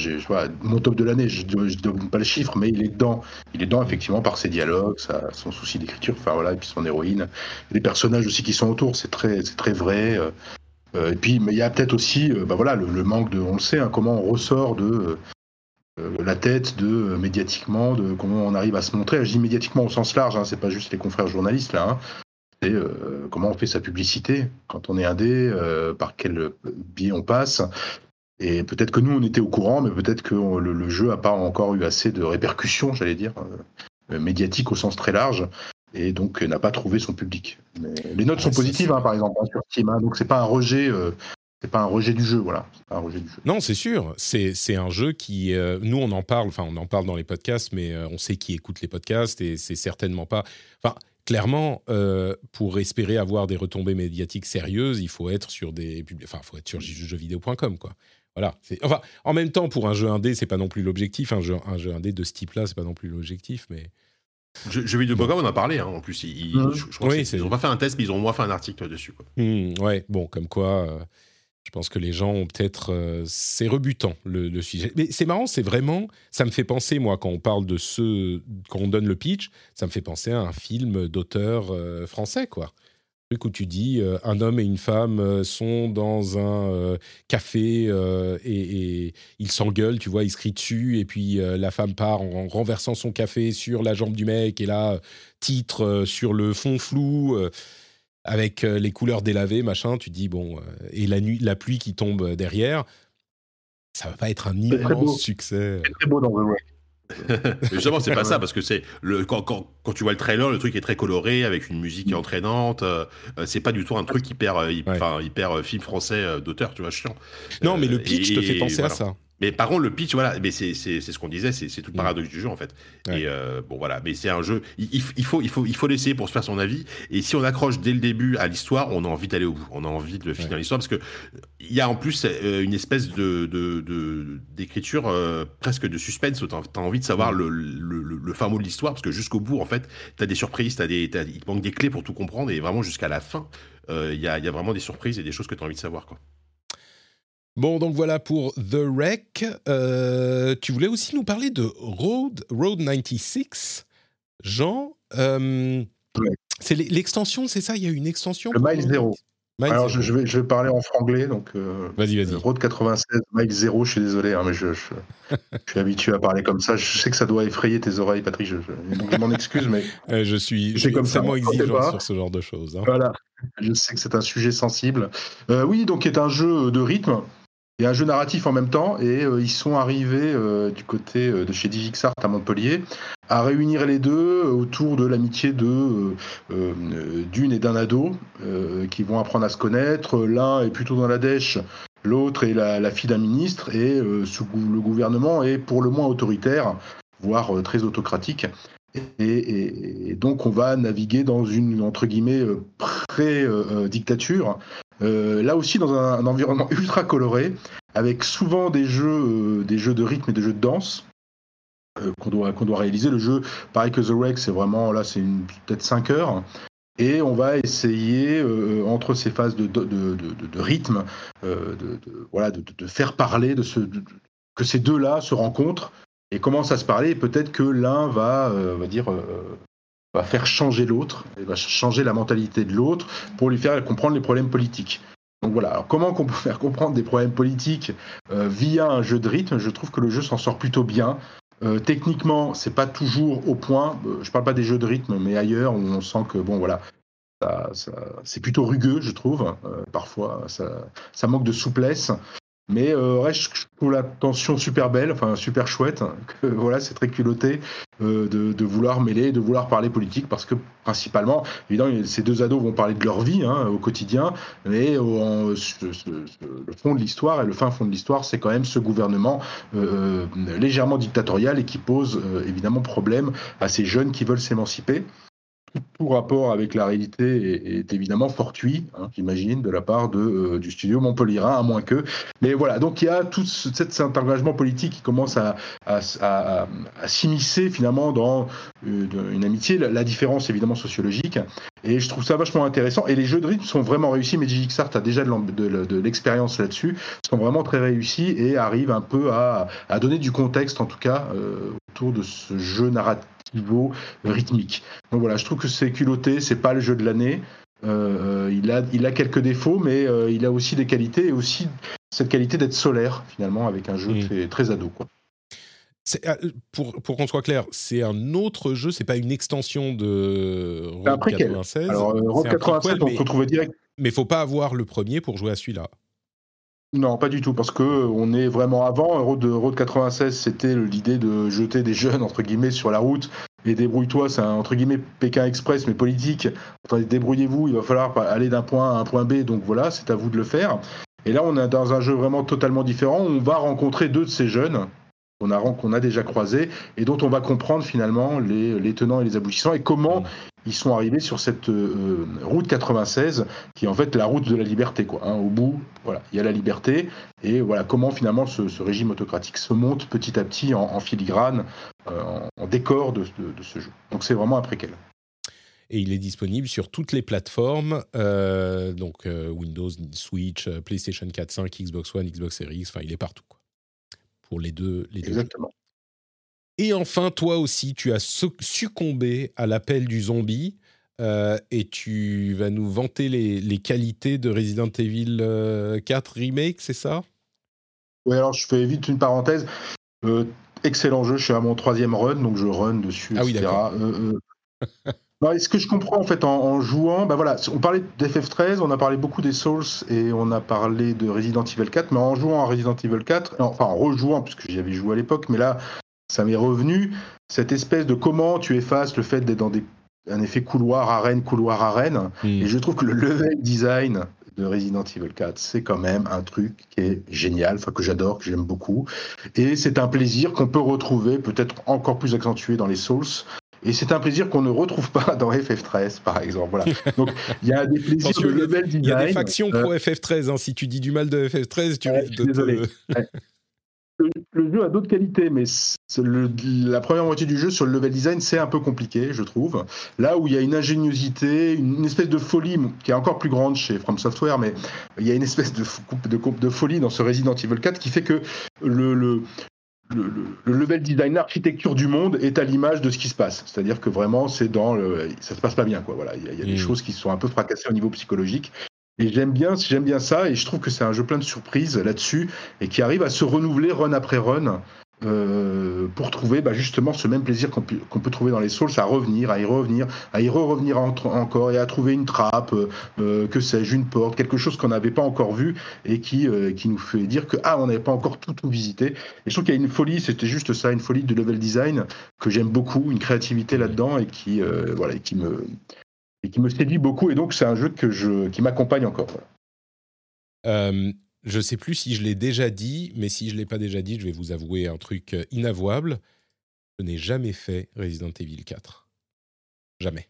mon top de l'année. Je ne donne pas le chiffre, mais il est dedans. Il est dedans effectivement par ses dialogues, son souci d'écriture, enfin voilà, et puis son héroïne, les personnages aussi qui sont autour. C'est très, très vrai. euh, euh, et puis, mais il y a peut-être aussi, bah voilà, le, manque de, on le sait, hein, comment on ressort de la tête, de médiatiquement, de comment on arrive à se montrer. Je dis médiatiquement au sens large. Hein, c'est pas juste les confrères journalistes là. hein. Euh, comment on fait sa publicité quand on est indé, euh, par quel biais on passe. Et peut-être que nous, on était au courant, mais peut-être que on- le, le jeu n'a pas encore eu assez de répercussions, j'allais dire, euh, médiatiques au sens très large, et donc n'a pas trouvé son public. Mais les notes sont positives, hein, par exemple, hein, sur Steam, hein, donc c'est pas un rejet. c'est pas un rejet du jeu, voilà. Pas un rejet du jeu. Non, c'est sûr. C'est c'est un jeu qui. nous, on en parle, enfin, on en parle dans les podcasts, mais on sait qui écoute les podcasts et c'est certainement pas. Enfin, clairement, euh, pour espérer avoir des retombées médiatiques sérieuses, il faut être sur des. Enfin, faut être sur jeuxvideo.com, quoi. Voilà. Enfin, en même temps, pour un jeu indé, c'est pas non plus l'objectif. Un jeu, un jeu indé de ce type-là, c'est pas non plus l'objectif, mais. Je, je vais de Boga, on en a parlé, hein, en plus. Ils, ils- je, je crois Oui, que c'est- ils ont pas fait un test, mais ils ont au moins fait un article dessus. Quoi. Hmm, ouais, bon, comme quoi, euh, je pense que les gens ont peut-être. euh, c'est rebutant le, sujet. Mais c'est marrant, c'est vraiment. Ça me fait penser, moi, quand on parle de ce. Quand on donne le pitch, ça me fait penser à un film d'auteur euh, français, quoi. Un truc où tu dis euh, un homme et une femme sont dans un café et, ils s'engueulent, tu vois, ils se crient dessus, et puis la femme part en renversant son café sur la jambe du mec, et là, titre sur le fond flou. Avec euh, les couleurs délavées, machin, tu dis bon, euh, et la nuit, la pluie qui tombe euh, derrière, ça va pas être un immense succès. C'est très beau dans The. Mais Justement, c'est pas ça, parce que c'est le quand, quand, quand tu vois le trailer, le truc est très coloré, avec une musique entraînante. euh, c'est pas du tout un truc hyper, Ouais. hyper film français d'auteur, tu vois, chiant. Non, mais le pitch et- te fait penser à ça. Mais par contre, le pitch, voilà, mais c'est c'est- c'est ce qu'on disait, c'est c'est tout le Mm. paradoxe du jeu en fait. Ouais. Et euh, bon voilà, mais c'est un jeu, il, il- faut il faut il faut l'essayer pour se faire son avis. Et si on accroche dès le début à l'histoire, on a envie d'aller au bout, on a envie de finir Ouais. l'histoire parce que il y a en plus euh, une espèce de d'écriture euh, presque de suspense. T'as as envie de savoir Mm. le, le, le- fin mot de l'histoire parce que jusqu'au bout en fait, t'as des surprises, t'as des t'as- il te manque des clés pour tout comprendre et vraiment jusqu'à la fin, euh, il y a y a vraiment des surprises et des choses que t'as envie de savoir quoi. Bon, donc voilà pour The Wreck. Euh, tu voulais aussi nous parler de Road, Road 96. Jean, euh, c'est l'extension, c'est ça? Il y a une extension Le Mile Zero. Alors, je, vais, je vais parler en franglais, donc. Euh, vas-y, vas-y. Road 96, Mike 0, je suis désolé, hein, mais je, suis habitué à parler comme ça. Je sais que ça doit effrayer tes oreilles, Patrick, je, donc m'en excuse, mais. Euh, je suis extrêmement exigeant sur ce genre de choses. Hein. Voilà, je sais que c'est un sujet sensible. Oui, donc, est un jeu de rythme et un jeu narratif en même temps. Et ils sont arrivés du côté de chez Digixart à Montpellier à réunir les deux autour de l'amitié de euh, euh, d'une et d'un ado euh, qui vont apprendre à se connaître. L'un est plutôt dans la dèche, l'autre est la, fille d'un ministre et sous le gouvernement est pour le moins autoritaire, voire très autocratique. Et, donc on va naviguer dans une entre guillemets pré-dictature. Là aussi dans un, environnement ultra coloré, avec souvent des jeux, des jeux de rythme et des jeux de danse. Euh, qu'on doit, réaliser. Le jeu, pareil que The Wreck, c'est vraiment, là, c'est peut-être 5 heures. Et on va essayer, euh, entre ces phases de, rythme, euh, de, voilà, de, faire parler, de ce, que ces deux-là se rencontrent et commencent à se parler. Et peut-être que l'un va, va dire, va faire changer l'autre, va changer la mentalité de l'autre pour lui faire comprendre les problèmes politiques. Donc voilà, alors comment qu'on peut faire comprendre des problèmes politiques via un jeu de rythme? Je trouve que le jeu s'en sort plutôt bien. Euh, techniquement, c'est pas toujours au point. Euh, je parle pas des jeux de rythme, mais ailleurs où on sent que bon voilà, c'est plutôt rugueux, je trouve. Euh, parfois, ça, ça, manque de souplesse. Mais euh, reste, je trouve la tension super belle, enfin super chouette. Que, voilà, c'est très culotté euh, de, vouloir mêler, de vouloir parler politique, parce que principalement, évidemment, ces deux ados vont parler de leur vie hein, au quotidien, mais le fond de l'histoire et le fin fond de l'histoire, c'est quand même ce gouvernement euh, légèrement dictatorial et qui pose évidemment problème à ces jeunes qui veulent s'émanciper tout rapport avec la réalité est, évidemment fortuit, hein, j'imagine, de la part de, euh, du studio Montpellier, à moins que. Mais voilà, donc il y a tout cet, engagement politique qui commence à, à, s'immiscer finalement dans euh, une, amitié. La, différence évidemment sociologique. Et je trouve ça vachement intéressant. Et les jeux de rythme sont vraiment réussis. Mais Art a déjà de, l'expérience là-dessus. sont vraiment très réussis et arrivent un peu à, donner du contexte, en tout cas, euh, autour de ce jeu narratif niveau rythmique. Donc voilà, je trouve que c'est culotté, c'est pas le jeu de l'année. Euh, il, a, il a quelques défauts, mais euh, il a aussi des qualités et aussi cette qualité d'être solaire finalement avec un jeu très, très, ado. Quoi. Euh, pour, pour qu'on soit clair, c'est un autre jeu, c'est pas une extension de Road 96. Alors, Road 96, on peut trouver direct. Mais faut pas avoir le premier pour jouer à celui-là. Non, pas du tout, parce que on est vraiment avant. Road, Road 96, c'était l'idée de jeter des jeunes entre guillemets sur la route et débrouille-toi, c'est un entre guillemets Pékin Express mais politique. Débrouillez-vous, il va falloir aller d'un point à un point B, donc voilà, c'est à vous de le faire. Et là, on est dans un jeu vraiment totalement différent. On va rencontrer deux de ces jeunes qu'on a, a déjà croisés et dont on va comprendre finalement les, les tenants et les aboutissants et comment mmh ils sont arrivés sur cette euh, route 96 qui est en fait la route de la liberté quoi hein. au bout voilà il y a la liberté et voilà comment finalement ce, régime autocratique se monte petit à petit en, filigrane euh, en, décor de, ce jeu donc c'est vraiment un préquel et il est disponible sur toutes les plateformes, euh, donc Windows, Switch, PlayStation 4, 5, Xbox One, Xbox Series, enfin il est partout quoi. Pour les deux, les deux Exactement. Et enfin, toi aussi, tu as succombé à l'appel du zombie euh, et tu vas nous vanter les, qualités de Resident Evil 4 euh, Remake, c'est ça? Oui, alors je fais vite une parenthèse. Euh, excellent jeu, je suis à mon troisième run, donc je run dessus, ah oui, d'accord. ce que je comprends en fait en, jouant, bah voilà, on parlait d'FF13, on a parlé beaucoup des Souls et on a parlé de Resident Evil 4, mais en jouant à Resident Evil 4, enfin en rejouant puisque j'y avais joué à l'époque, mais là ça m'est revenu, cette espèce de comment tu effaces le fait d'être dans des, un effet couloir arène, couloir arène. Et je trouve que le level design de Resident Evil 4, c'est quand même un truc qui est génial, enfin que j'adore, que j'aime beaucoup. Et c'est un plaisir qu'on peut retrouver, peut-être encore plus accentué dans les Souls. Et c'est un plaisir qu'on ne retrouve pas dans FF13, par exemple. Voilà. Donc, il y a des plaisirs de level design. Il y a des factions pro FF13. Hein. Si tu dis du mal de FF13, tu risques de désolé. le jeu a d'autres qualités, mais la première moitié du jeu sur le level design, c'est un peu compliqué, je trouve. Là où il y a une ingéniosité, une, espèce de folie qui est encore plus grande chez From Software, mais il y a une espèce de, de, de folie dans ce Resident Evil 4 qui fait que le, le, le, level design, l'architecture du monde est à l'image de ce qui se passe. C'est-à-dire que vraiment, c'est dans le, ça se passe pas bien, quoi. Voilà, il y a, des mm. choses qui sont un peu fracassées au niveau psychologique. Et j'aime bien, j'aime bien ça, et je trouve que c'est un jeu plein de surprises là-dessus, et qui arrive à se renouveler run après run. Euh, pour trouver bah, justement ce même plaisir qu'on peut, trouver dans les Souls, à revenir, à y revenir, à y revenir encore et à trouver une trappe, euh, euh, que sais-je, une porte, quelque chose qu'on n'avait pas encore vu et qui, qui nous fait dire que ah on n'avait pas encore tout, tout visité. Et je trouve qu'il y a une folie, c'était juste ça, une folie de level design que j'aime beaucoup, une créativité là-dedans et qui voilà, et qui me et qui me séduit beaucoup. Et donc c'est un jeu que je, qui m'accompagne encore. Je sais plus si je l'ai déjà dit, mais si je l'ai pas déjà dit, je vais vous avouer un truc euh, inavouable. Je n'ai jamais fait Resident Evil 4. Jamais.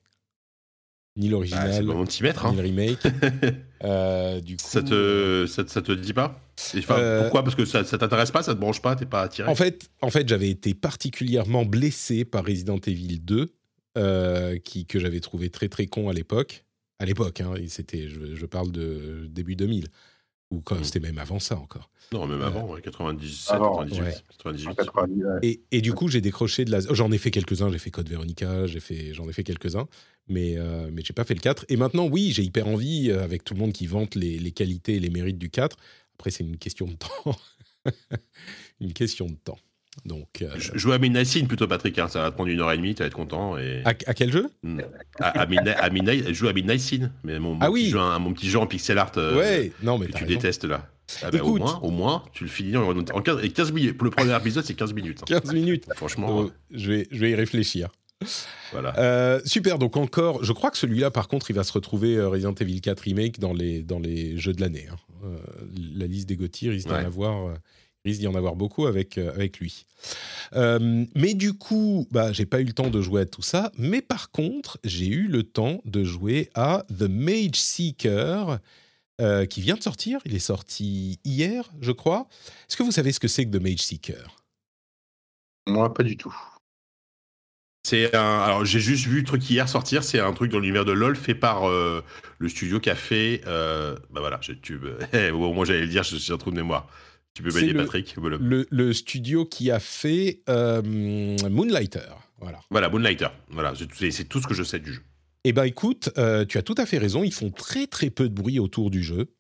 Ni l'original, bah, ni hein. le remake. euh, du coup, ça te ça, te dit pas? Euh, Pourquoi? Parce que ça, ça t'intéresse pas, ça te branche pas, t'es pas attiré? En fait, en fait, j'avais été particulièrement blessé par Resident Evil 2, euh, qui que j'avais trouvé très très con à l'époque. À l'époque, hein, c'était, je, je, parle de début 2000. Ou quand mmh. c'était même avant ça encore. Non, même avant, 97, 98. Et, et, du coup, j'ai décroché de la. J'en ai fait quelques-uns, j'ai fait Code Veronica, j'ai fait, j'en ai fait quelques-uns, mais, euh, mais j'ai pas fait le 4. Et maintenant, oui, j'ai hyper envie, euh, avec tout le monde qui vante les, les, qualités et les mérites du 4. Après, c'est une question de temps. une question de temps. Donc, euh... Joue à Midnight plutôt, Patrick. Hein, ça va te prendre une heure et demie, tu vas être content. Et... À, quel jeu? Hmm. à, Midnight, Joue à Midnight Scene. Mais mon, ah oui. petit jeu, mon petit jeu en pixel art euh, ouais, non, mais que tu détestes là. Ah bah, au, moins, au moins, tu le finis en, 15, minutes. Pour le premier épisode, c'est 15 minutes. 15 hein. minutes. Franchement. Oh, je, vais, je vais y réfléchir. Voilà. Euh, super, donc encore, je crois que celui-là, par contre, il va se retrouver euh, Resident Evil 4 Remake dans les, dans les jeux de l'année. Hein. la liste des GOTY risque d'en avoir risque d'y en avoir beaucoup avec, euh, avec lui. Euh, mais du coup, bah, j'ai pas eu le temps de jouer à tout ça. Mais par contre, j'ai eu le temps de jouer à The Mage Seeker, euh, qui vient de sortir. Il est sorti hier, je crois. Est-ce que vous savez ce que c'est que The Mage Seeker? Moi, pas du tout. C'est un. Alors, j'ai juste vu le truc hier sortir. C'est un truc dans l'univers de LoL fait par le studio qui a fait. bah voilà, je, tu, au moins j'allais le dire, j'ai un trou de mémoire. Tu peux bailler Patrick. Le, le, studio qui a fait euh, Moonlighter. Voilà. Voilà, Moonlighter. Voilà, c'est tout ce que je sais du jeu. Eh ben écoute, euh, tu as tout à fait raison. Ils font très très peu de bruit autour du jeu.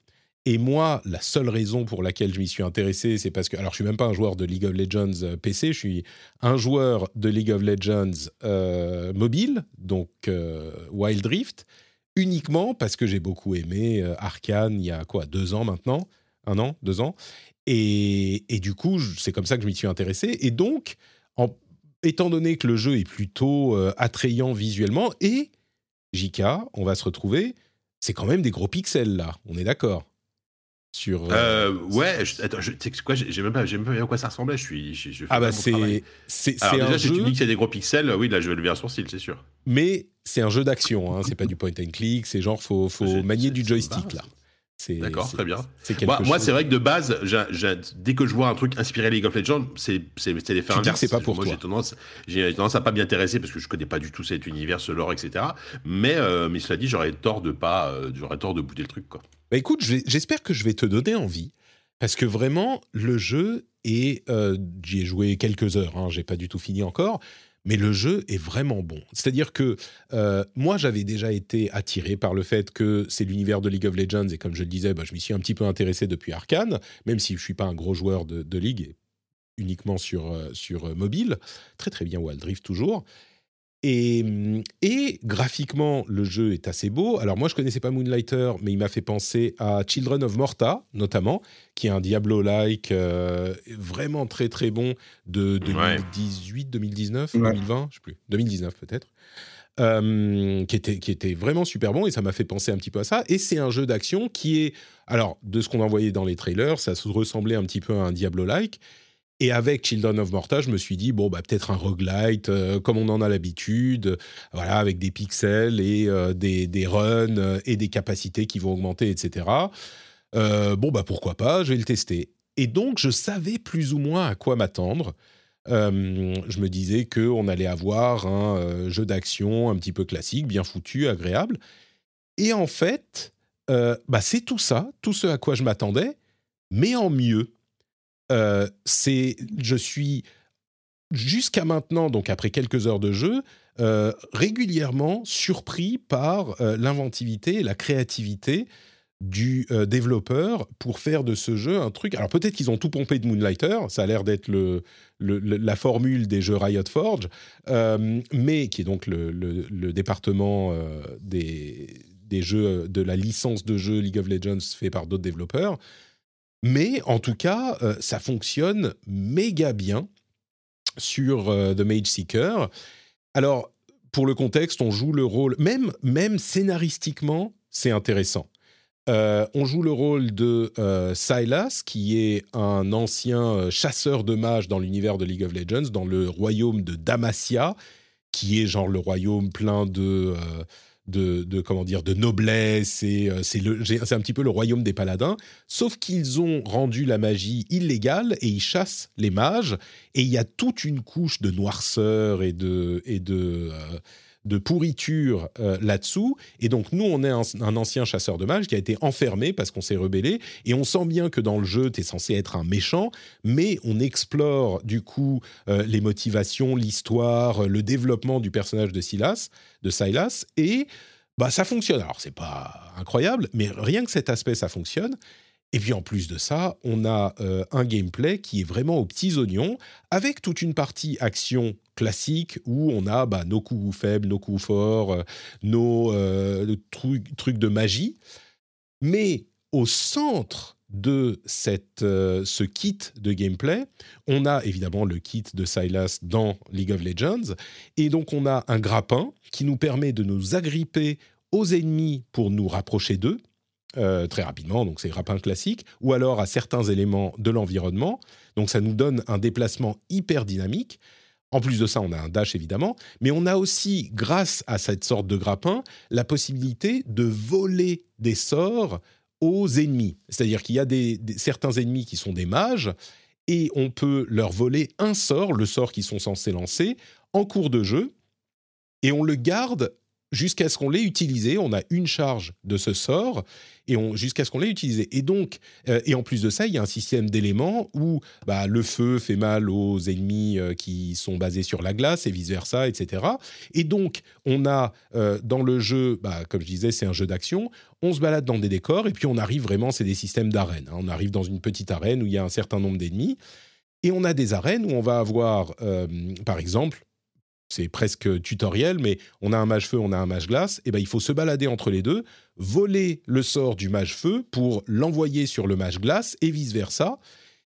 Et moi, la seule raison pour laquelle je m'y suis intéressé, c'est parce que, alors je suis même pas un joueur de League of Legends euh, PC, je suis un joueur de League of Legends mobile, donc Wild Rift, uniquement parce que j'ai beaucoup aimé Arkane il y a quoi, deux ans maintenant, un an, deux ans, et, du coup, c'est comme ça que je m'y suis intéressé. Et donc, en, étant donné que le jeu est plutôt euh, attrayant visuellement, et JK, on va se retrouver, c'est quand même des gros pixels là, on est d'accord. Sur euh, euh, ouais je, attends je, quoi j'ai même pas j'ai même pas vu à quoi ça ressemblait je suis je, je ah bah c'est c'est déjà si tu dis que c'est des gros pixels oui là je vais lever un sourcil c'est sûr. Mais c'est un jeu d'action hein, c'est pas du point and click c'est genre faut faut manier du joystick là D'accord, très bien. Moi, c'est vrai que de base, dès que je vois un truc inspiré League of Legends, c'est l'effet inverse. C'est pas pour moi, J'ai tendance, tendance à pas m'y intéresser parce que je connais pas du tout cet univers, ce lore, etc. Mais, euh, mais cela dit, j'aurais tort de pas, euh, j'aurais tort de bouter le truc, quoi. Bah écoute, j'espère que je vais te donner envie parce que vraiment, le jeu est, euh, j'y ai joué quelques heures, hein, j'ai pas du tout fini encore mais le jeu est vraiment bon. C'est-à-dire que euh, moi, j'avais déjà été attiré par le fait que c'est l'univers de League of Legends, et comme je le disais, bah, je m'y suis un petit peu intéressé depuis Arkane, même si je ne suis pas un gros joueur de, de League, uniquement sur, euh, sur euh, mobile. Très très bien Wild Rift toujours. Et, et, graphiquement, le jeu est assez beau. Alors moi, je connaissais pas Moonlighter, mais il m'a fait penser à Children of Morta, notamment, qui est un Diablo-like euh, vraiment très très bon de 2018, 2019, 2020, je sais plus, 2019 peut-être. Euh, qui, était, qui était vraiment super bon et ça m'a fait penser un petit peu à ça. Et c'est un jeu d'action qui est, alors de ce qu'on a envoyé dans les trailers, ça ressemblait un petit peu à un Diablo-like, et avec Children of Morta, je me suis dit, bon, bah, peut-être un roguelite, euh, comme on en a l'habitude, voilà, avec des pixels et euh, des, des, runs euh, et des capacités qui vont augmenter, etc. bon, bah, pourquoi pas, je vais le tester. et donc, je savais plus ou moins à quoi m'attendre. Euh, je me disais qu'on allait avoir un euh, jeu d'action un petit peu classique, bien foutu, agréable. Et en fait, euh, bah, c'est tout ça, tout ce à quoi je m'attendais, mais en mieux. C'est, je suis jusqu'à maintenant, donc après quelques heures de jeu, régulièrement surpris par l'inventivité et la créativité du euh, développeur pour faire de ce jeu un truc. Alors peut-être qu'ils ont tout pompé de Moonlighter, ça a l'air d'être le, la formule des jeux Riot Forge, euh, mais qui est donc le, département euh, des, des jeux de la licence de jeu League of Legends fait par d'autres développeurs. Mais en tout cas, ça fonctionne méga bien sur The Mage Seeker. Alors, pour le contexte, on joue le rôle, même, même scénaristiquement, c'est intéressant. Euh, on joue le rôle de euh, Silas, qui est un ancien euh, chasseur de mages dans l'univers de League of Legends, dans le royaume de Damacia, qui est genre le royaume plein de, de, comment dire, de noblesse, et c'est un petit peu le royaume des paladins, sauf qu'ils ont rendu la magie illégale et ils chassent les mages, et il y a toute une couche de noirceur et de... Et de de pourriture euh, là-dessous. Et donc, nous, on est un, ancien chasseur de mages qui a été enfermé parce qu'on s'est rebellé. Et on sent bien que dans le jeu, tu es censé être un méchant, mais on explore du coup euh, les motivations, l'histoire, le développement du personnage de Silas, de Silas, et bah ça fonctionne. Alors, c'est pas incroyable, mais rien que cet aspect, ça fonctionne. Et puis en plus de ça, on a euh, un gameplay qui est vraiment aux petits oignons, avec toute une partie action classique où on a bah, nos coups faibles, nos coups forts, euh, nos euh, trucs, de magie. Mais au centre de cette, ce kit de gameplay, on a évidemment le kit de Silas dans League of Legends, et donc on a un grappin qui nous permet de nous agripper aux ennemis pour nous rapprocher d'eux euh, très rapidement, donc c'est grappin classique, ou alors à certains éléments de l'environnement. Donc ça nous donne un déplacement hyper dynamique. En plus de ça, on a un dash évidemment, mais on a aussi, grâce à cette sorte de grappin, la possibilité de voler des sorts aux ennemis. C'est-à-dire qu'il y a des, certains ennemis qui sont des mages, et on peut leur voler un sort, le sort qu'ils sont censés lancer, en cours de jeu, et on le garde jusqu'à ce qu'on l'ait utilisé. On a une charge de ce sort et jusqu'à ce qu'on l'ait utilisé. Et donc, euh, et en plus de ça, il y a un système d'éléments où bah, le feu fait mal aux ennemis euh, qui sont basés sur la glace et vice versa, etc. Et donc, on a euh, dans le jeu, bah, comme je disais, c'est un jeu d'action. On se balade dans des décors et puis on arrive vraiment, c'est des systèmes d'arènes. Hein. On arrive dans une petite arène où il y a un certain nombre d'ennemis. Et on a des arènes où on va avoir, par exemple, c'est presque tutoriel, mais on a un mage feu, on a un mage glace, et ben il faut se balader entre les deux, voler le sort du mage feu pour l'envoyer sur le mage glace et vice versa.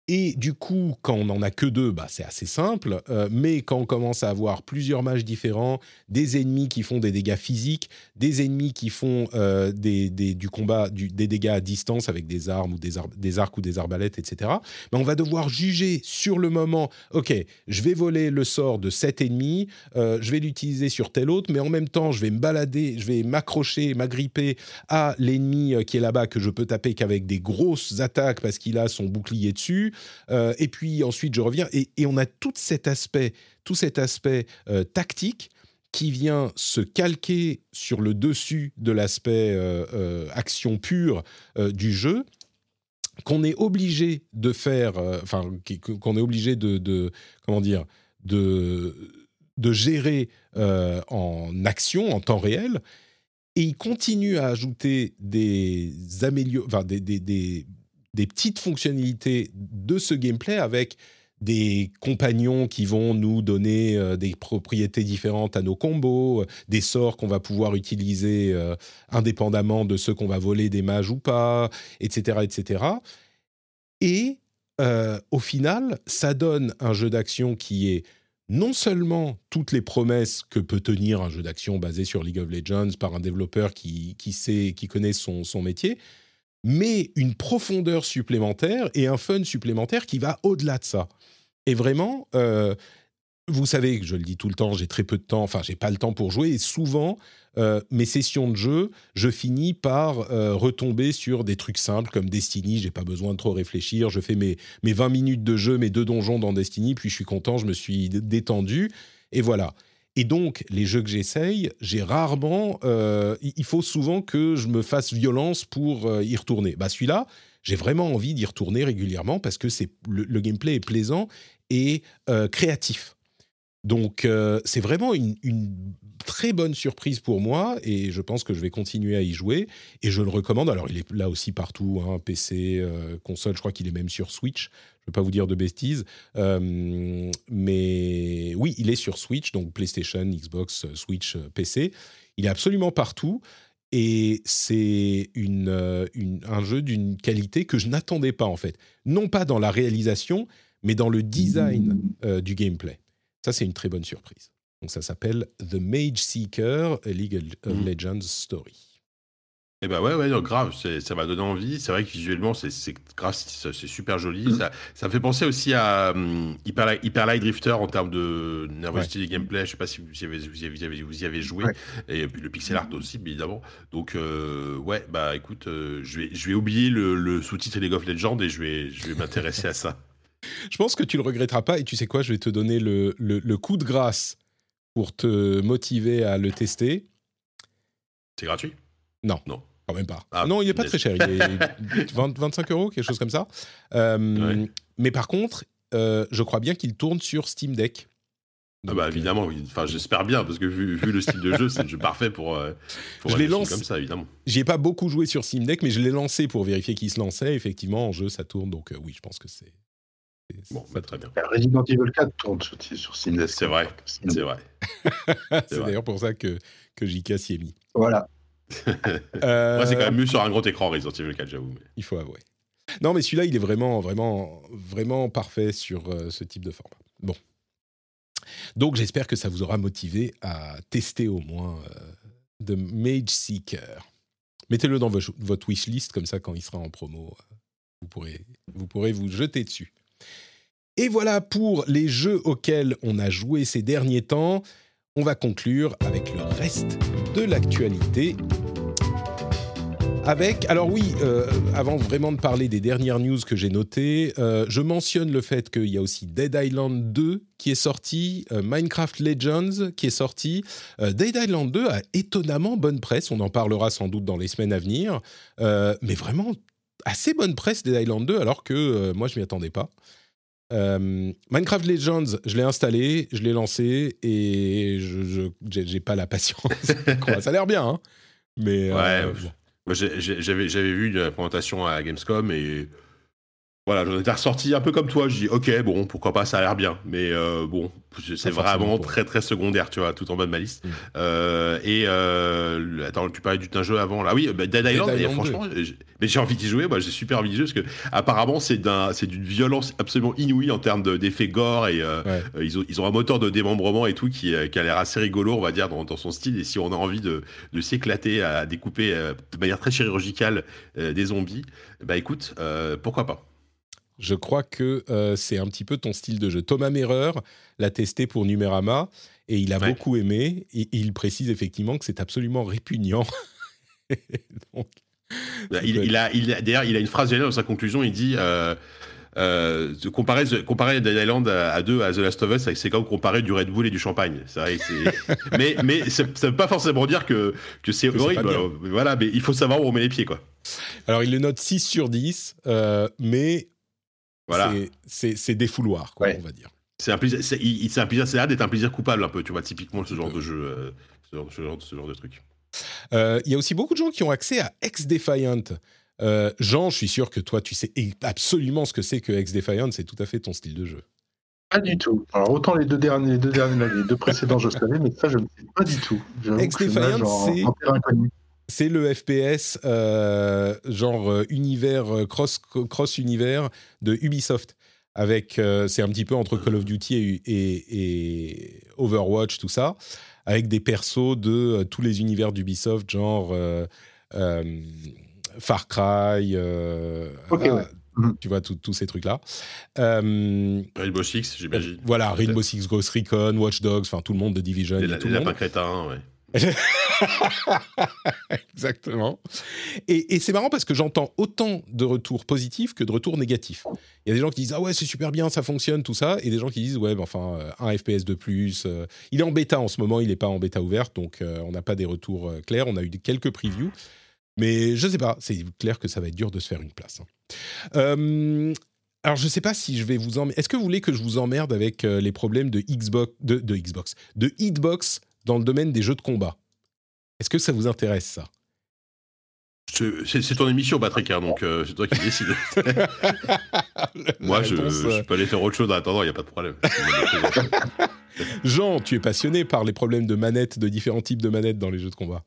Et du coup, quand on n'en a que deux, bah, c'est assez simple. Euh, mais quand on commence à avoir plusieurs mages différents, des ennemis qui font des dégâts physiques, des ennemis qui font euh, des, du combat, des dégâts à distance avec des armes ou des, des arcs ou des arbalètes, etc., bah, on va devoir juger sur le moment, OK, je vais voler le sort de cet ennemi, euh, je vais l'utiliser sur tel autre, mais en même temps, je vais me balader, je vais m'accrocher, m'agripper à l'ennemi qui est là-bas, que je peux taper qu'avec des grosses attaques parce qu'il a son bouclier dessus. Euh, et puis ensuite, je reviens. Et, on a tout cet aspect, tout cet aspect euh, tactique qui vient se calquer sur le dessus de l'aspect euh, action pure du jeu qu'on est obligé de faire, enfin qu'on est obligé de, comment dire, de, de gérer en action, en temps réel, et il continue à ajouter des améliorations, enfin des, petites fonctionnalités de ce gameplay avec des compagnons qui vont nous donner euh, des propriétés différentes à nos combos, euh, des sorts qu'on va pouvoir utiliser euh, indépendamment de ceux qu'on va voler des mages ou pas, etc. etc. Et au final, ça donne un jeu d'action qui est non seulement toutes les promesses que peut tenir un jeu d'action basé sur League of Legends par un développeur qui, sait, qui connaît son, son métier, mais une profondeur supplémentaire et un fun supplémentaire qui va au-delà de ça. Et vraiment, euh, vous savez que je le dis tout le temps, j'ai très peu de temps, enfin j'ai pas le temps pour jouer et souvent euh, mes sessions de jeu, je finis par euh, retomber sur des trucs simples comme Destiny, j'ai pas besoin de trop réfléchir, je fais mes, mes 20 minutes de jeu, mes deux donjons dans Destiny, puis je suis content, je me suis détendu et voilà. Et donc, les jeux que j'essaye, j'ai rarement. euh, il faut souvent que je me fasse violence pour euh, y retourner. Bah, celui-là, j'ai vraiment envie d'y retourner régulièrement parce que c'est le, gameplay est plaisant et euh, créatif. Donc, c'est vraiment une, très bonne surprise pour moi et je pense que je vais continuer à y jouer. Et je le recommande. Alors, il est là aussi partout, hein, PC, console, je crois qu'il est même sur Switch. Je ne vais pas vous dire de bêtises. Euh, mais oui, il est sur Switch, donc PlayStation, Xbox, euh, Switch, euh, PC. Il est absolument partout. Et c'est une, une- un jeu d'une qualité que je n'attendais pas, en fait. Non pas dans la réalisation, mais dans le design euh, du gameplay. Ça, c'est une très bonne surprise. Donc, ça s'appelle The Mage Seeker, A League of Mhm. Legends Story. Eh ben ouais, ouais, non, grave, ça m'a donné envie. C'est vrai que visuellement, c'est c'est super joli. Ça, ça me fait penser aussi à hum, Hyper, Light- Hyper Light Drifter en termes de nervosité du gameplay. Je sais pas si vous y avez, vous y avez, vous y avez- joué. Ouais. Et puis le pixel art aussi, évidemment. Donc, euh, ouais, bah écoute, euh, je, vais, je vais oublier le, le sous-titre League of Legends et je vais, je vais m'intéresser à ça. Je pense que tu le regretteras pas. Et tu sais quoi, je vais te donner le, le- le coup de grâce pour te motiver à le tester. C'est gratuit Non. Non. Quand même pas. Ah, non, il n'est pas très cher. Il est 20 25 euros, quelque chose comme ça. Euh, Ouais. Mais par contre, euh, je crois bien qu'il tourne sur Steam Deck. Ah bah Donc, évidemment, oui. enfin j'espère bien parce que vu, vu le style de jeu, c'est le jeu parfait pour, euh, pour Je les lance. comme ça, évidemment. J'y ai pas beaucoup joué sur Steam Deck, mais je l'ai lancé pour vérifier qu'il se lançait. Effectivement, en jeu, ça tourne. Donc euh, oui, je pense que c'est. Bon, bah, très bien. Resident Evil 4 tourne sur, sur Steam Deck. C'est vrai, C'est vrai. C'est d'ailleurs pour ça que, que JK s'y est mis. Voilà. Euh, Moi, c'est quand même mieux sur un grand écran Resident Evil 4, j'avoue. mais- Il faut avouer. Non, mais celui-là, il est vraiment, vraiment, vraiment parfait sur euh, ce type de format. Bon. Donc, j'espère que ça vous aura motivé à tester au moins euh, The Mage Seeker. Mettez-le dans vo- votre wishlist, comme ça, quand il sera en promo, euh, vous pourrez, vous pourrez vous jeter dessus. Et voilà pour les jeux auxquels on a joué ces derniers temps. On va conclure avec le reste de l'actualité avec, alors oui, euh, avant vraiment de parler des dernières news que j'ai notées, euh, je mentionne le fait qu'il y a aussi Dead Island 2 qui est sorti, euh, Minecraft Legends qui est sorti. Dead Island 2 a étonnamment bonne presse, on en parlera sans doute dans les semaines à venir, mais vraiment assez bonne presse Dead Island 2 alors que moi je m'y attendais pas. Euh, Minecraft Legends, je l'ai installé, je l'ai lancé et je j'ai pas la patience. Ça a l'air bien, hein mais euh, Ouais, bon. J'ai- j'avais j'avais vu une présentation à Gamescom et voilà, j'en étais ressorti un peu comme toi. Je dis, ok, bon, pourquoi pas, ça a l'air bien, mais euh, bon, c'est vraiment très très secondaire, tu vois, tout en bas de ma liste. Mm. Euh, et euh, attends, tu parlais d'un jeu avant là, oui, bah, Dead Island. franchement, mais j'ai envie d'y jouer. Moi, j'ai super envie d'y jouer parce que apparemment, c'est d'un, c'est d'une violence absolument inouïe en termes de- d'effets gore et euh, Ouais. euh, ils, ont, ils ont un moteur de démembrement et tout qui, euh, qui a l'air assez rigolo, on va dire, dans, dans son style. Et si on a envie de, de s'éclater à découper euh, de manière très chirurgicale euh, des zombies, bah écoute, euh, pourquoi pas Je crois que euh, c'est un petit peu ton style de jeu. Thomas Merer l'a testé pour Numérama et il a Ouais. beaucoup aimé. Et il précise effectivement que c'est absolument répugnant. Donc, Bah, il, a, il D'ailleurs, il a une phrase géniale dans sa conclusion. Il dit euh, euh, comparer, The- comparer Dead Island à, à deux à The Last of Us, c'est comme comparer du Red Bull et du champagne. Vrai, mais ça veut pas forcément dire que, que c'est horrible. Alors, voilà, mais il faut savoir où on met les pieds, quoi. Alors, il le note 6 sur 10, euh, mais Voilà. c'est- fouloirs, quoi, Ouais. on va dire. C'est un plaisir. C'est un plaisir. C'est d'être un plaisir coupable un peu. Tu vois, typiquement ce genre de jeu, euh, ce, genre, ce genre- ce genre de truc. Euh, Il y a aussi beaucoup de gens qui ont accès à Ex-Defiant. Euh, Jean, je suis sûr que toi, tu sais absolument ce que c'est que Ex-Defiant. C'est tout à fait ton style de jeu. Pas du tout. Alors autant les deux derniers, les deux derniers, les deux précédents, je savais, mais ça, je ne sais pas du tout. En- c'est-. C'est le FPS euh, genre euh, univers euh, cross cross univers de Ubisoft. Avec euh, c'est un petit peu entre Call of Duty et, et- et Overwatch tout ça, avec des persos de euh, tous les univers d'Ubisoft, genre euh, euh, Far Cry, euh, Ok, ah, ouais. Mhm. Tu vois, tous ces trucs-là. Euh, Rainbow Six, j'imagine. voilà. Rainbow Six, Ghost Recon, Watch Dogs, enfin tout le monde de Division. Les, et la- tout les le monde. ouais. Exactement. Et, c'est marrant parce que j'entends autant de retours positifs que de retours négatifs. Il y a des gens qui disent ah ouais c'est super bien, ça fonctionne, tout ça, et des gens qui disent ouais mais enfin euh, un FPS de plus. euh, il est en bêta en ce moment, il n'est pas en bêta ouverte, donc euh, on n'a pas des retours clairs. On a eu quelques previews, mais je sais pas. C'est clair que ça va être dur de se faire une place. hein. Alors je sais pas si je vais vous emmerder. Est-ce que vous voulez que je vous emmerde avec les problèmes de Xbox, de Xbox, de Hitbox dans le domaine des jeux de combat Est-ce que ça vous intéresse ça? C'est ton émission, Patrick, hein, donc euh, c'est toi qui décides. Moi, je, euh, je peux aller faire autre chose en attendant, il n'y a pas de problème. Jean, tu es passionné par les problèmes de manettes, de différents types de manettes dans les jeux de combat?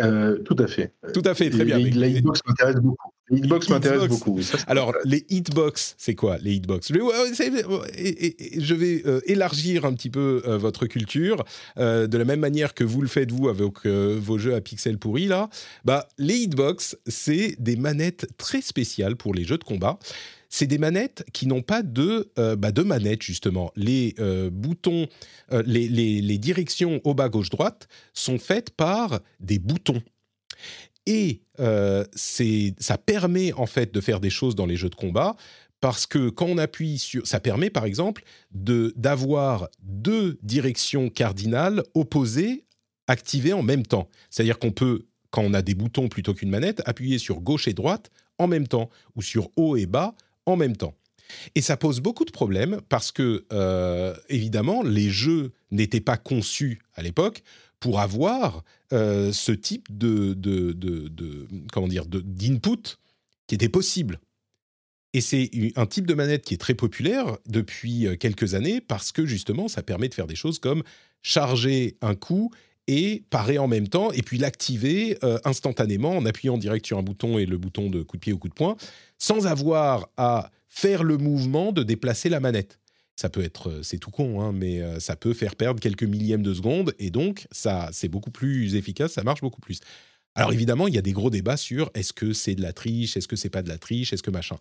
Euh, tout à fait. Tout à fait, très Et bien. Mais- La hitbox m'intéresse beaucoup. Hitbox m'intéresse beaucoup. Alors, les hitbox, c'est quoi les hitbox? Je vais, euh, élargir un petit peu euh, votre culture euh, de la même manière que vous le faites vous avec vos jeux à pixels pourris là. Bah, les hitbox, c'est des manettes très spéciales pour les jeux de combat. C'est des manettes qui n'ont pas de, euh, bah, de manettes justement. Les euh, boutons, euh, les, les- les directions au bas, gauche, droite sont faites par des boutons. Et euh, ça permet en fait de faire des choses dans les jeux de combat parce que quand on appuie sur, ça permet par exemple de d'avoir deux directions cardinales opposées activées en même temps. C'est-à-dire qu'on peut, quand on a des boutons plutôt qu'une manette, appuyer sur gauche et droite en même temps ou sur haut et bas en même temps. Et ça pose beaucoup de problèmes parce que, euh, évidemment, les jeux n'étaient pas conçus à l'époque pour avoir euh, ce type de, de, d'input qui était possible. Et c'est un type de manette qui est très populaire depuis euh, quelques années parce que justement, ça permet de faire des choses comme charger un coup et parer en même temps, et puis l'activer euh, instantanément en appuyant direct sur un bouton et le bouton de coup de pied ou coup de poing, sans avoir à faire le mouvement de déplacer la manette. Ça peut être, euh, c'est tout con, hein, mais euh, ça peut faire perdre quelques millièmes de seconde, et donc ça, c'est beaucoup plus efficace, ça marche beaucoup plus. Alors évidemment, il y a des gros débats sur est-ce que c'est de la triche, est-ce que c'est pas de la triche, est-ce que machin.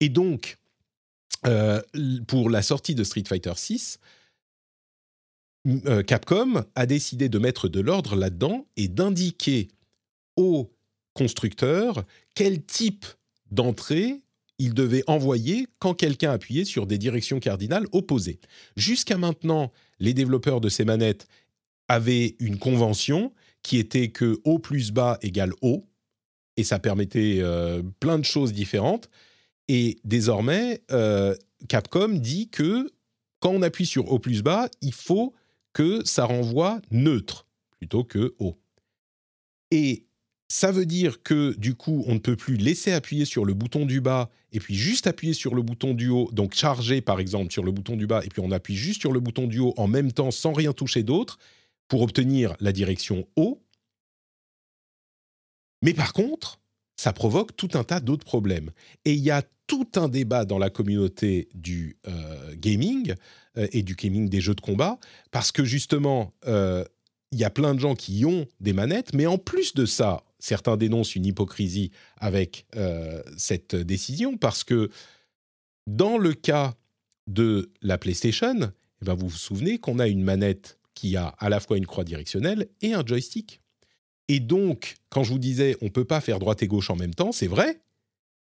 Et donc, pour la sortie de Street Fighter 6, Capcom a décidé de mettre de l'ordre là-dedans et d'indiquer aux constructeurs quel type d'entrée il devait envoyer quand quelqu'un appuyait sur des directions cardinales opposées. Jusqu'à maintenant, les développeurs de ces manettes avaient une convention qui était que haut plus bas égale haut, et ça permettait euh, plein de choses différentes. Et désormais, euh, Capcom dit que quand on appuie sur haut plus bas, il faut que ça renvoie neutre plutôt que haut. Et ça veut dire que du coup, on ne peut plus laisser appuyer sur le bouton du bas et puis juste appuyer sur le bouton du haut, donc charger par exemple sur le bouton du bas et puis on appuie juste sur le bouton du haut en même temps sans rien toucher d'autre pour obtenir la direction haut. Mais par contre, ça provoque tout un tas d'autres problèmes. Et il y a tout un débat dans la communauté du euh, gaming et du gaming des jeux de combat, parce que justement, euh, il y a plein de gens qui ont des manettes, mais en plus de ça, certains dénoncent une hypocrisie avec euh, cette décision, parce que dans le cas de la PlayStation, eh ben vous vous souvenez qu'on a une manette qui a à la fois une croix directionnelle et un joystick. Et donc, quand je vous disais on peut pas faire droite et gauche en même temps, c'est vrai,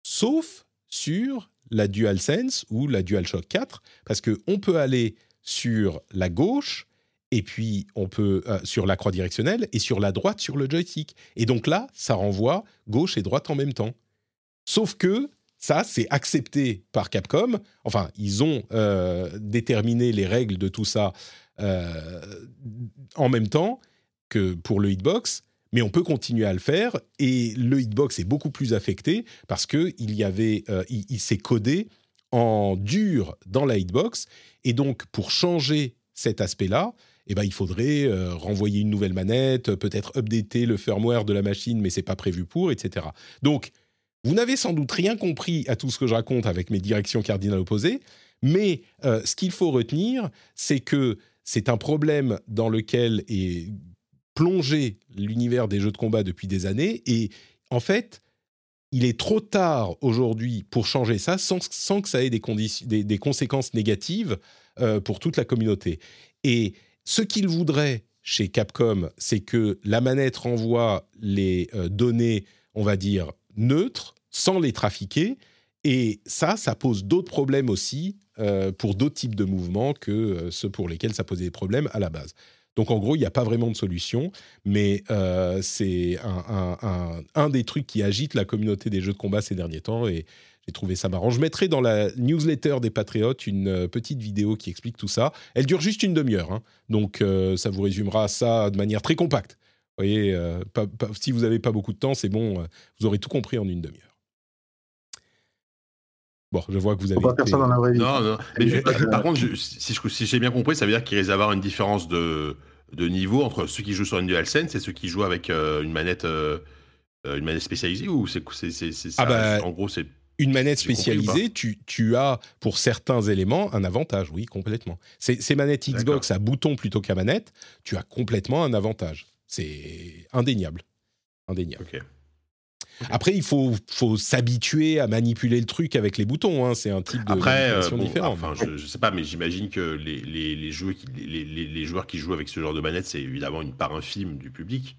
sauf sur la DualSense ou la DualShock 4, parce qu'on peut aller sur la gauche et puis on peut euh, sur la croix directionnelle et sur la droite sur le joystick. Et donc là, ça renvoie gauche et droite en même temps. Sauf que ça, c'est accepté par Capcom. Enfin, ils ont euh, déterminé les règles de tout ça euh, en même temps que pour le hitbox, mais on peut continuer à le faire. Et le hitbox est beaucoup plus affecté parce que il y avait, euh, il, s'est codé en dur dans la hitbox. Et donc, pour changer cet aspect-là, eh ben, il faudrait euh, renvoyer une nouvelle manette, peut-être updater le firmware de la machine, mais c'est pas prévu pour, etc. Donc, vous n'avez sans doute rien compris à tout ce que je raconte avec mes directions cardinales opposées, mais euh, ce qu'il faut retenir, c'est que c'est un problème dans lequel est plongé l'univers des jeux de combat depuis des années, et en fait, il est trop tard aujourd'hui pour changer ça sans, sans que ça ait des, des, des conséquences négatives euh, pour toute la communauté. Et ce qu'il voudrait chez Capcom, c'est que la manette renvoie les euh, données, on va dire, neutres, sans les trafiquer. Et ça, ça pose d'autres problèmes aussi euh, pour d'autres types de mouvements que ceux pour lesquels ça posait des problèmes à la base. Donc en gros, il n'y a pas vraiment de solution, mais euh, c'est un, des trucs qui agite la communauté des jeux de combat ces derniers temps et j'ai trouvé ça marrant. Je mettrai dans la newsletter des Patriotes une euh, petite vidéo qui explique tout ça. Elle dure juste une demi-heure, hein. donc euh, ça vous résumera ça de manière très compacte. Vous voyez, si vous n'avez pas beaucoup de temps, c'est bon, vous aurez tout compris en une demi-heure. Bon, je vois que vous avez. Été... ça dans la vraie vie. Non, non. Mais par contre, si, j'ai bien compris, ça veut dire qu'il risque d'avoir une différence de, de niveau entre ceux qui jouent sur une DualSense et ceux qui jouent avec euh, une manette euh, euh, une manette spécialisée ou c'est ah bah, en gros c'est une manette spécialisée, tu, tu, as pour certains éléments un avantage, oui, complètement. Ces, ces manettes Xbox à bouton plutôt qu'à manette, tu as complètement un avantage. C'est indéniable. Indéniable. Après, il faut, faut s'habituer à manipuler le truc avec les boutons. Hein. C'est un type de Après, euh, différent. Enfin, je, ne sais pas, mais j'imagine que les, les, les, joueurs qui, les, les, joueurs qui jouent avec ce genre de manette, c'est évidemment une part infime du public.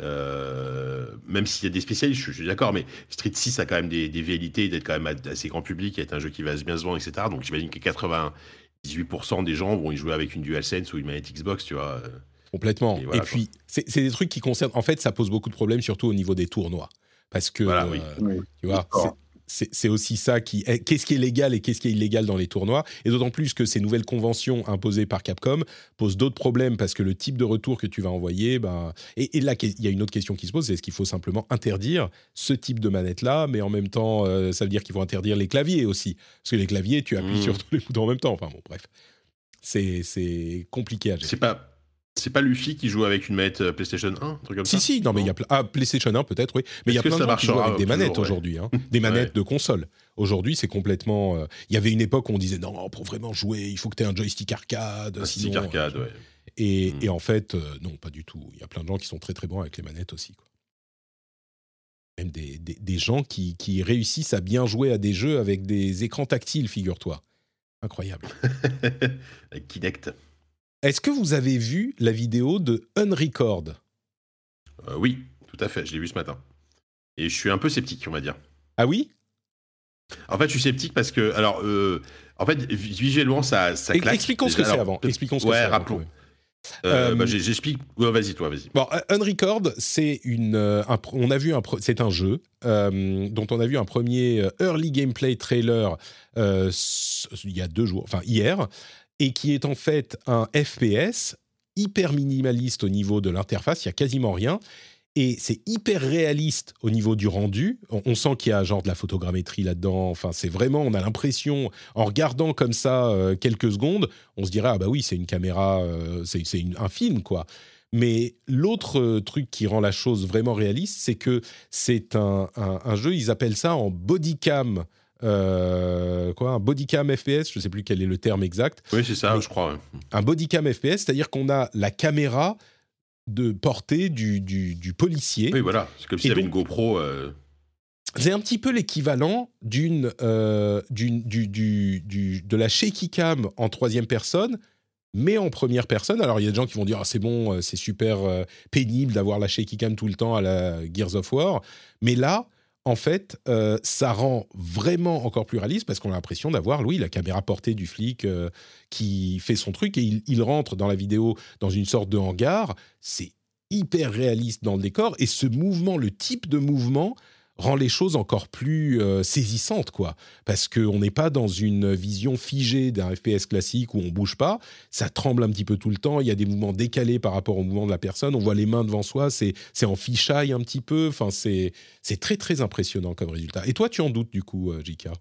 Euh, même s'il y a des spécialistes, je, suis d'accord, mais Street 6 a quand même des, des velléités d'être quand même assez grand public, être un jeu qui va bien se vendre, etc. Donc j'imagine que 98% des gens vont y jouer avec une DualSense ou une manette Xbox, tu vois. Complètement. Et, puis, c'est des trucs qui concernent. En fait, ça pose beaucoup de problèmes, surtout au niveau des tournois. Parce que, euh, tu vois, c'est aussi ça qui. Qu'est-ce qui est légal et qu'est-ce qui est illégal dans les tournois Et d'autant plus que ces nouvelles conventions imposées par Capcom posent d'autres problèmes parce que le type de retour que tu vas envoyer. Ben, et, là, il y a une autre question qui se pose c'est est-ce qu'il faut simplement interdire ce type de manette-là Mais en même temps, euh, ça veut dire qu'il faut interdire les claviers aussi. Parce que les claviers, tu appuies mmh. sur tous les boutons en même temps. Enfin bon, bref. C'est compliqué à gérer. C'est pas c'est pas Luffy qui joue avec une manette euh, PlayStation 1, un truc comme si, ça Si, non, mais il y a ah, PlayStation 1 peut-être, oui. Mais il y a plein de gens qui jouent avec des manettes aujourd'hui, hein. des manettes de console. Aujourd'hui, c'est complètement. Euh, il y avait une époque où on disait non, pour vraiment jouer, il faut que tu aies un joystick arcade. Un stick arcade, euh, ouais. Et, hmm. et, en fait, non, pas du tout. Il y a plein de gens qui sont très très bons avec les manettes aussi. Quoi. Même des, des, des gens qui, qui réussissent à bien jouer à des jeux avec des écrans tactiles, figure-toi. Incroyable. avec Kinect. Est-ce que vous avez vu la vidéo de Unrecord? Euh, Oui, tout à fait, je l'ai vu ce matin. Et je suis un peu sceptique, on va dire. Ah oui? En fait, je suis sceptique parce que, alors, euh, en fait, visuellement, ça, ça claque. Expliquons ce que c'est avant. Expliquons ce que ouais, rappelons. Euh, bah, J'explique. vas-y, toi, vas-y. Bon, Unrecord, c'est une. Un, on a vu un. C'est un jeu dont on a vu un premier early gameplay trailer il y a deux jours, enfin hier, et qui est en fait un FPS hyper minimaliste au niveau de l'interface, il y a quasiment rien. Et c'est hyper réaliste au niveau du rendu. On, sent qu'il y a genre de la photogrammétrie là-dedans. Enfin, c'est vraiment, on a l'impression, en regardant comme ça euh, quelques secondes, on se dirait, ah bah oui, c'est une caméra, euh, c'est un film, quoi. Mais l'autre truc qui rend la chose vraiment réaliste, c'est que c'est un, un, jeu, ils appellent ça en bodycam euh, quoi, un bodycam FPS, je ne sais plus quel est le terme exact. Oui, c'est ça, je crois. Un bodycam FPS, c'est-à-dire qu'on a la caméra de portée du, du, policier. Oui, voilà, c'est comme s'il y avait une GoPro. Euh. C'est un petit peu l'équivalent d'une, euh, du, du, de la shaky cam en troisième personne, mais en première personne. Alors il y a des gens qui vont dire ah, c'est bon, c'est super pénible d'avoir la shaky cam tout le temps à la Gears of War, mais là en fait, euh, ça rend vraiment encore plus réaliste parce qu'on a l'impression d'avoir, oui, la caméra portée du flic euh, qui fait son truc et il, rentre dans la vidéo dans une sorte de hangar. C'est hyper réaliste dans le décor et ce mouvement, le type de mouvement, rend les choses encore plus euh, saisissantes, quoi. Parce qu'on n'est pas dans une vision figée d'un FPS classique où on bouge pas, ça tremble un petit peu tout le temps, il y a des mouvements décalés par rapport au mouvement de la personne, on voit les mains devant soi, c'est en fichaille un petit peu, enfin c'est très très impressionnant comme résultat. Et toi, tu en doutes du coup, euh, Jika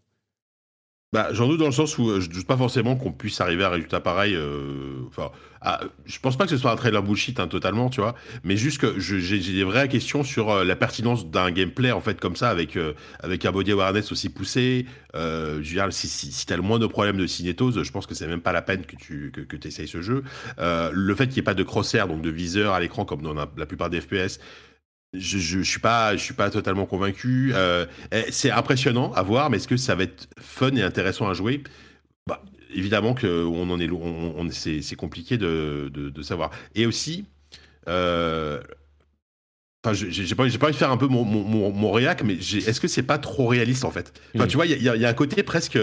bah, J'en doute dans le sens où euh, je ne doute pas forcément qu'on puisse arriver à un résultat pareil. Euh, enfin, ah, je pense pas que ce soit un trailer bullshit hein, totalement, tu vois, mais juste que j'ai des vraies questions sur euh, la pertinence d'un gameplay en fait comme ça avec avec un body awareness aussi poussé. je si, si, si tu as le moins de problèmes de cinétose, je pense que c'est même pas la peine que tu que, que essayes ce jeu. le fait qu'il n'y ait pas de crosshair, donc de viseur à l'écran comme dans la, plupart des FPS, je, je, suis pas, je suis pas totalement convaincu. Euh, eh, c'est impressionnant à voir, mais est-ce que ça va être fun et intéressant à jouer? Bah, Évidemment que on en est, on, c'est compliqué de, de, savoir. Et aussi, euh, Enfin, j'ai pas, pas envie de faire un peu mon, mon, mon réac, mais est-ce que c'est pas trop réaliste en fait? Enfin, tu vois, il y, y, a un côté presque.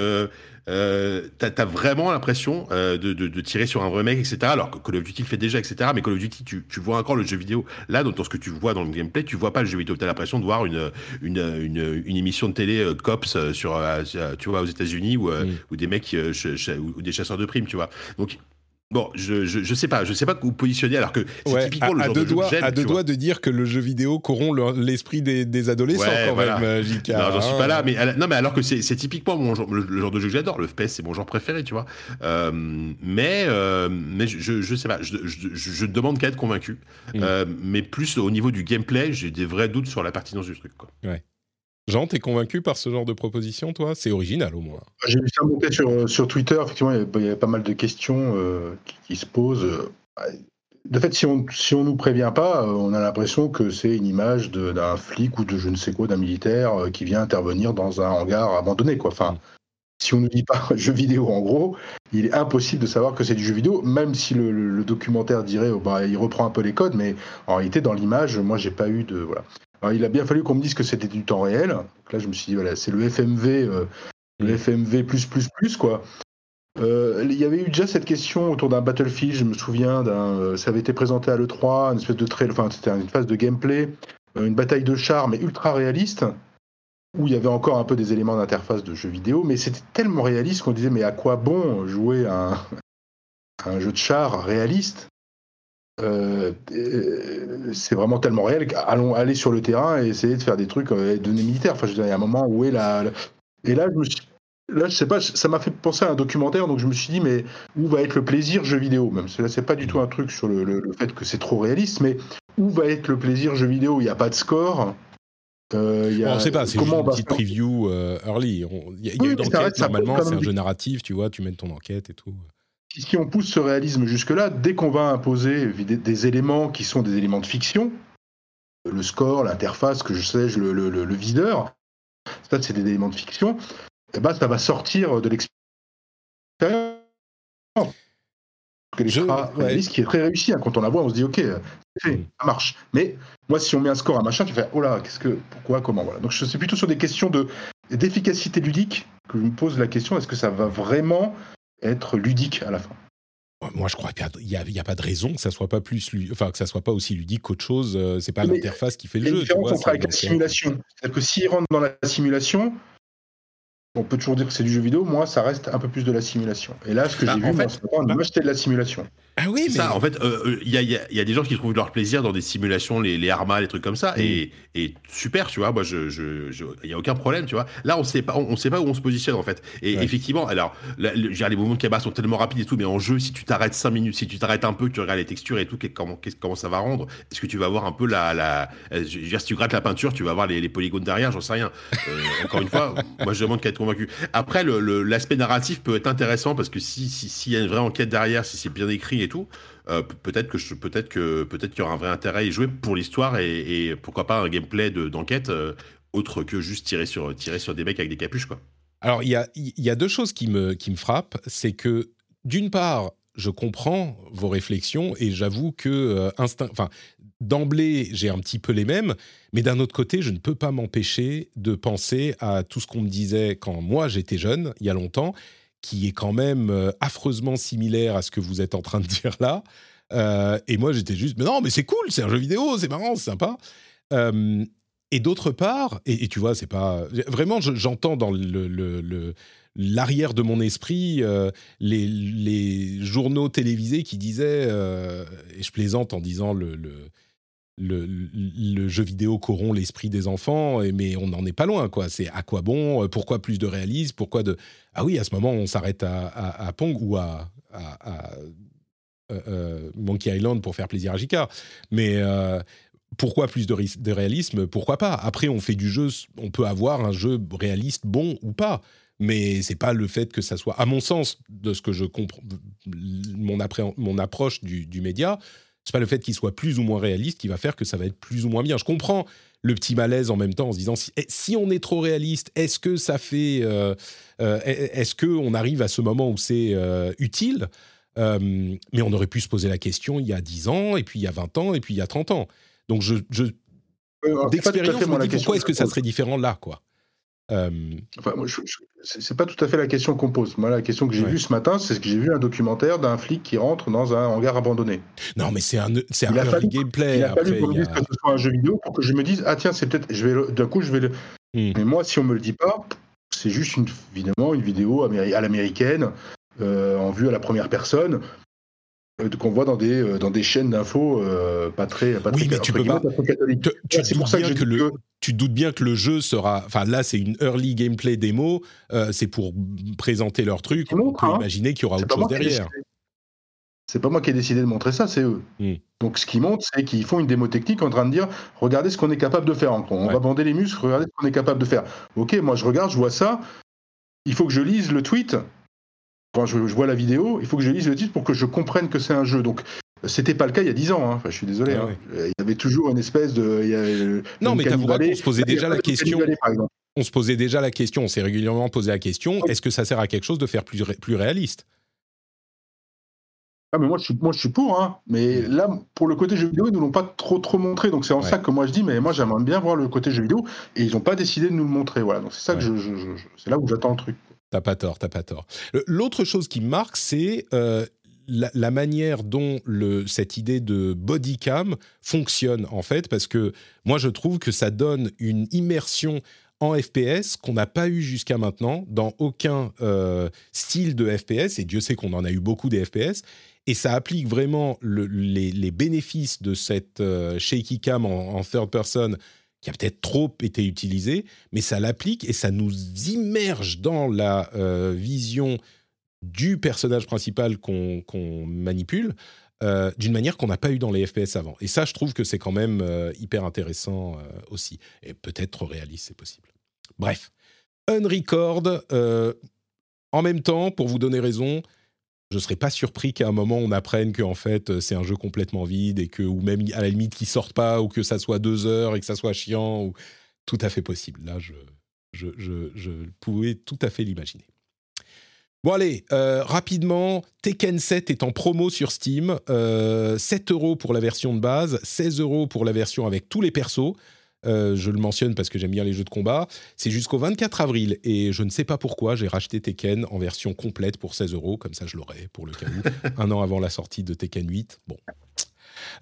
Euh, T'as as vraiment l'impression euh, de, de, de, tirer sur un vrai mec, etc. Alors que Call of Duty le fait déjà, etc. Mais Call of Duty, tu, tu vois encore le jeu vidéo. Là, dans, ce que tu vois dans le gameplay, tu vois pas le jeu vidéo. T'as l'impression de voir une, une, une, une, émission de télé euh, cops euh, sur, euh, tu vois, aux États-Unis ou, ou des mecs ou des chasseurs de primes, tu vois. Donc Bon, je, je, je, sais pas, je sais pas vous positionner alors que c'est typiquement le à genre deux de doigts, jeu que À deux doigts de dire que le jeu vidéo corrompt l'esprit des, des, adolescents ouais, quand voilà. même, JK. Non, j'en suis hein. pas là, mais non, mais alors que c'est typiquement mon genre, le, le, genre de jeu que j'adore. Le FPS, c'est mon genre préféré, tu vois. Euh, mais euh, mais je, je, sais pas, je, je, demande qu'à être convaincu. Mm. Euh, mais plus au niveau du gameplay, j'ai des vrais doutes sur la pertinence du truc, quoi. Ouais. Jean, t'es convaincu par ce genre de proposition, toi? C'est original au moins. J'ai vu ça monter sur, sur Twitter. Effectivement, il y, a, pas mal de questions euh, qui, se posent. De fait, si on si on nous prévient pas, on a l'impression que c'est une image d'un flic ou de je ne sais quoi, d'un militaire euh, qui vient intervenir dans un hangar abandonné. Quoi. Enfin, si on ne nous dit pas jeu vidéo, en gros, il est impossible de savoir que c'est du jeu vidéo, même si le, documentaire dirait, oh, bah, il reprend un peu les codes, mais en réalité, dans l'image, moi, j'ai pas eu de. Alors, il a bien fallu qu'on me dise que c'était du temps réel. Donc là, je me suis dit, voilà, c'est le FMV, euh, le FMV plus, plus, plus, quoi. Euh, il y avait eu déjà cette question autour d'un Battlefield, je me souviens, d'un, euh, ça avait été présenté à l'E3, une espèce de trail, enfin, c'était une phase de gameplay, une bataille de chars, mais ultra réaliste, où il y avait encore un peu des éléments d'interface de jeux vidéo, mais c'était tellement réaliste qu'on disait, mais à quoi bon jouer à un, à un jeu de chars réaliste? Euh, c'est vraiment tellement réel qu'allons aller sur le terrain et essayer de faire des trucs euh, données militaires. Enfin, je veux dire, il y a un moment où est la, la... et là, je me suis... là, je sais pas, ça m'a fait penser à un documentaire, donc je me suis dit, mais où va être le plaisir jeu vidéo? Même là, c'est pas du tout un truc sur le, le, le, fait que c'est trop réaliste, mais où va être le plaisir jeu vidéo? Il n'y a pas de score. Euh, y a... on sait pas, c'est une petite preview euh, early. Il y a, y a oui, une enquête, normalement, c'est un jeu narratif, tu vois, tu mènes ton enquête et tout si on pousse ce réalisme jusque-là, dès qu'on va imposer des, éléments qui sont des éléments de fiction, le score, l'interface, que je sais, le, le, le, le videur, ça c'est des éléments de fiction, et ben ça va sortir de l'expérience. Que ouais. qui est très réussi. Hein. Quand on la voit, on se dit ok, ça marche. Mais moi, si on met un score à machin, tu fais oh là, qu'est-ce que, pourquoi, comment, voilà. Donc suis plutôt sur des questions de d'efficacité ludique que je me pose la question est-ce que ça va vraiment être ludique à la fin. Moi, je crois qu'il n'y a, a, pas de raison que ça soit pas plus, enfin que ça soit pas aussi ludique qu'autre chose. Euh, c'est pas l'interface qui fait le jeu. Différence entre avec la simulation, c'est-à-dire que s'il rentre dans la simulation, on peut toujours dire que c'est du jeu vidéo. Moi, ça reste un peu plus de la simulation. Et là, ce que bah, j'ai vu, fait, moi, bah, c'était de la simulation. Ah oui, mais... ça. En fait, il euh, y, a, y, a, y, a, des gens qui trouvent leur plaisir dans des simulations, les, les Arma, les trucs comme ça, mm. et, et, super, tu vois. Moi, je, je, y a aucun problème, tu vois. Là, on sait pas, on, on, sait pas où on se positionne en fait. Et ouais. effectivement, alors, là, le, les mouvements de caméra sont tellement rapides et tout, mais en jeu, si tu t'arrêtes 5 minutes, si tu t'arrêtes un peu, tu regardes les textures et tout, comment, comment ça va rendre Est-ce que tu vas voir un peu la, la, je veux dire, si tu grattes la peinture, tu vas voir les, les polygones derrière, j'en sais rien. Euh, encore une fois, moi, je demande qu'à être convaincu. Après, l'aspect narratif peut être intéressant parce que si, si, s'il y a une vraie enquête derrière, si c'est bien écrit et tout. Euh, peut-être que peut-être que peut-être qu'il y aura un vrai intérêt à y jouer pour l'histoire et, pourquoi pas un gameplay de, d'enquête euh, autre que juste tirer sur tirer sur des mecs avec des capuches quoi. Alors il y a y a deux choses qui me qui me frappent, c'est que d'une part je comprends vos réflexions et j'avoue que euh, instinct, enfin d'emblée j'ai un petit peu les mêmes, mais d'un autre côté je ne peux pas m'empêcher de penser à tout ce qu'on me disait quand moi j'étais jeune il y a longtemps qui est quand même euh, affreusement similaire à ce que vous êtes en train de dire là. Euh, et moi, j'étais juste, mais non, mais c'est cool, c'est un jeu vidéo, c'est marrant, c'est sympa. Euh, et d'autre part, et, tu vois, c'est pas vraiment, j'entends dans l'arrière de mon esprit les, journaux télévisés qui disaient, et je plaisante en disant le, le, jeu vidéo corrompt l'esprit des enfants, mais on n'en est pas loin, quoi. C'est à quoi bon Pourquoi plus de réalisme Pourquoi de Ah oui, à ce moment, on s'arrête à, à, Pong ou à, à euh, euh, Monkey Island pour faire plaisir à Jika. Mais euh, pourquoi plus de, de, réalisme Pourquoi pas? Après, on fait du jeu, on peut avoir un jeu réaliste bon ou pas. Mais c'est pas le fait que ça soit, à mon sens, de ce que je comprends, mon, mon approche du, du média, C'est pas le fait qu'il soit plus ou moins réaliste qui va faire que ça va être plus ou moins bien. Je comprends le petit malaise en même temps en se disant si, eh, si on est trop réaliste, est-ce que ça fait, euh, euh, est-ce que on arrive à ce moment où c'est euh, utile? Mais on aurait pu se poser la question il y a 10 ans, et puis il y a 20 ans, et puis il y a 30 ans. Donc je, je d'expérience, pourquoi est-ce que ça serait différent là, quoi? Euh, Enfin, moi, je- je- c'est pas tout à fait la question qu'on pose. Moi, la question que j'ai Ouais. vue ce matin, c'est que j'ai vu un documentaire d'un flic qui rentre dans un hangar abandonné. non, mais c'est un, c'est fallu- gameplay. Il a fallu qu'on me dise que ce soit un jeu vidéo pour que je me dise ah tiens c'est peut-être je vais le- d'un coup je vais le Hmm. mais moi si on me le dit pas c'est juste une évidemment une vidéo à l'américaine euh, en vue à la première personne qu'on voit dans des euh, dans des chaînes d'infos euh, pas très pas Oui, très, mais tu peux pas-. Tu, pour doutes ça que le, que- tu te doutes bien que le jeu sera. Enfin, là, c'est une early gameplay démo. euh, c'est pour présenter leur truc. Qui On montre, peut hein. imaginer qu'il y aura autre chose qui derrière. C'est pas moi qui ai décidé de montrer ça, c'est eux. Hmm. Donc ce qu'ils montrent, c'est qu'ils font une démo technique en train de dire regardez ce qu'on est capable de faire. On Ouais. va bander les muscles, regardez ce qu'on est capable de faire. Ok, moi je regarde, je vois ça. Il faut que je lise le tweet. Quand je, je vois la vidéo, il faut que je lise le tweet pour que je comprenne que c'est un jeu. Donc c'était pas le cas il y a 10 ans. hein. Enfin, je suis désolé. Ouais, hein. Euh, Il y avait toujours une espèce de. il y a, euh, Non, mais t'avoueras qu'on se posait déjà la question. On se posait déjà la question. On s'est régulièrement posé la question est-ce que ça sert à quelque chose de faire plus, ré- plus réaliste? Ah mais moi je suis moi je suis pour hein. Mais là pour le côté jeu vidéo ils nous l'ont pas trop trop montré donc c'est en Ouais. ça que moi je dis mais moi j'aimerais bien voir le côté jeu vidéo et ils ont pas décidé de nous le montrer voilà donc c'est ça Ouais. que je, je- je- je- c'est là où j'attends le truc. T'as pas tort, t'as pas tort. L'autre chose qui marque, c'est euh, la, manière dont le, cette idée de body cam fonctionne, en fait, parce que moi, je trouve que ça donne une immersion en FPS qu'on n'a pas eu jusqu'à maintenant dans aucun euh, style de FPS, et Dieu sait qu'on en a eu beaucoup des FPS, et ça applique vraiment le- les, les bénéfices de cette euh, shaky cam en, en third person qui a peut-être trop été utilisé, mais ça l'applique et ça nous immerge dans la euh, vision du personnage principal qu'on manipule euh, d'une manière qu'on n'a pas eu dans les FPS avant. Et ça, je trouve que c'est quand même euh, hyper intéressant aussi. Et peut-être trop réaliste, c'est possible. Bref, Unrecord, en même temps, pour vous donner raison, je ne serais pas surpris qu'à un moment on apprenne que en fait euh, c'est un jeu complètement vide et que ou même à la limite qu'il sorte pas ou que ça soit deux heures et que ça soit chiant ou tout à fait possible. Là, je je, je, je pouvais tout à fait l'imaginer. Bon allez, euh, rapidement, Tekken 7 est en promo sur Steam. Euh, 7 euros pour la version de base, 16 euros pour la version avec tous les persos. Euh, je le mentionne parce que j'aime bien les jeux de combat. C'est jusqu'au 24 avril et je ne sais pas pourquoi j'ai racheté Tekken en version complète pour 16 euros, comme ça je l'aurai pour le cas où, un an avant la sortie de Tekken 8. Bon.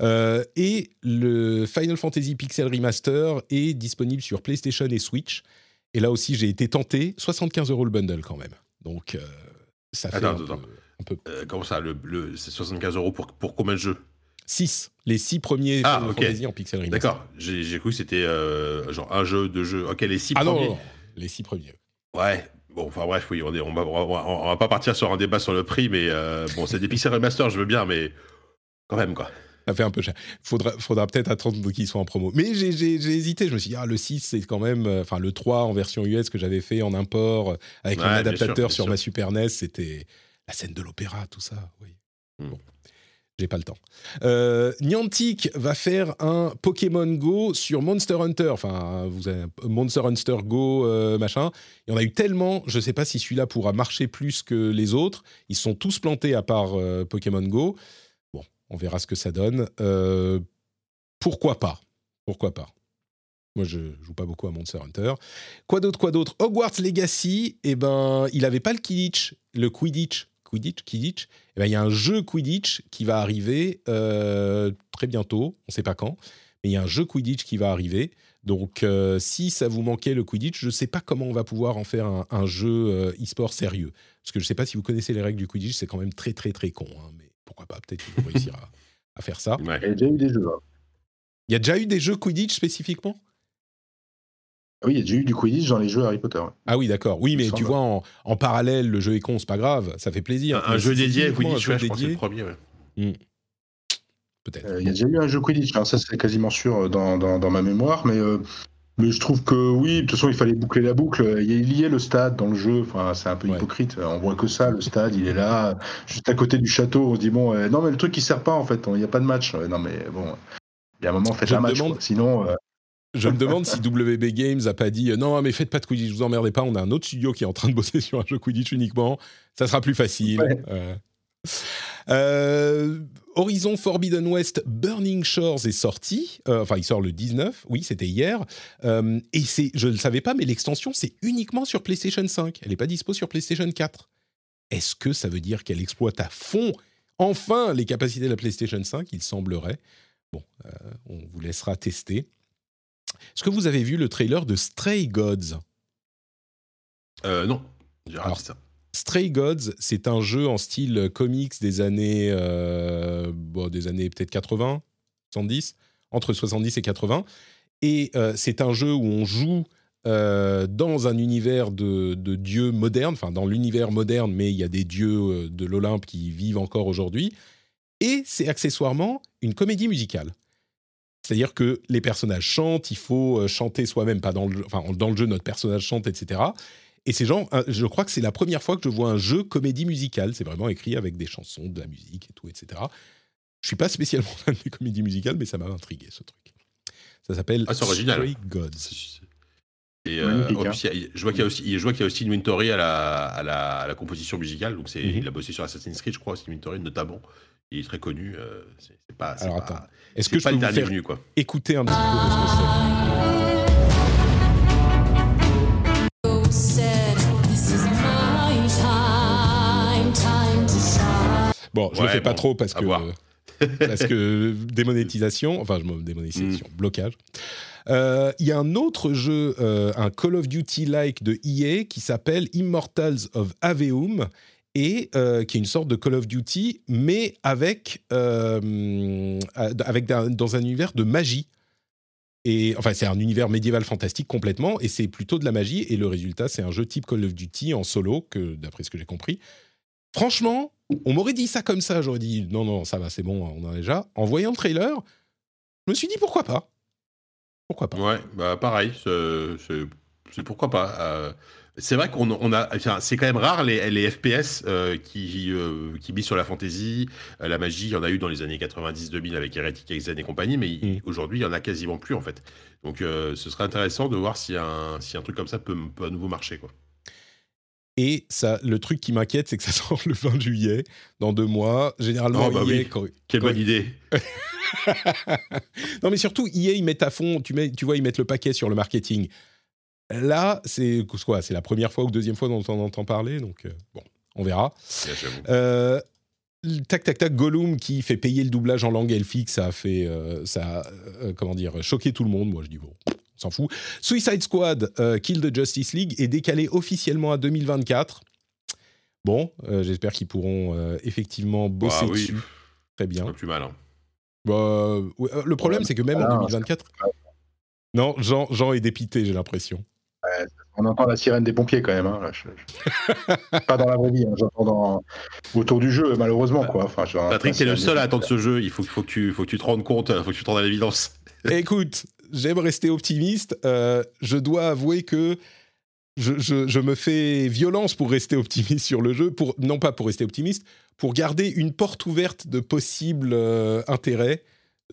Euh, et le Final Fantasy Pixel Remaster est disponible sur PlayStation et Switch. Et là aussi j'ai été tenté, 75 euros le bundle quand même. Donc euh, ça fait Attends, un, attends. peu, un peu comment ça, le, le- c'est 75 euros pour, pour combien de jeux? 6, les 6 premiers Ah, Final. Fantasy en Pixel Remaster. D'accord, j'ai cru que c'était euh, genre un jeu, deux jeux. Ok, les six Ah non, premiers. non, non, les 6 premiers. Ouais. Bon, enfin bref, oui, on, est, on, va, on, va, on va pas partir sur un débat sur le prix, mais euh, bon, c'est des Pixel Remaster, je veux bien, mais quand même, quoi. Ça fait un peu cher. Faudra, faudra peut-être attendre qu'ils soient en promo. Mais j'ai hésité. Je me suis dit, ah, le 6, c'est quand même. euh, Enfin, le 3 en version US que j'avais fait en import avec Ouais, un bien adaptateur sûr, bien sur sûr. ma Super NES, c'était la scène de l'opéra, tout ça. Oui. Hmm. Bon. J'ai pas le temps. Euh, Niantic va faire un Pokémon Go sur Monster Hunter. Enfin, vous avez Monster Hunter Go, euh, machin. Il y en a eu tellement. Je sais pas si celui-là pourra marcher plus que les autres. Ils sont tous plantés à part euh, Pokémon Go. Bon, on verra ce que ça donne. Pourquoi pas? Pourquoi pas? Moi, je joue pas beaucoup à Monster Hunter. Quoi d'autre Quoi d'autre? Hogwarts Legacy, eh ben, il avait pas le Quidditch, le Quidditch. Quidditch, Quidditch. Eh ben, il y a un jeu Quidditch qui va arriver euh, très bientôt. On sait pas quand, mais il y a un jeu Quidditch qui va arriver. Donc, euh, si ça vous manquait le Quidditch, je ne sais pas comment on va pouvoir en faire un, un jeu euh, e-sport sérieux. Parce que je ne sais pas si vous connaissez les règles du Quidditch, c'est quand même très très très con. hein, mais pourquoi pas Peut-être qu'ils vont réussir à, à faire ça. Ouais. Il y a déjà eu des jeux. hein. Il y a déjà eu des jeux Quidditch spécifiquement? Oui, il y a déjà eu du Quidditch dans les jeux Harry Potter. Ah oui, d'accord. Oui, mais tu semble. vois, en, en parallèle, le jeu est con, c'est pas grave, ça fait plaisir. Un, jeu dédié, uniquement Quidditch, un ouais, jeu je pense que c'est le dédié, premier, ouais. peut-être. Euh, il y a déjà eu un jeu Quidditch, hein, ça c'est quasiment sûr euh, dans, dans, dans ma mémoire, mais euh, Mais je trouve que oui, de toute façon, il fallait boucler la boucle. Il y a le stade dans le jeu. Enfin, c'est un peu Ouais. hypocrite. On voit que ça, le stade, il est là, juste à côté du château. On se dit bon, euh, non, mais le truc, il sert pas en fait. Il n'y a pas de match. Euh, Non, mais bon, il y a un moment, faites Je un match. demande- quoi. Sinon, euh, Je me demande si WB Games a pas dit euh, non mais faites pas de Quidditch, vous emmerdez pas, on a un autre studio qui est en train de bosser sur un jeu Quidditch uniquement, ça sera plus facile. Ouais. Euh, euh, Horizon Forbidden West Burning Shores est sorti, enfin il sort le 19, oui c'était hier, et c'est, je ne le savais pas, mais l'extension c'est uniquement sur PlayStation 5, elle n'est pas dispo sur PlayStation 4. Est-ce que ça veut dire qu'elle exploite à fond, enfin, les capacités de la PlayStation 5 Il semblerait. Bon, on vous laissera tester. Est-ce que vous avez vu le trailer de Stray Gods? Euh, non, j'ai ça. Stray Gods, c'est un jeu en style comics des années, euh, bon, des années peut-être 80, 70, entre 70 et 80. Et euh, c'est un jeu où on joue euh, dans un univers de, de dieux modernes, enfin dans l'univers moderne, mais il y a des dieux de l'Olympe qui vivent encore aujourd'hui. Et c'est accessoirement une comédie musicale. C'est-à-dire que les personnages chantent, il faut euh, chanter soi-même, pas dans le jeu, enfin dans le jeu notre personnage chante, etc. Et c'est genre, un- je crois que c'est la première fois que je vois un jeu comédie musicale. C'est vraiment écrit avec des chansons, de la musique et tout, etc. Je suis pas spécialement fan des comédies musicales, mais ça m'a intrigué ce truc. Ça s'appelle Ah, c'est original. Stray Gods. Et euh, hein. plus, il y a- je vois qu'il y a aussi, je vois qu'il y a aussi Wintory à la, à la, à la composition musicale. Donc c'est, Mhm. il a bossé sur Assassin's Creed, je crois, aussi Wintory notamment. Il est très connu. euh, c'est, pas, Alors, pas, attends. Est-ce que je pas peux le vous faire venu quoi. écouter un petit peu de ce que c'est Bon, je le Ouais, fais pas bon, trop parce que parce que démonétisation, enfin je me démonétisation, blocage. Euh, Il y a un autre jeu, euh, un Call of Duty-like de EA qui s'appelle Immortals of Aveum et euh, qui est une sorte de Call of Duty, mais avec, euh, avec d'un- dans un univers de magie. Et enfin, c'est un univers médiéval fantastique complètement, et c'est plutôt de la magie. Et le résultat, c'est un jeu type Call of Duty en solo, que d'après ce que j'ai compris. Franchement, on m'aurait dit ça comme ça, j'aurais dit non, non, ça va, c'est bon, on en a déjà. En voyant le trailer, je me suis dit pourquoi pas? Pourquoi pas? Ouais, bah pareil, c'est, pourquoi pas. euh, c'est vrai qu'on on a, enfin, c'est quand même rare les, les FPS euh, qui, euh, qui misent sur la fantasy, euh, la magie. Il y en a eu dans les années 90-2000 avec Heretic, Exen et compagnie, mais Mm. aujourd'hui il y en a quasiment plus en fait. Donc euh, ce serait intéressant de voir si un, si un truc comme ça peut, peut à nouveau marcher quoi. Et ça, le truc qui m'inquiète, c'est que ça sort le 20 juillet, dans deux mois. Généralement, Oh, bah EA, oui. quand- Quelle quand- bonne idée. non, mais surtout, EA, ils mettent à fond, tu, mets, tu vois, ils mettent le paquet sur le marketing. Là, c'est quoi? C'est la première fois ou deuxième fois dont on entend parler, donc euh, bon, on verra. Euh, tac, tac, tac, Gollum qui fait payer le doublage en langue elfique, ça a fait, euh, ça a, comment dire, choqué tout le monde. Moi, je dis bon, on s'en fout. Suicide Squad, Kill the Justice League est décalé officiellement à 2024. Bon, j'espère qu'ils pourront effectivement bosser Bah oui. dessus. Très bien. Pas plus mal. hein. Bah, le problème, c'est que même en 2024. Non, Jean, Jean est dépité, j'ai l'impression. On entend la sirène des pompiers quand même. hein, là, je- je- Pas dans la vraie vie, hein, j'entends dans- autour du jeu, malheureusement. Quoi. Enfin, je- Patrick, t'es le seul à attendre ce jeu. Il faut, faut, que tu, faut que tu te rendes compte, faut que tu te rendes à l'évidence. Écoute, j'aime rester optimiste. euh, je dois avouer que je, je- je me fais violence pour rester optimiste sur le jeu. Pour, non pas pour rester optimiste, pour garder une porte ouverte de possibles euh, intérêts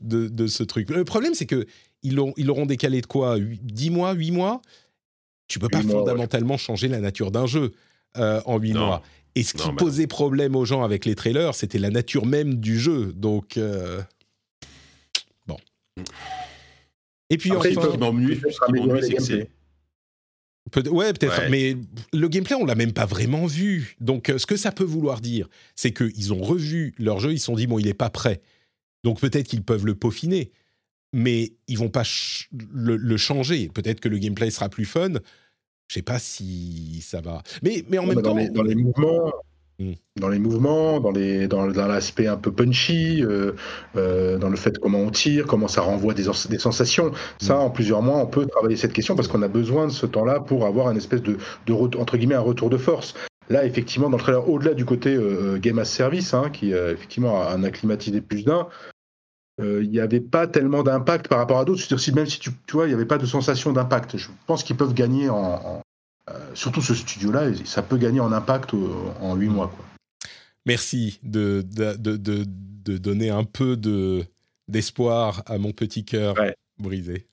de, de ce truc. Le problème, c'est que ils l'auront ils l'auront décalé de quoi? 10 mois 8 mois? Tu peux pas ouais. fondamentalement changer la nature d'un jeu euh, en 8 Non. mois. Et ce qui Non, posait problème aux gens avec les trailers, c'était la nature même du jeu. Donc, euh, bon. Et puis Après, enfin, peuvent- Ce qui m'ennuie, c'est les que c'est. gameplays. Peut- ouais, peut-être. Ouais. Mais le gameplay, on l'a même pas vraiment vu. Donc, euh, ce que ça peut vouloir dire, c'est qu'ils ont revu leur jeu, ils se sont dit, bon, il n'est pas prêt. Donc, peut-être qu'ils peuvent le peaufiner. Mais ils vont pas ch- le, le changer. Peut-être que le gameplay sera plus fun. Je sais pas si ça va. Mais, mais en même dans temps. les, dans les mouvements, Hmm. dans les mouvements, dans les dans, dans l'aspect un peu punchy, euh, euh, dans le fait comment on tire, comment ça renvoie des, sensations. Ça, Hmm. en plusieurs mois, on peut travailler cette question parce qu'on a besoin de ce temps-là pour avoir une espèce de, de entre guillemets un retour de force. Là, effectivement, dans le trailer, au-delà du côté euh, game as service, hein, qui euh, effectivement a, en a climatisé plus d'un, il n'y avait pas tellement d'impact par rapport à d'autres. C'est-à-dire, même si tu, tu vois, il n'y avait pas de sensation d'impact. Je pense qu'ils peuvent gagner en. en- euh, surtout ce studio-là, ça peut gagner en impact euh, en 8 mois. Quoi. Merci de, de, de, de- donner un peu de, d'espoir à mon petit cœur Ouais. brisé.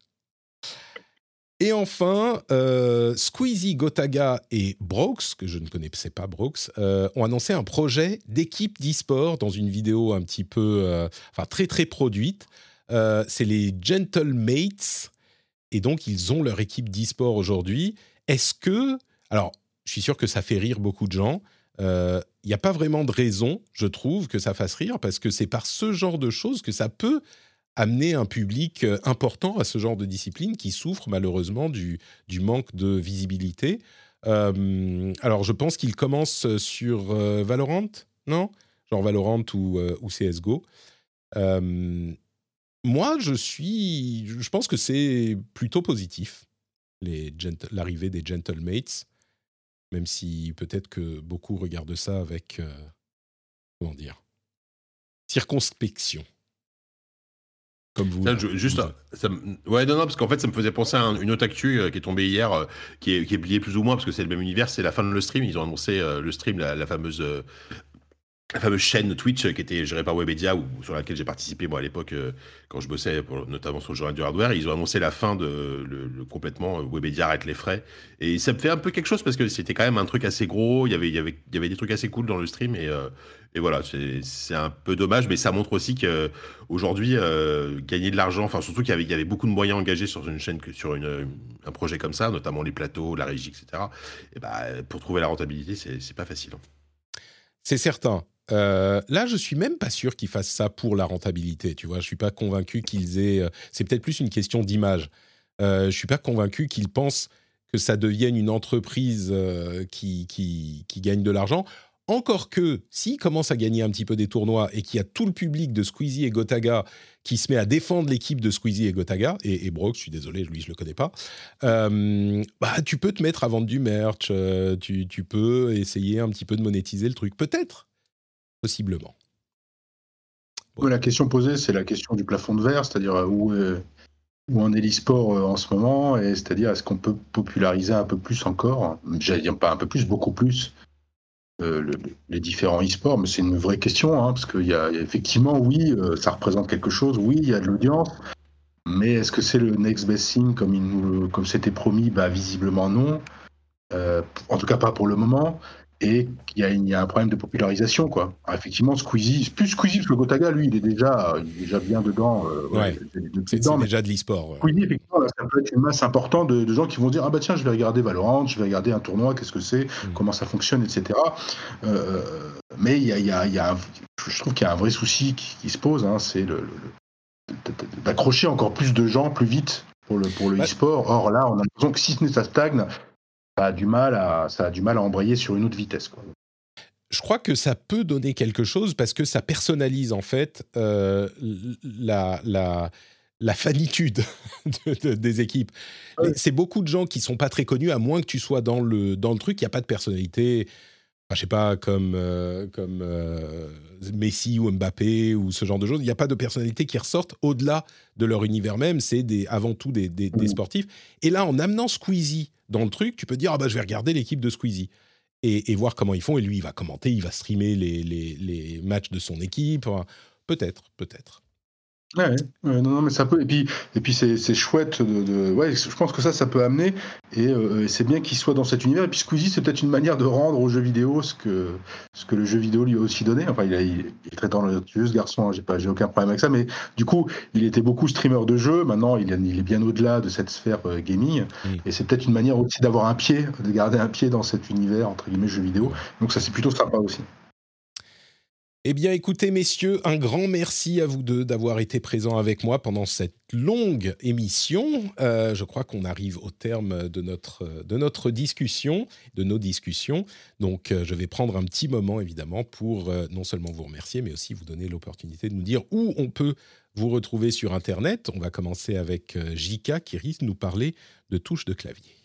Et enfin, euh, Squeezie, Gotaga et Brooks, que je ne connaissais pas Brooks, euh, ont annoncé un projet d'équipe d'e-sport dans une vidéo un petit peu, euh, enfin très très produite. C'est les Gentlemates, et donc ils ont leur équipe d'e-sport aujourd'hui. Est-ce que, alors, je suis sûr que ça fait rire beaucoup de gens. Il n'y a pas vraiment de raison, je trouve, que ça fasse rire, parce que c'est par ce genre de choses que ça peut amener un public euh, important à ce genre de discipline qui souffre malheureusement du, du manque de visibilité. Euh, alors, je pense qu'il commence sur euh, Valorant, non? Genre Valorant ou, ou CSGO. Moi, je suis. Je pense que c'est plutôt positif, l'arrivée des Gentlemates, même si peut-être que beaucoup regardent ça avec. comment dire? Circonspection. Comme vous. Je- juste, vous- ça me- ouais, non, non, parce qu'en fait, ça me faisait penser à un- une autre actu euh, qui est tombée hier, euh, qui, est, qui est liée plus ou moins, parce que c'est le même univers, c'est la fin de le stream. Ils ont annoncé euh, le stream, la, la fameuse. La fameuse chaîne Twitch euh, qui était gérée par Webedia ou sur laquelle j'ai participé moi à l'époque euh, quand je bossais notamment sur le journal du hardware ils ont annoncé la fin de le, le- complètement euh, Webedia arrête les frais et ça me fait un peu quelque chose parce que c'était quand même un truc assez gros il y avait il y avait des trucs assez cool dans le stream et et voilà c'est un peu dommage mais ça montre aussi que aujourd'hui gagner de l'argent enfin surtout qu'il y avait il y avait beaucoup de moyens engagés sur une chaîne que sur un projet comme ça notamment les plateaux la régie etc et bah pour trouver la rentabilité c'est pas facile hein. C'est certain. Euh, là, je suis même pas sûr qu'ils fassent ça pour la rentabilité. Tu vois, je suis pas convaincu qu'ils aient. euh, C'est peut-être plus une question d'image. Euh, je suis pas convaincu qu'ils pensent que ça devienne une entreprise euh, qui, gagne de l'argent. Encore que, s'ils commencent à gagner un petit peu des tournois et qu'il y a tout le public de Squeezie et Gotaga qui se met à défendre l'équipe de Squeezie et Gotaga, et, et Brock, je suis désolé, lui, je le connais pas, bah, tu peux te mettre à vendre du merch, tu peux essayer un petit peu de monétiser le truc. Peut-être, possiblement. La question posée, c'est la question du plafond de verre, c'est-à-dire euh, où, en est l'e-sport euh, en ce moment, et c'est-à-dire est-ce qu'on peut populariser un peu plus encore, j'allais dire pas un peu plus, beaucoup plus, euh, le- le- les différents e-sports, mais c'est une vraie question, hein, parce qu'il y a effectivement, oui, ça représente quelque chose, oui, il y a de l'audience, mais est-ce que c'est le next best thing comme c'était promis? Bah visiblement non, en tout cas pas pour le moment. Et il y, a, il y a un problème de popularisation, quoi. Alors, effectivement, Squeezie, plus Squeezie, parce que Gotaga, lui, il est déjà, il est déjà bien dedans. euh, Ouais. C'est déjà de l'e-sport. ouais. Squeezie, effectivement, là, ça peut être une masse importante de, de gens qui vont dire Ah bah tiens, je vais regarder Valorant, je vais regarder un tournoi, qu'est-ce que c'est, Mm. comment ça fonctionne, etc. Euh, mais il y a, il y a- il y a un- je trouve qu'il y a un vrai souci qui, qui se pose, hein, c'est le, le- le- d'accrocher encore plus de gens plus vite pour le, pour le Ouais. e-sport. Or là, on a l'impression que si ce n'est ça stagne, ça a du mal à, ça a du mal à embrayer sur une autre vitesse. Quoi. je crois que ça peut donner quelque chose parce que ça personnalise en fait euh, la, la, la fanitude de- de- des équipes. Ouais. C'est beaucoup de gens qui sont pas très connus, à moins que tu sois dans le, dans le truc, il n'y a pas de personnalité. Enfin, je sais pas, comme, euh, comme euh, Messi ou Mbappé ou ce genre de choses. Il n'y a pas de personnalité qui ressortent au-delà de leur univers même. C'est avant tout des, des- des Mhm. sportifs. Et là, en amenant Squeezie dans le truc, tu peux dire ah bah, je vais regarder l'équipe de Squeezie et, voir comment ils font. Et lui, il va commenter, il va streamer les, les, matchs de son équipe. Peut-être, peut-être. Ouais, ouais, ouais, non, non, mais ça peut. Et puis, et puis c'est, c'est chouette de, de- Ouais, je pense que ça, ça peut amener. Et, euh, c'est bien qu'il soit dans cet univers. Et puis Squeezie, c'est peut-être une manière de rendre au jeu vidéo ce que, ce que le jeu vidéo lui a aussi donné. Enfin, il, a, il est très talentueux, ce garçon. hein, j'ai, pas, j'ai aucun problème avec ça. Mais du coup, il était beaucoup streamer de jeu. Maintenant, il, est- il est bien au-delà de cette sphère euh, gaming. Et c'est peut-être une manière aussi d'avoir un pied, de garder un pied dans cet univers, entre guillemets, jeu vidéo. Donc ça, c'est plutôt sympa aussi. Eh bien, écoutez, messieurs, un grand merci à vous deux d'avoir été présents avec moi pendant cette longue émission. Euh, je crois qu'on arrive au terme de notre, de notre discussion, de nos discussions. Donc, euh, je vais prendre un petit moment, évidemment, pour euh, non seulement vous remercier, mais aussi vous donner l'opportunité de nous dire où on peut vous retrouver sur Internet. On va commencer avec Jika qui risque de nous parler de touches de clavier.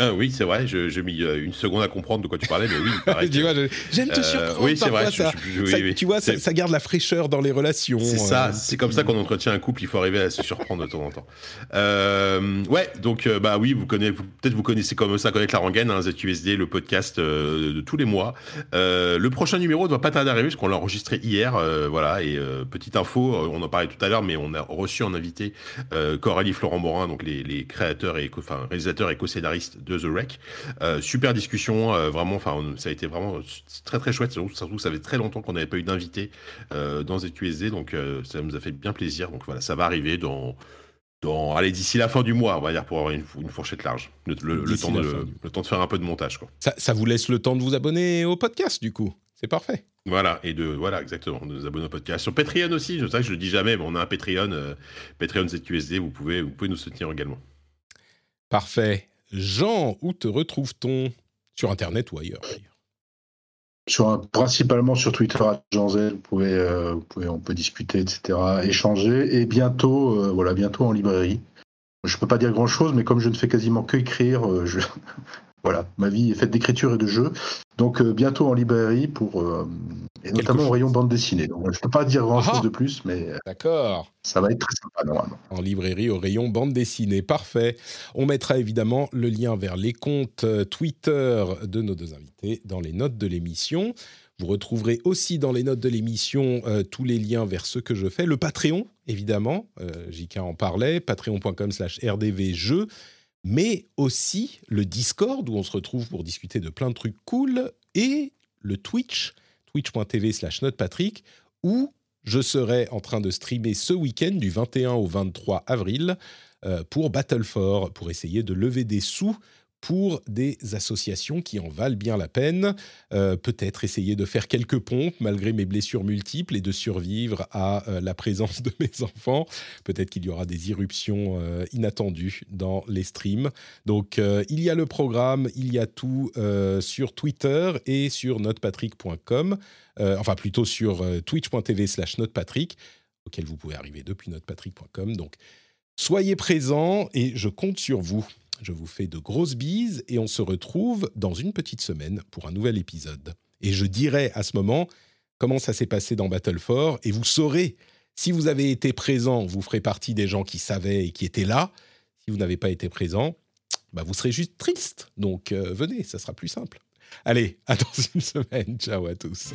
Ah oui, c'est vrai, j'ai mis euh, une seconde à comprendre de quoi tu parlais, mais oui, j'aime te surprendre. oui, c'est vrai. Ça, tu vois, ça, garde la fraîcheur dans les relations. C'est ça, c'est comme ça qu'on entretient un couple, il faut arriver à se surprendre de temps en temps. ouais, donc, bah oui, vous connaissez, peut-être vous connaissez comme ça, connaître la rengaine, hein, ZQSD, le podcast de tous les mois. le prochain numéro ne doit pas tarder à arriver, parce qu'on l'a enregistré hier, voilà, et petite info, on en parlait tout à l'heure, mais on a reçu en invité Coralie Florent Morin, donc les, les créateurs et enfin, réalisateurs et co-scénaristes de The Wreck. Euh, super discussion, euh, vraiment, enfin, ça a été vraiment très très chouette. Surtout, ça fait très longtemps qu'on n'avait pas eu d'invité euh, dans ZQSD, donc ça nous a fait bien plaisir. Donc voilà, ça va arriver dans dans, allez, d'ici la fin du mois, on va dire, pour avoir une, fourchette large. Le, temps de, le, temps de, faire un peu de montage. Quoi. Ça, ça, vous laisse le temps de vous abonner au podcast, du coup. C'est parfait. Voilà, et de, voilà, exactement, de nous abonner au podcast. Sur Patreon aussi, je sais que je le dis jamais, mais on a un Patreon, Patreon ZQSD, vous pouvez, vous pouvez nous soutenir également. Parfait. Jean, où te retrouve-t-on? Sur Internet ou ailleurs sur principalement sur Twitter à Jean Zel, vous pouvez, euh, on peut discuter, etc., échanger, et bientôt, euh, voilà, bientôt en librairie. Je peux pas dire grand chose, mais comme je ne fais quasiment que écrire, euh, je, voilà, ma vie est faite d'écriture et de jeux. Donc euh, bientôt en librairie pour euh, et notamment au rayon bande dessinée. Donc, je peux pas dire grand chose ah de plus, mais euh, d'accord. Ça va être très sympa normalement. En librairie au rayon bande dessinée, parfait. On mettra évidemment le lien vers les comptes Twitter de nos deux invités dans les notes de l'émission. Vous retrouverez aussi dans les notes de l'émission tous les liens vers ce que je fais. Le Patreon, évidemment, JK en parlait, patreon.com slash rdvjeux mais aussi le Discord où on se retrouve pour discuter de plein de trucs cool et le Twitch, twitch.tv slash notepatrick, où je serai en train de streamer ce week-end du 21 au 23 avril euh, pour Battle for, pour essayer de lever des sous pour des associations qui en valent bien la peine. Euh, peut-être essayer de faire quelques pompes malgré mes blessures multiples et de survivre à euh, la présence de mes enfants. Peut-être qu'il y aura des irruptions euh, inattendues dans les streams. Donc il y a le programme, il y a tout sur Twitter et sur notepatrick.com, enfin plutôt sur twitch.tv slash notepatrick, auquel vous pouvez arriver depuis notepatrick.com. Donc soyez présents et je compte sur vous. Je vous fais de grosses bises et on se retrouve dans une petite semaine pour un nouvel épisode. Et je dirai à ce moment comment ça s'est passé dans Battle for et vous saurez si vous avez été présent, vous ferez partie des gens qui savaient et qui étaient là. Si vous n'avez pas été présent, bah vous serez juste triste. Donc euh, venez, ça sera plus simple. Allez, à dans une semaine. Ciao à tous.